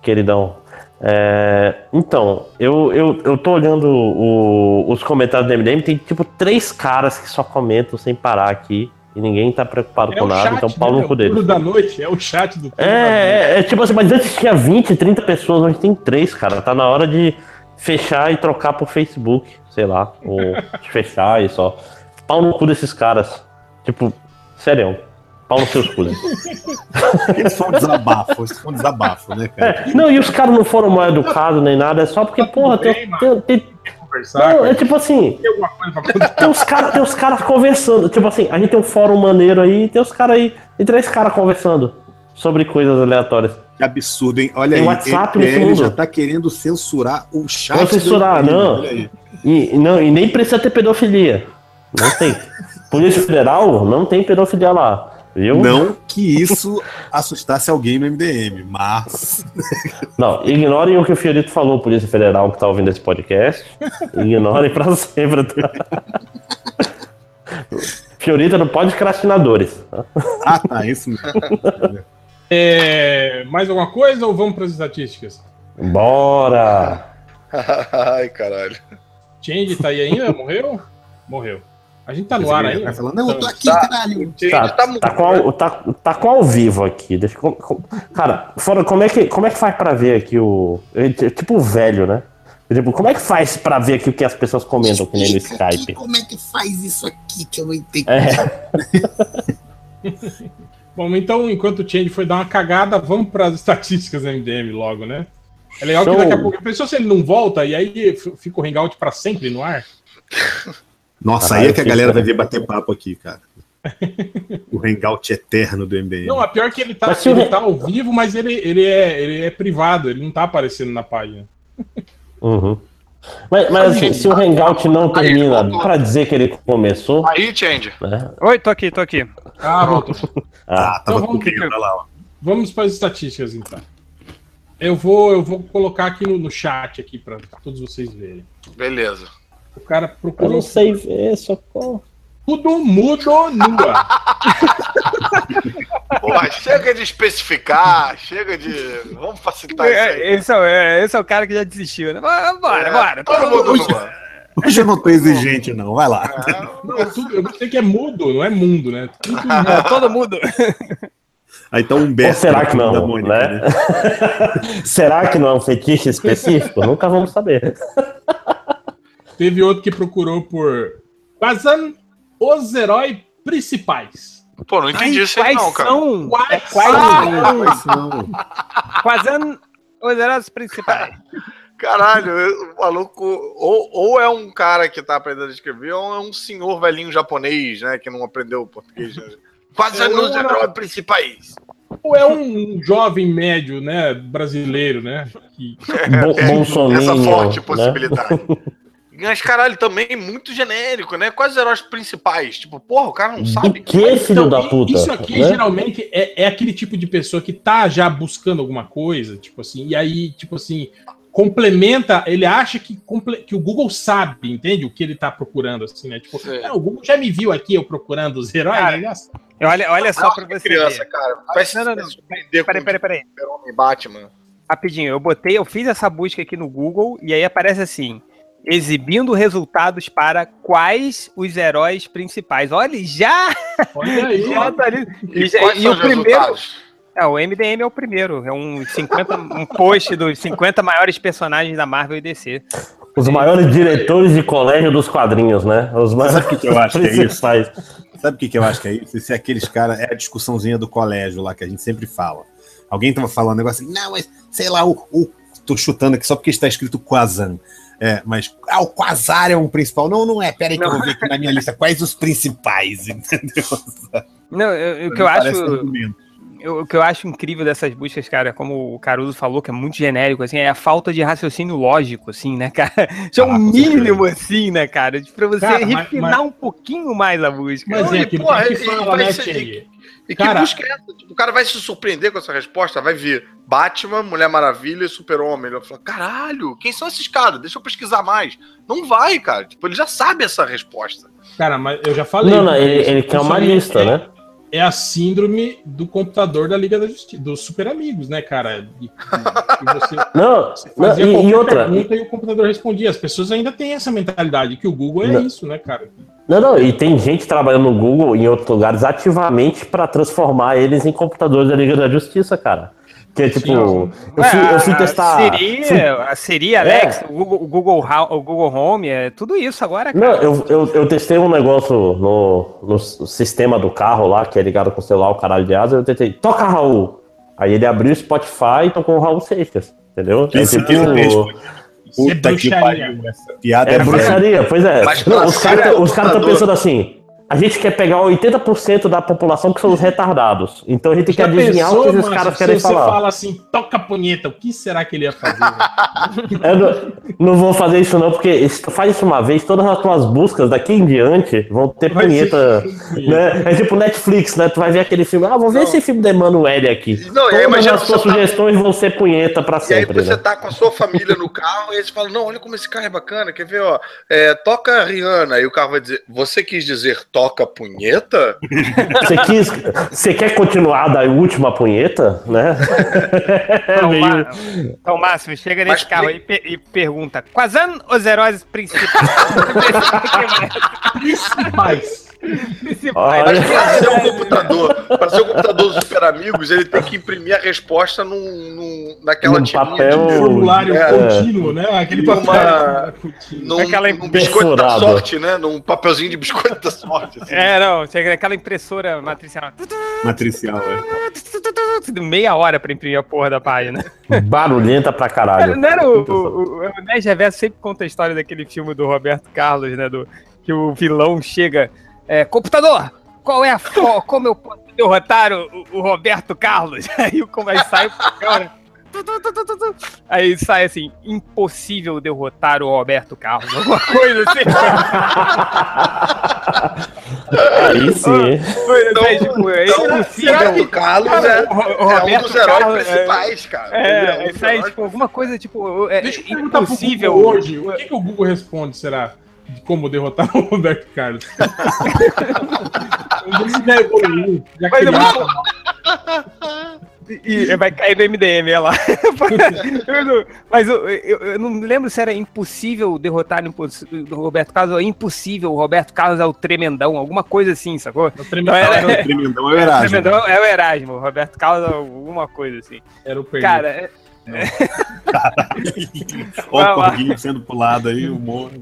queridão. É, então, eu, eu, eu tô olhando o- os comentários do MDM, tem tipo três caras que só comentam sem parar aqui e ninguém tá preocupado É com o nada, chat, então pau no É cu o turno deles. da noite, é o chat do. É, é, é tipo assim, mas antes tinha 20, 30 pessoas, hoje tem três, cara. Tá na hora de fechar e trocar pro Facebook, sei lá, ou de fechar e só. Pau no cu desses caras. Tipo, sério, pau nos seus cus. Isso foi um desabafo, isso foi um desabafo, né, cara? É, não, e os caras não foram mal educados nem nada, é só porque, Tá porra, bem, tem, tem, tem- Conversar, não, é tipo assim, tem alguma coisa pra contar. tem os caras tem os caras conversando, tipo assim, a gente tem um fórum maneiro aí, tem os caras aí, tem três caras conversando sobre coisas aleatórias. Que absurdo, hein? Olha Tem aí, WhatsApp ele, já tá querendo censurar o chat. Não censurar, não. E, e não, e nem precisa ter pedofilia. Não tem. Polícia Federal não tem pedofilia lá. Viu? Não que isso assustasse alguém no MDM, mas. Não, ignorem o que o Fiorito falou, Polícia Federal, que tá ouvindo esse podcast. Ignorem pra sempre. Fiorito não pode crastinadores. tá? Ah, tá, isso mesmo. É, mais alguma coisa ou vamos para as estatísticas? Bora! Ai, caralho. Change tá aí ainda? Morreu? Morreu. A gente tá no ar Vai ainda? falando, não, eu tô aqui, Tá. caralho. Tá, tá, tá, com ao, tá, tá com ao vivo aqui. Deixa, com- com- cara, fora, como é, que, como é que faz pra ver aqui o. é Tipo o velho, né? Tipo, como é que faz pra ver aqui o que as pessoas comentam que nem no Explica aqui Skype? Como é que faz isso aqui que eu não entendi? É. Bom, então, enquanto o Change foi dar uma cagada, vamos para as estatísticas do MDM logo, né? É legal Show. que daqui a pouco. Pensou se ele não volta e aí fica o Hangout para sempre no ar? Nossa, Caralho, aí é que a galera vai ver bater papo aqui, cara. o hangout eterno do MDM. Não, a pior é que ele tá, Mas se o ele Re- tá ao vivo, mas ele, ele, é, ele é privado, ele não tá aparecendo na página. Uhum. Mas, mas assim, se o Hangout não termina pra dizer que ele começou, Aí, Change. né? Oi, tô aqui, tô aqui. Ah, voltou. Ah, tava Então vamos- lá, ó. Vamos para as estatísticas, então. Eu vou, eu vou colocar aqui no, no chat aqui para todos vocês verem. Beleza. O cara Eu procurou não sei ver, socorro. tudo mudo nua. Porra, chega de especificar, chega de. Vamos facilitar isso aí. Esse é, o- é, esse é o cara que já desistiu, né? Bora, bora, É, bora. Todo mundo numa. Hoje eu não tô exigente, não. Vai lá. Não, é tudo, eu gostei que é mudo, não é mundo, né? Tudo É, todo mundo. Aí tá um Ou Humberto será que não? da Mônica, né? será que não é um fetiche específico? Nunca vamos saber. Teve outro que procurou por Bazan, os heróis principais. Pô, não entendi isso aí não, cara. são? Quais é, quais são? Quais são? Quais são os heróis principais? Caralho, o maluco. Ou, ou é um cara que tá aprendendo a escrever, ou é um senhor velhinho japonês, né? Que não aprendeu português. né? Quais É, os heróis principais? Ou é um jovem médio, né, brasileiro, né? Que, Bo Bolsonaro. Essa forte né? Mas, caralho, também muito genérico, né? Quais os heróis principais? Tipo, porra, o cara não sabe. que, filho Então, da puta? Isso aqui né? geralmente é, é aquele tipo de pessoa que tá já buscando alguma coisa, tipo assim, e aí, tipo assim, complementa, ele acha que, comple- que o Google sabe, entende? O que ele tá procurando, assim, né? Tipo. "Ah, o Google já me viu aqui eu procurando os heróis, Cara, já Olha, olha só pra você criança, ver. cara. Vai se Não, não, não. surpreender Peraí, peraí, peraí. Batman. Rapidinho, eu botei, eu fiz essa busca aqui no Google e aí aparece assim: exibindo resultados para quais os heróis principais. Olha, já, Olha aí. já tá ali. E, E, já- e o primeiro. É, o MDM é o primeiro. É um 50, um post dos 50 maiores personagens da Marvel e DC. Os maiores diretores de colégio dos quadrinhos, né? Os maiores Sabe o que que eu acho que é isso? Sabe o que, que eu acho que é isso? Esse é aqueles caras, é a discussãozinha do colégio lá que a gente sempre fala. Alguém tava falando um negócio assim, não, mas sei lá, o, o- tô chutando aqui só porque está escrito Quazan. É, mas ah, o Quasar é um principal. Não, não é. Pera aí que eu vou ver aqui na minha lista. Quais os principais? Entendeu? Não, eu- o que eu acho. argumento. Eu- o que eu acho incrível dessas buscas, cara, como o Caruso falou, que é muito genérico, assim, é a falta de raciocínio lógico, assim, né, cara? Isso é Ah, um com mínimo, assim, né, cara? de- Pra você Cara, mas- refinar mas- um pouquinho mais a busca. Mas Não, é e, aquilo porra, que e- fala, né, ser- Cheng? E que Cara- busca é essa? Tipo, o cara vai se surpreender com essa resposta, vai ver Batman, Mulher Maravilha e Super-Homem. Ele vai falar, caralho, quem são esses caras? Deixa eu pesquisar mais. Não vai, cara. Tipo, ele já sabe essa resposta. Cara, mas eu já falei. Não, não, né, ele, ele quer uma aí lista, é- né? É a síndrome do computador da Liga da Justiça, dos Super Amigos, né, cara? De- que você Não, não fazia e, qualquer e outra, pergunta e o computador respondia. As pessoas ainda têm essa mentalidade, que o Google é Não. isso, né, cara? Não, não, e tem gente trabalhando no Google e em outros lugares ativamente para transformar eles em computadores da Liga da Justiça, cara. Que é tipo, eu fui, eu fui a testar. Siri, fui- a Siri, Alexa, o, Google, o, Google, o Google Home, é tudo isso agora, cara. Não, eu, eu, eu testei um negócio no, no sistema do carro lá, que é ligado com o celular, o caralho de asa, eu tentei, toca Raul. Aí ele abriu o Spotify e tocou o Raul Seixas, entendeu? É Esse tipo, é Puta que bruxaria. pariu. Essa piada É é, bruxaria, pois é. Mas Não, os caras os caras estão computador- pensando assim. A gente quer pegar 80% da população que são os retardados. Então a gente tem que Já adivinhar o que esses caras se querem você falar. fala assim, toca a punheta, o que será que ele ia fazer? né? Eu não, não vou fazer isso não, porque se tu faz isso uma vez, todas as tuas buscas daqui em diante vão ter Vai punheta. Né? É tipo Netflix, né? Tu vai ver aquele filme, ah, vou ver Não. esse filme da Emanuele aqui. Não, e aí Todas as você tuas tá- sugestões vão ser punheta pra E aí sempre, você né? tá com a sua família no carro e eles falam, não, olha como esse carro é bacana, quer ver, ó, é, toca a Rihanna, e o carro vai dizer, você quis dizer toca punheta? Você, quis, você quer continuar da última punheta, né? É Então, meio- Ma- então, Máximo, chega nesse Mas carro aí e pe- e pergunta: quais são os heróis principais? Principais. Olha. Pra ser um computador, pra ser um computador dos super amigos, ele tem que imprimir a resposta num, num- naquela Num tirinha papel- de- formulário É. contínuo, né? Aquele papel contínuo. num, Aquela num biscoito da sorte, né? Num papelzinho de biscoito da sorte. assim. É, não, aquela impressora matricial. Matricial, é. Meia hora pra imprimir a porra da página. Barulhenta pra caralho. Não era o, o, o, o Nerd Reverso sempre conta a história daquele filme do Roberto Carlos, né? Do, que o vilão chega. É, computador, qual é a fo como eu posso derrotar o, o Roberto Carlos? Aí o como aí sai cara. Aí sai assim, impossível derrotar o Roberto Carlos, alguma coisa assim. Aí sim. Coisa assim, tipo, é Então, impossível. será que o Carlos Cara, é, o Ro- o é um Roberto dos heróis Carlos, é- principais, cara. Ele É, um dos isso aí, heróis tipo, alguma coisa, tipo, é Deixa eu impossível. Hoje, o que, que o Google responde, será? De como derrotar o Roberto Carlos. Já evoluiu, já Mas. E vai cair no MDM, olha lá. Eu não- Mas eu, eu- eu não lembro se era impossível derrotar o o Roberto Carlos ou impossível. O Roberto Carlos é o tremendão, alguma coisa assim, sacou? No tremendo, Não, Não, era- Tremendão é o O Erasmo. tremendão é o Erasmo, o Roberto Carlos é alguma coisa assim. era o. Cara, é- Olha o corguinho sendo pulado aí, o morro.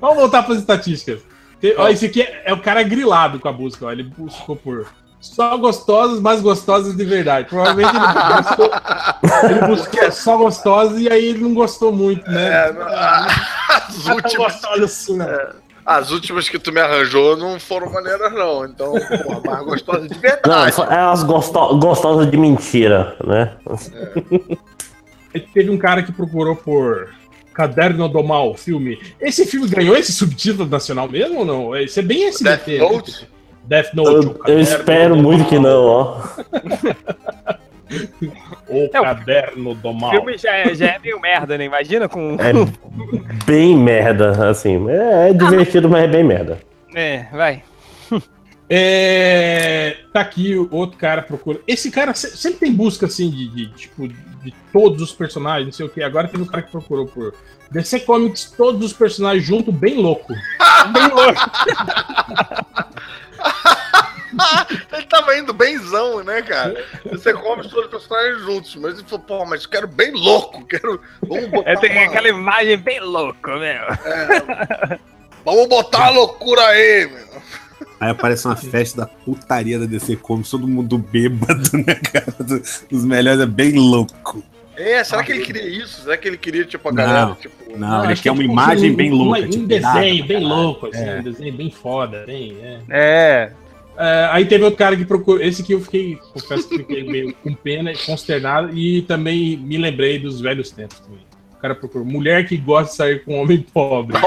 Vamos voltar para as estatísticas. Te- ó, esse aqui é, é o cara grilado com a busca, ó. Ele buscou por só gostosas, mas gostosas de verdade. Provavelmente ele buscou, ele buscou só gostosas e aí ele não gostou muito, né? É, não- as é últimas. gostosa assim, né? As últimas que tu me arranjou não foram maneiras, não. Então, porra, mais gostosa de Não, verdade. é umas gosto- gostosas de mentira, né? Aí Teve um cara que procurou por Caderno do Mal, filme. Esse filme ganhou esse subtítulo nacional mesmo ou não? Esse é bem SBT. Death Note? Death Note. Eu, eu espero muito que não, ó. O É, o- Caderno do O Mal. filme já é, já é meio merda, né? Imagina com. É bem merda, assim. É, é divertido, mas é bem merda. É, vai. É, tá aqui o outro cara procura. Esse cara se- sempre tem busca assim de, de, tipo de todos os personagens, não sei o que. Agora teve um cara que procurou por DC Comics, todos os personagens junto, bem louco. Bem louco. Ele tava indo benzão, né, cara? Você come todos os personagens juntos, mas ele falou, pô, mas quero bem louco, quero. Vamos botar, É, tem uma- aquela imagem bem louca, meu. Vamos botar a loucura aí, meu. Aí aparece uma festa da putaria da DC Comics, todo mundo bêbado, né, cara? Os melhores é bem louco. É, será que ele queria isso? Será que ele queria, tipo, a galera, Não. tipo. Não, ele quer que uma é tipo imagem um- bem louca. Um tipo, desenho nada, bem louco, assim, É. um desenho bem foda, bem, é. É. É, aí teve outro cara que procurou. Esse aqui eu fiquei, confesso que fiquei meio com pena, consternado, e também me lembrei dos velhos tempos também. O cara procurou mulher que gosta de sair com homem pobre.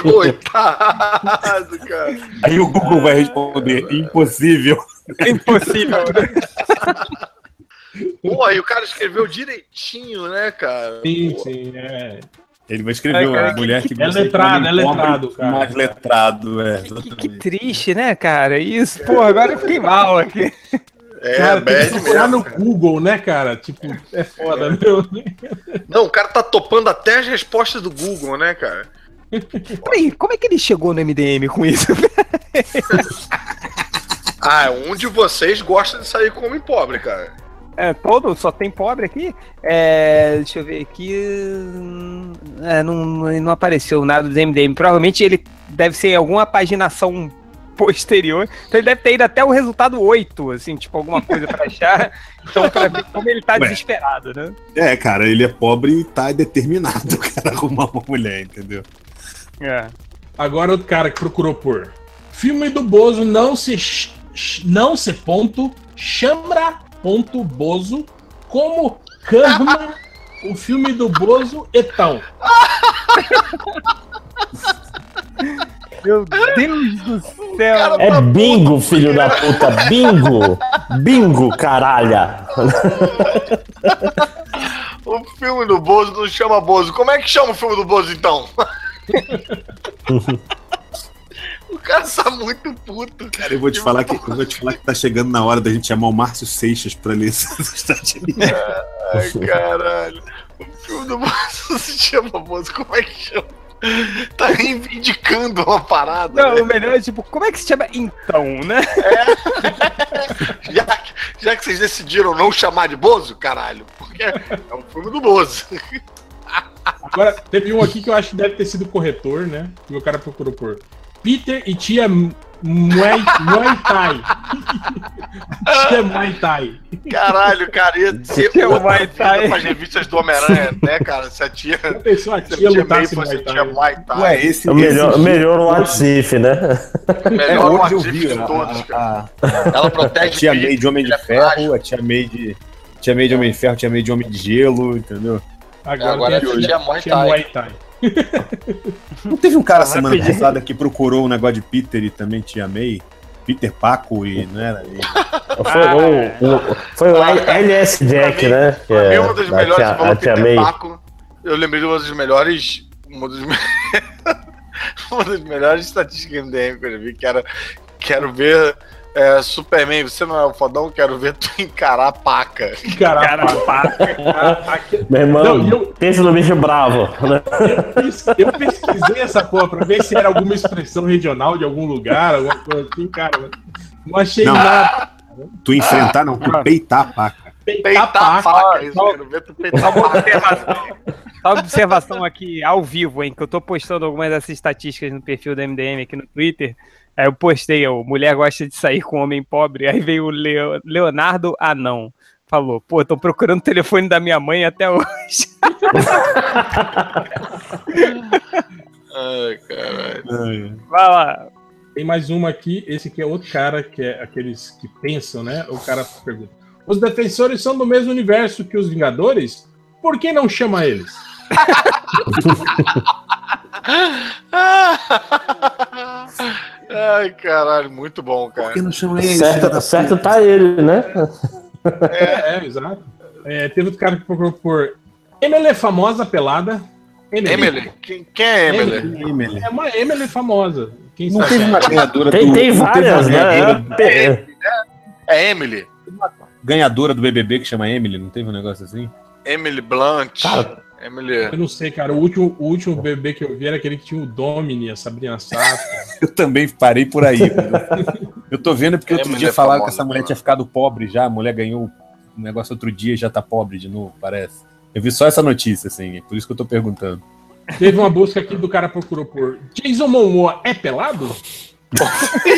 Coitado, cara. Aí o Google vai responder: impossível. Impossível. Pô, aí o cara escreveu direitinho, né, cara? Sim, sim, é. Ele vai escrever É, uma cara, mulher que é gosta de letrado, é letrado, cara. Mais letrado, é. Que, que triste, né, cara? Isso, pô, agora eu fiquei mal aqui. É, cara, tem que bad procurar mesmo. no Google, né, cara? Tipo, é foda, meu. Não, o cara tá topando até as respostas do Google, né, cara? Peraí, como é que ele chegou no MDM com isso? Ah, um de vocês gosta de sair com homem pobre, cara. É, todo, só tem pobre aqui. É, deixa eu ver aqui. É, não, não apareceu nada do MDM. Provavelmente ele deve ser alguma paginação posterior. Então ele deve ter ido até o resultado 8, assim, tipo, alguma coisa pra achar. Então, pra ver como ele tá Ué. desesperado, né? É, cara, ele é pobre e tá determinado, cara, arrumar uma mulher, entendeu? É. Agora outro cara que procurou por filme do Bozo não se não se ponto chambra ponto Bozo como cama o filme do Bozo então. Meu Deus do céu. É bingo, filho da puta, bingo! Bingo, caralha! O filme do Bozo não chama Bozo. Como é que chama o filme do Bozo, então? o cara tá muito puto. Cara, eu vou te falar que eu vou te falar que tá chegando na hora da gente chamar o Márcio Seixas pra ler essa estatística. Ai, caralho. O filme do Bozo se chama Bozo. Como é que chama? Tá reivindicando uma parada. Não, né? o melhor é tipo, como é que se chama então, né? Já, que- já que vocês decidiram não chamar de Bozo, caralho. Porque é um filme do Bozo. Agora teve um aqui que eu acho que deve ter sido corretor, né? Que o cara procurou por Peter e tia Muay, Muay Thai. tia Muay Thai. Caralho, cara, ia ser é o Muay Thai. pras revistas do Homem-Aranha, né, cara? Se a tia. Já pensou a Se a tia tia lutasse fosse Muay tia Thai? Muay Thai. Ué, esse, É o melhor, esse melhor o Latif, né? É, melhor hoje eu Latif vi de a, todos, cara. a, Ela a protege tia filho, May de Homem de é Ferro, a tia May de. Tia May de Homem de Ferro, tia May de Homem de Gelo, entendeu? Agora, Agora tem a tia Muay tia Thai. Muay Thai. Não teve um cara semana passada que procurou um negócio de Peter e também tia May? Peter Paco e não era? E- Foi o, o- foi o LS Jack, né? Que Pra mim, é uma das da melhores, tia- falou Peter May. Paco, eu lembrei de uma das melhores. Uma das, me- uma das melhores estatísticas do MDM que eu já vi, que era Quero ver é, Superman, você não é o fodão, quero ver tu encarar a paca. Caralho. Meu irmão, Não, eu- pensa no bicho bravo, né? Eu Eu pesquisei essa porra pra ver se era alguma expressão regional de algum lugar, alguma coisa assim, cara. Não achei Não. nada. Tu enfrentar, não, tu peitar a paca. Peitar Peitar a paca, faca, isso, só- quero ver tu peitar a paca. Só observação aqui ao vivo, hein? Que eu tô postando algumas dessas estatísticas no perfil da MDM aqui no Twitter. Aí eu postei, ó, mulher gosta de sair com homem pobre. Aí veio o Leo- Leonardo Anão. Falou, pô, tô procurando o telefone da minha mãe até hoje. Ai, caralho. Vai lá. Tem mais uma aqui, esse aqui é outro cara, que é aqueles que pensam, né? O cara pergunta: Os defensores são do mesmo universo que os Vingadores? Por que não chama eles? Ai, caralho, muito bom, cara. Por que não chama ele? Certo, certo tá ele, né? É, é, exato. É, teve outro cara que procurou por Emily famosa pelada. Emily? Quem, quem é Emily? Emily. É uma Emily famosa. Quem Não sabe? teve uma ganhadora Tem, do. tem várias, uma ganhadora, né? É Emily. ganhadora do BBB que chama Emily, não teve um negócio assim? Emily Blunt. Cara, Emily. Eu não sei, cara. O último, o último bebê que eu vi era aquele que tinha o Domini, a Sabrina Sato. Eu também parei por aí. eu tô vendo porque outro dia é falaram que famosa, essa mulher né? tinha ficado pobre já. A mulher ganhou um negócio outro dia e já tá pobre de novo, parece. Eu vi só essa notícia, assim, é por isso que eu tô perguntando. Teve uma busca aqui do cara procurou por Jason Momoa é pelado?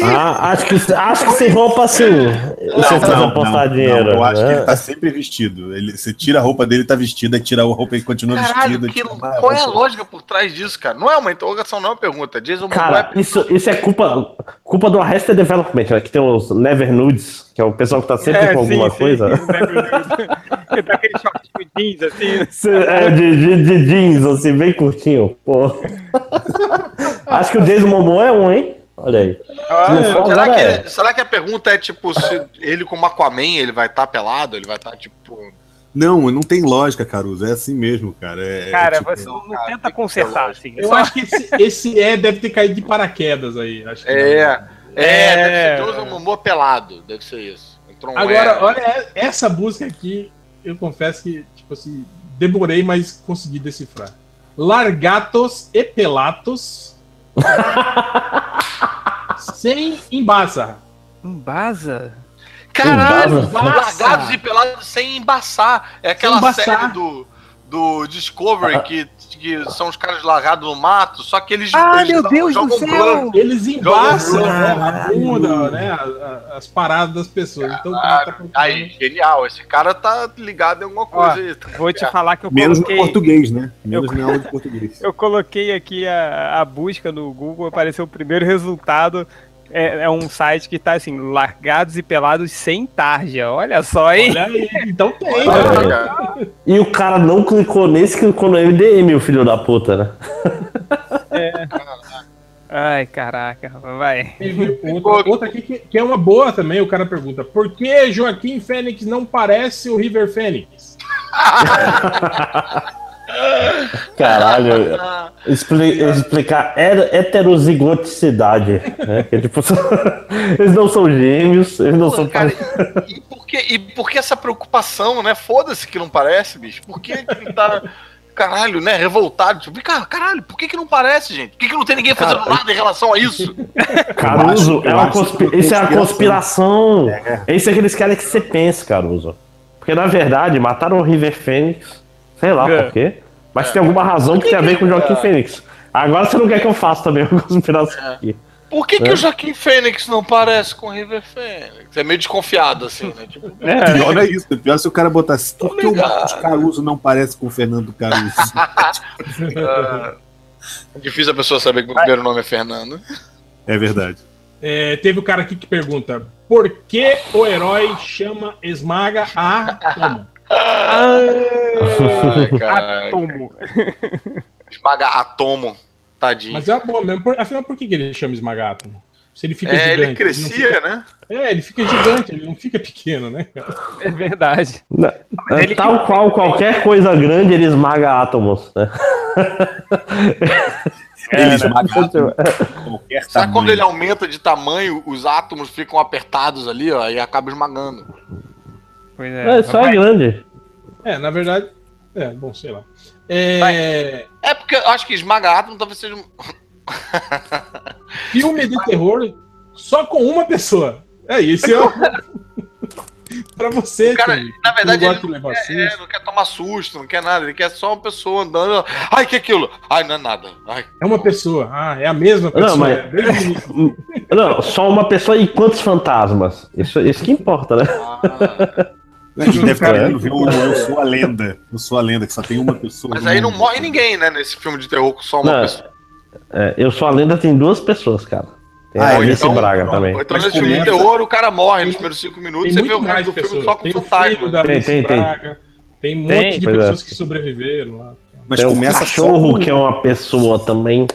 Ah, acho, que, acho que sem roupa sim. Você faz apostar dinheiro. eu acho que né? ele tá sempre vestido. Ele, você tira a roupa dele, tá vestido, aí tira a roupa e continua Caralho, vestido. que- uma- qual é a lógica por trás disso, cara? Não é uma interrogação, não é uma pergunta. Jason Cara, é... isso, isso é culpa, culpa do Arrested Development, né? Que tem os Never Nudes, que é o pessoal que tá sempre com alguma coisa. Ele tá aquele shortinho jeans, assim. É, de, de, de jeans, assim, bem curtinho. Pô. Acho que o Jason Momoa é um, hein? Olha aí. Ah, for, Será que, é. será que a pergunta é tipo se ele como Aquaman ele vai estar pelado? Ele vai estar tipo. Não, não tem lógica, Caruso. É assim mesmo, cara. É, Cara, tipo, você não tenta consertar, assim. Eu Só- acho que esse, esse é deve ter caído de paraquedas aí. Acho que É, é, É. deve ser Momoa pelado. Deve ser isso. Entrou um Agora, é. olha, essa busca aqui, eu confesso que, tipo assim, demorei, mas consegui decifrar. Largatos e pelatos sem embaça. Embasa? Caralho, Embaça. largados e pelados sem embaçar. É aquela embaçar. série do, do Discovery que, que são os caras largados no mato, só que eles. Ah, eles meu Deus do céu! blanco. Eles embaçam Joga- né, a bunda, né, a- a- as paradas das pessoas. Então o cara tá procurando- Aí, genial. Esse cara tá ligado em alguma Ó, coisa aí. Vou te falar que eu Menos no coloquei... português, né? Menos na aula de português. Eu coloquei aqui a, a busca no Google, apareceu o primeiro resultado. É, é um site que tá assim, largados e pelados sem tarja. Olha só, hein? Olha aí, então tem. Né? E o cara não clicou nesse, clicou no MDM, o filho da puta, né? Ai, caraca, vai. Outra, outra aqui que, que é uma boa também. O cara pergunta: por que Joaquim Fênix não parece o River Fênix? Caralho. Expli- explicar heterozigoticidade. Né? Que, tipo, eles não são gêmeos, eles não são. Cara, e, por que, e por que essa preocupação, né? Foda-se que não parece, bicho. Por que, ele tá. Caralho, né? Revoltado. Tipo, cara, caralho, por que, que não parece, gente? Por que, que não tem ninguém fazendo Cara, nada em relação a isso? Caruso, é uma isso é uma conspiração. É isso que eles querem que você pense, Caruso. Porque na verdade, mataram o River Fênix, sei lá É. por quê, mas tem alguma razão que tem a ver com o Joaquim Fênix. Agora você não quer que eu faça também uma conspiração aqui. Por que, que É. o Joaquim Fênix não parece com o River Fênix? É meio desconfiado, assim, né? Tipo, É, Pior é isso. Pior se o cara botar assim. Por que o. Marcos Caruso não parece com o Fernando Caruso? é difícil a pessoa saber que o primeiro nome é Fernando. É verdade. É, teve o cara aqui que pergunta: por que o herói chama esmaga a Toma? Ai, cara. Tomo. Esmaga atomo. Tadinho. Mas é uma boa mesmo. Afinal, por que, ele chama esmaga átomo? Se ele fica é, gigante. ele não fica- crescia, né? é, ele fica gigante, ele não fica pequeno, né? É verdade. Não, é ele- Tal qual qualquer coisa grande, ele esmaga átomos. Né? Ele esmaga qualquer Sabe quando ele tamanho. aumenta de tamanho, os átomos ficam apertados ali, ó, e acaba esmagando. Pois é. É, só é grande. É, na verdade. É, bom, sei lá. É, É porque eu acho que esmaga átomo talvez seja. um- filme de terror só com uma pessoa. É isso. É o- Pra você, O cara, Tony, na que verdade, não ele não quer, é, não quer tomar susto, não quer nada. Ele quer só uma pessoa andando. Ai, que aquilo? Ai, não é nada. Ai, É uma pessoa. Ah, é a mesma pessoa. Não, mas- é. Não, só uma pessoa e quantos fantasmas? Isso, isso que importa, né? ah. A gente deve É. ver o Eu Sou a Lenda. Eu Sou a Lenda, que só tem uma pessoa. Mas aí não morre ninguém, né? Nesse filme de terror com só uma Não, pessoa. É, eu sou a lenda, tem duas pessoas, cara. Tem Ah, a então- Braga também. Ou então Mas nesse filme de terror, o cara morre nos primeiros cinco minutos Tem e você vê o resto mais do filme só com Tem o fantasma. filho da Tem, tem, tem. Braga. Tem um Tem, monte de é. pessoas que sobreviveram lá. Mas Tem um começa só cachorro com- que é uma pessoa também.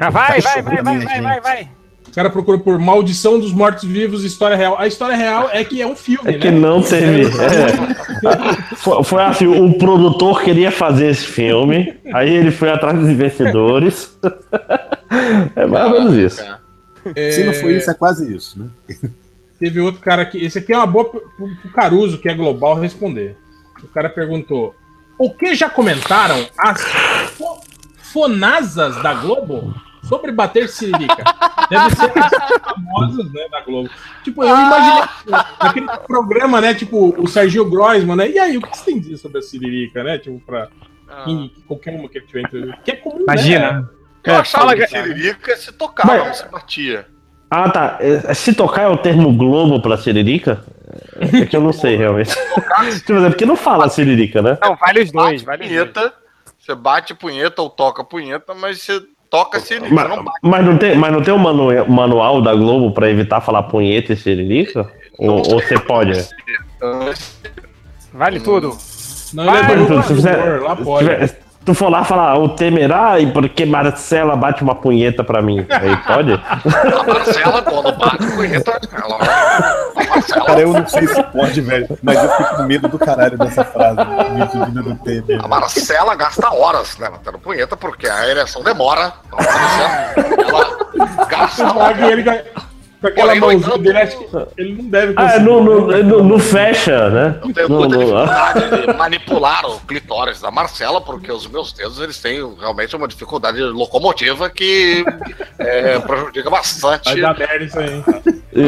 Ah, vai, vai, vai, vai, vai, vai, vai. O cara procura por Maldição dos Mortos-Vivos, história real. A história real é que é um filme, É né? que não teve. é. Foi, foi assim, o produtor queria fazer esse filme, aí ele foi atrás dos investidores. É mais ou menos isso. Cara. Se não foi isso, é quase isso, né? Teve outro cara aqui. Esse aqui é uma boa pro, Caruso, que é global, responder. O cara perguntou: O que já comentaram as fo- fonasas da Globo sobre bater siririca? Deve ser as famosas né, da Globo. Tipo, eu imaginei aquele programa, né? Tipo, o Sergio Groisman, né? E aí, o que você tem a dizer sobre a siririca, né? Tipo, pra Ah. quem- qualquer uma que tiver entrevista. Que é comum, Imagina. né? Eu achava fala, que cara. Siririca se tocava, Mas- não se batia. Ah, tá. É, Se tocar é o termo globo pra siririca? É que eu não sei realmente. Tipo, é porque não fala siririca, né? Não, vale os dois, vale os dois. punheta, você bate punheta ou toca punheta, mas você toca Siririca, Mas, não bate. mas não tem, mas não tem um manu- manual da Globo pra evitar falar punheta e siririca? Ou, ou você pode? Vale tudo. Não, ele é Vai, do tu- humor, se fizer- lá Se pode. tiver- tu for lá falar o Temerá e porque Marcela bate uma punheta pra mim. Aí pode? Marcela, quando bate punheta, ela. Cara, eu não sei se pode, velho. Mas eu fico com medo do caralho dessa frase. Me divina do Temer. A Marcela gasta horas, né, batendo punheta, porque a ereção demora. Então, a Marcela, ela gasta que horas. ele com- com aquela Porém, no mãozinha entanto- dele, acho que ele não deve Ah, conseguir. não, não, não, não fecha, né? Eu tenho Não, muita não, dificuldade de manipular o clitóris da Marcela, porque os meus dedos eles têm realmente uma dificuldade locomotiva que é, prejudica bastante. Vai dar merda isso aí. Hein?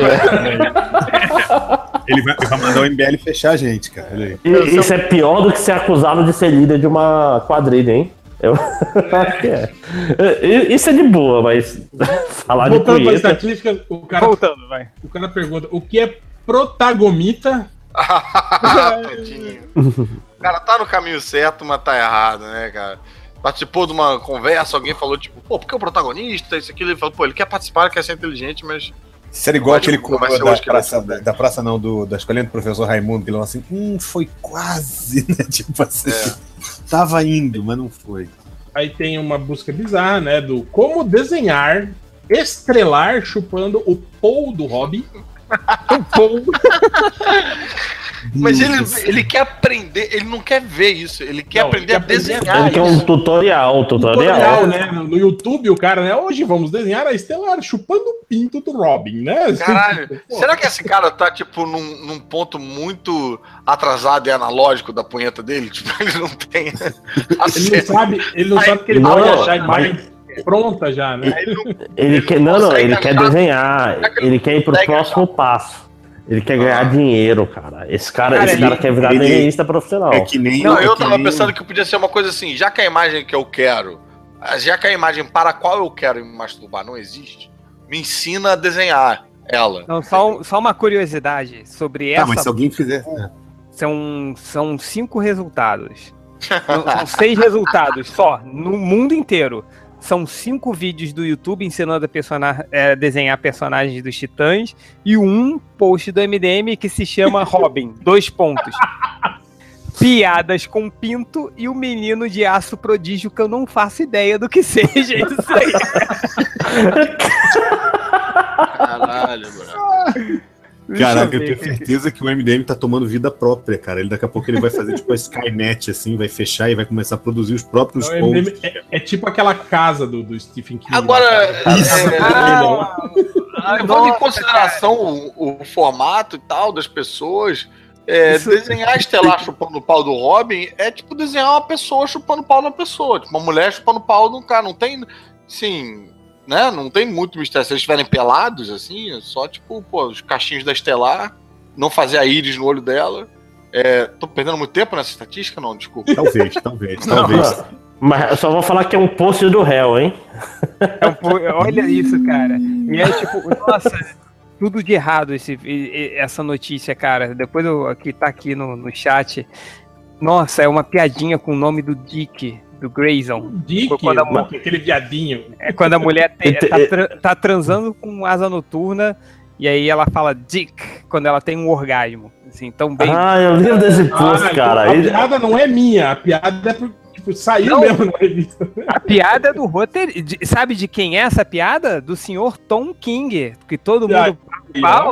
Ele vai, ele vai mandar o MBL fechar a gente, cara. E- Isso é pior do que ser acusado de ser líder de uma quadrilha, hein? Eu acho que é. Isso é de boa, mas falar de Voltando para punheta. estatística, o cara, Voltando, vai. o cara pergunta: o que é protagonista? O cara tá no caminho certo, mas tá errado, né, cara? Participou de uma conversa, alguém falou, tipo, pô, porque o protagonista, isso aqui, ele falou, pô, ele quer participar, ele quer ser inteligente, mas. Seria igual Pode- aquele ser da praça, da, da praça não, do, da escolinha do professor Raimundo, que ele falou assim, hum, foi quase, né? Tipo assim, tava indo, mas não foi. Aí tem uma busca bizarra, né? Do como desenhar estrelar chupando o Paul do Hobby. Mas ele, ele quer aprender, ele não quer ver isso, ele quer Não, aprender ele a quer aprender desenhar Ele quer um tutorial, tutorial. Tutorial, né? No, YouTube, o cara, né? Hoje vamos desenhar a estelar chupando o pinto do Robin, né? Caralho, será que esse cara tá, tipo, num, num ponto muito atrasado e analógico da punheta dele? Tipo, ele não tem Ele não sabe, ele não Aí- sabe que ele Não, pode achar a imagem pronta já, né? Ele não- Ele quer, não, não, ele quer desenhar, ele quer ir pro próximo passo. Ele quer ganhar dinheiro, cara. Esse cara, Cara, esse ele- cara quer virar ele- desenhista profissional. É que nem. Não, é eu que tava nem- pensando que podia ser uma coisa assim, já que a imagem que eu quero, já que a imagem para a qual eu quero me masturbar não existe, me ensina a desenhar ela. Não, só, só uma curiosidade sobre Tá, essa. mas se alguém fizer. São, são cinco resultados. São seis resultados só, no mundo inteiro. São cinco vídeos do YouTube ensinando a persona- é, desenhar personagens dos Titãs e um post do MDM que se chama Robin. Dois pontos. Piadas com pinto e o menino de aço prodígio que eu não faço ideia do que seja isso aí. Caralho, bro. Caraca, eu ver tenho certeza que o MDM tá tomando vida própria, cara. Ele daqui a pouco ele vai fazer tipo a Skynet, assim, vai fechar e vai começar a produzir os próprios Então, posts. é, é- é tipo aquela casa do, do Stephen King. Agora, né? Isso. É, Ah, levando em consideração o, o formato e tal das pessoas, é, Isso- desenhar Estelar chupando o pau do Robin é tipo desenhar uma pessoa chupando o pau na pessoa. Tipo, uma mulher chupando o pau num cara. Não tem, sim, né? Não tem muito mistério. Se eles estiverem pelados, assim, é só tipo, pô, os cachinhos da Estelar. não fazer a íris no olho dela. É, tô perdendo muito tempo nessa estatística? Não, desculpa. Talvez, talvez, talvez. Mas eu só vou falar que é um post do réu, hein? É um po- olha isso, cara. E é tipo, nossa, tudo de errado esse, essa notícia, cara. Depois eu, aqui tá aqui no, no chat. Nossa, é uma piadinha com o nome do Dick, do Grayson. Dick, quando a aquele viadinho. É quando a mulher te- tá, tra- tá transando com asa noturna e aí ela fala Dick quando ela tem um orgasmo. Assim, tão bem. Ah, eu lembro desse post, Ah, cara. então a Ele- piada não é minha, a piada é por, tipo, saiu Não. mesmo na revista. A piada é do roteiro. de- Sabe de quem é essa piada? Do senhor Tom King. Que todo mundo Aí,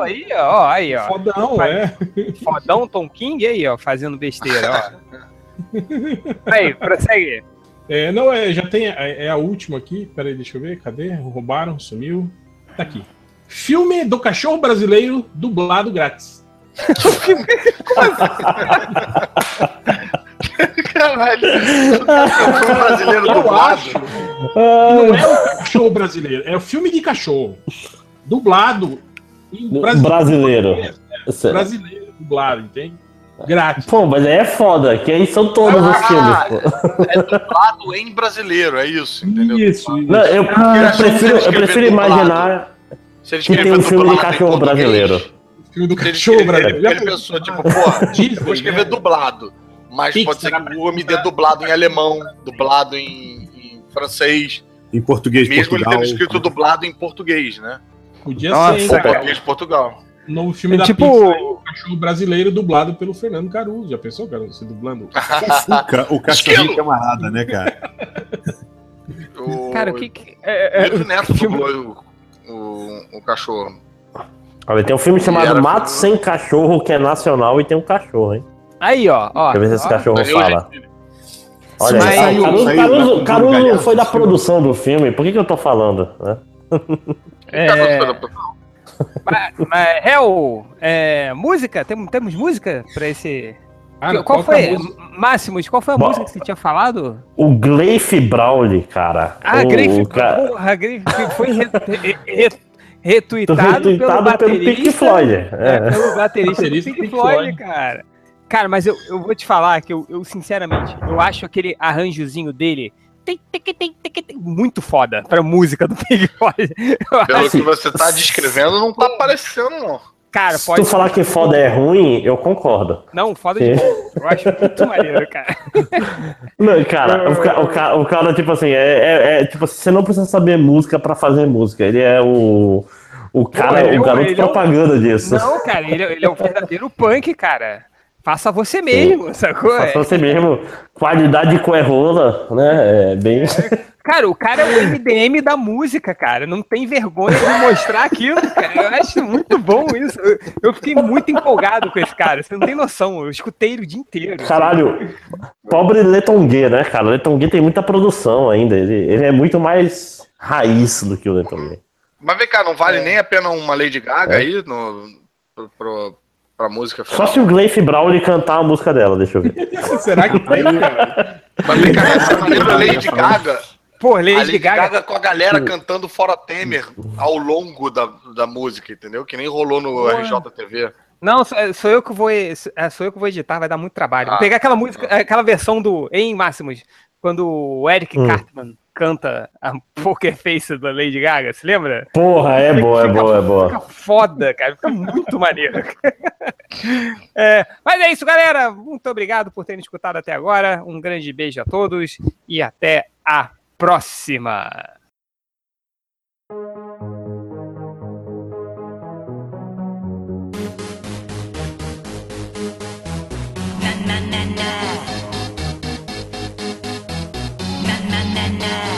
aí, ó. Aí, ó. Fodão, é. Fodão Tom King aí, ó, fazendo besteira, ó. Aí, prossegue. É, não, é, já tem. É, é a última aqui. Peraí, deixa eu ver. Cadê? Roubaram, sumiu. Tá aqui. Filme do cachorro brasileiro dublado grátis. Caralho. O filme brasileiro dublado. não é o cachorro brasileiro, é o filme de cachorro. Dublado em Brasileiro. Brasileiro dublado, entende? Grátis. Pô, mas aí é foda, que aí são todos os filmes, pô. É dublado em brasileiro, é isso, entendeu? Isso. Não, eu, eu Ah, prefiro, eu prefiro imaginar ele que tem um filme de em cachorro brasileiro. filme do ele, cachorro brasileiro. ele pensou, tipo, porra, eu vou escrever né? dublado. Mas Pixar, pode ser que né? o Google me dê dublado em alemão, dublado em, em francês, Em português mesmo ele Portugal. tendo escrito dublado em português, né? Podia Nossa, ser, cara. português de Portugal. Novo filme É da tipo- Pixar, o cachorro brasileiro dublado pelo Fernando Caruso. Já pensou, cara? Você dublando? O, o Esquilo. camarada, né, cara? O, Cara, o que que. É, é, Milton Neto filme- dublou o, o, o cachorro. Olha, tem um filme chamado era Mato Sem Cachorro, que é nacional, e tem um cachorro, hein? Aí, ó, ó. Deixa eu ver se esse ó. cachorro fala. Olha, Mas- aí, Caruso, saiu- Caruso- saiu- Caruso saiu- foi da produção do filme, por que, que eu tô falando? né? É, mas, mas, Hel, é, música? Temos, temos música pra esse. Cara, qual toca a foi? música. Máximos, qual foi a Bom. música que você tinha falado? O Gleif Brawley, cara. Ah, o, Griff, o ca- porra, Griff foi re, re, re, retuitado, Retuitado pelo pelo Pink baterista. Floyd. É, É. pelo baterista, Baterista do Pink Pink Floyd, Floyd. cara. Cara, mas eu, eu vou te falar que eu, eu, sinceramente, eu acho aquele arranjozinho dele tem, tem, tem, tem, tem, muito foda pra música do Pink Floyd. Pelo acho- que você tá descrevendo, não tá aparecendo, não. cara, Se pode. tu falar que foda é ruim, eu concordo. Não, foda de Sim. bom. Eu acho muito maneiro, cara. Não, cara, o, ca- o, ca- o cara, tipo assim, é, é- é, tipo, você não precisa saber música pra fazer música. Ele é o. O cara, ele é o o- garoto é o- propaganda disso. Não, cara, ele, é- ele é um verdadeiro punk, cara. Faça você mesmo, sacou? Faça É. você mesmo. Qualidade com rola, né? É bem. Cara, o cara é o MDM da música, cara. Não tem vergonha de mostrar aquilo, cara. Eu acho muito bom isso. Eu, eu fiquei muito empolgado com esse cara. Você não tem noção. Eu escutei ele o dia inteiro. Caralho, pobre Letongue, né, cara? Letongue tem muita produção ainda. Ele, ele é muito mais raiz do que o Letongue. Mas vem cá, não É. vale nem a pena uma Lady Gaga aí no, pro, pro, pra música Só final? se o Gleif Brawley cantar a música dela, deixa eu ver. Será que tem, cara? Mas vem cá, você não lembra Lady Gaga? Pô, a Lady, Lady Gaga. Gaga, com a galera cantando Fora Temer ao longo da, da música, entendeu? Que nem rolou no Porra. RJTV. Não, sou, eu que vou. é, Sou eu que vou editar, vai dar muito trabalho. Vou Ah. pegar aquela música, aquela versão do Em Máximos, quando o Eric Hum. Cartman canta a Poker Face da Lady Gaga, se lembra? Porra, é boa, é Fica- boa, é boa. Fica foda, cara. Fica muito maneiro. É, mas é isso, galera. Muito obrigado por terem escutado até agora. Um grande beijo a todos e até a próxima. yeah.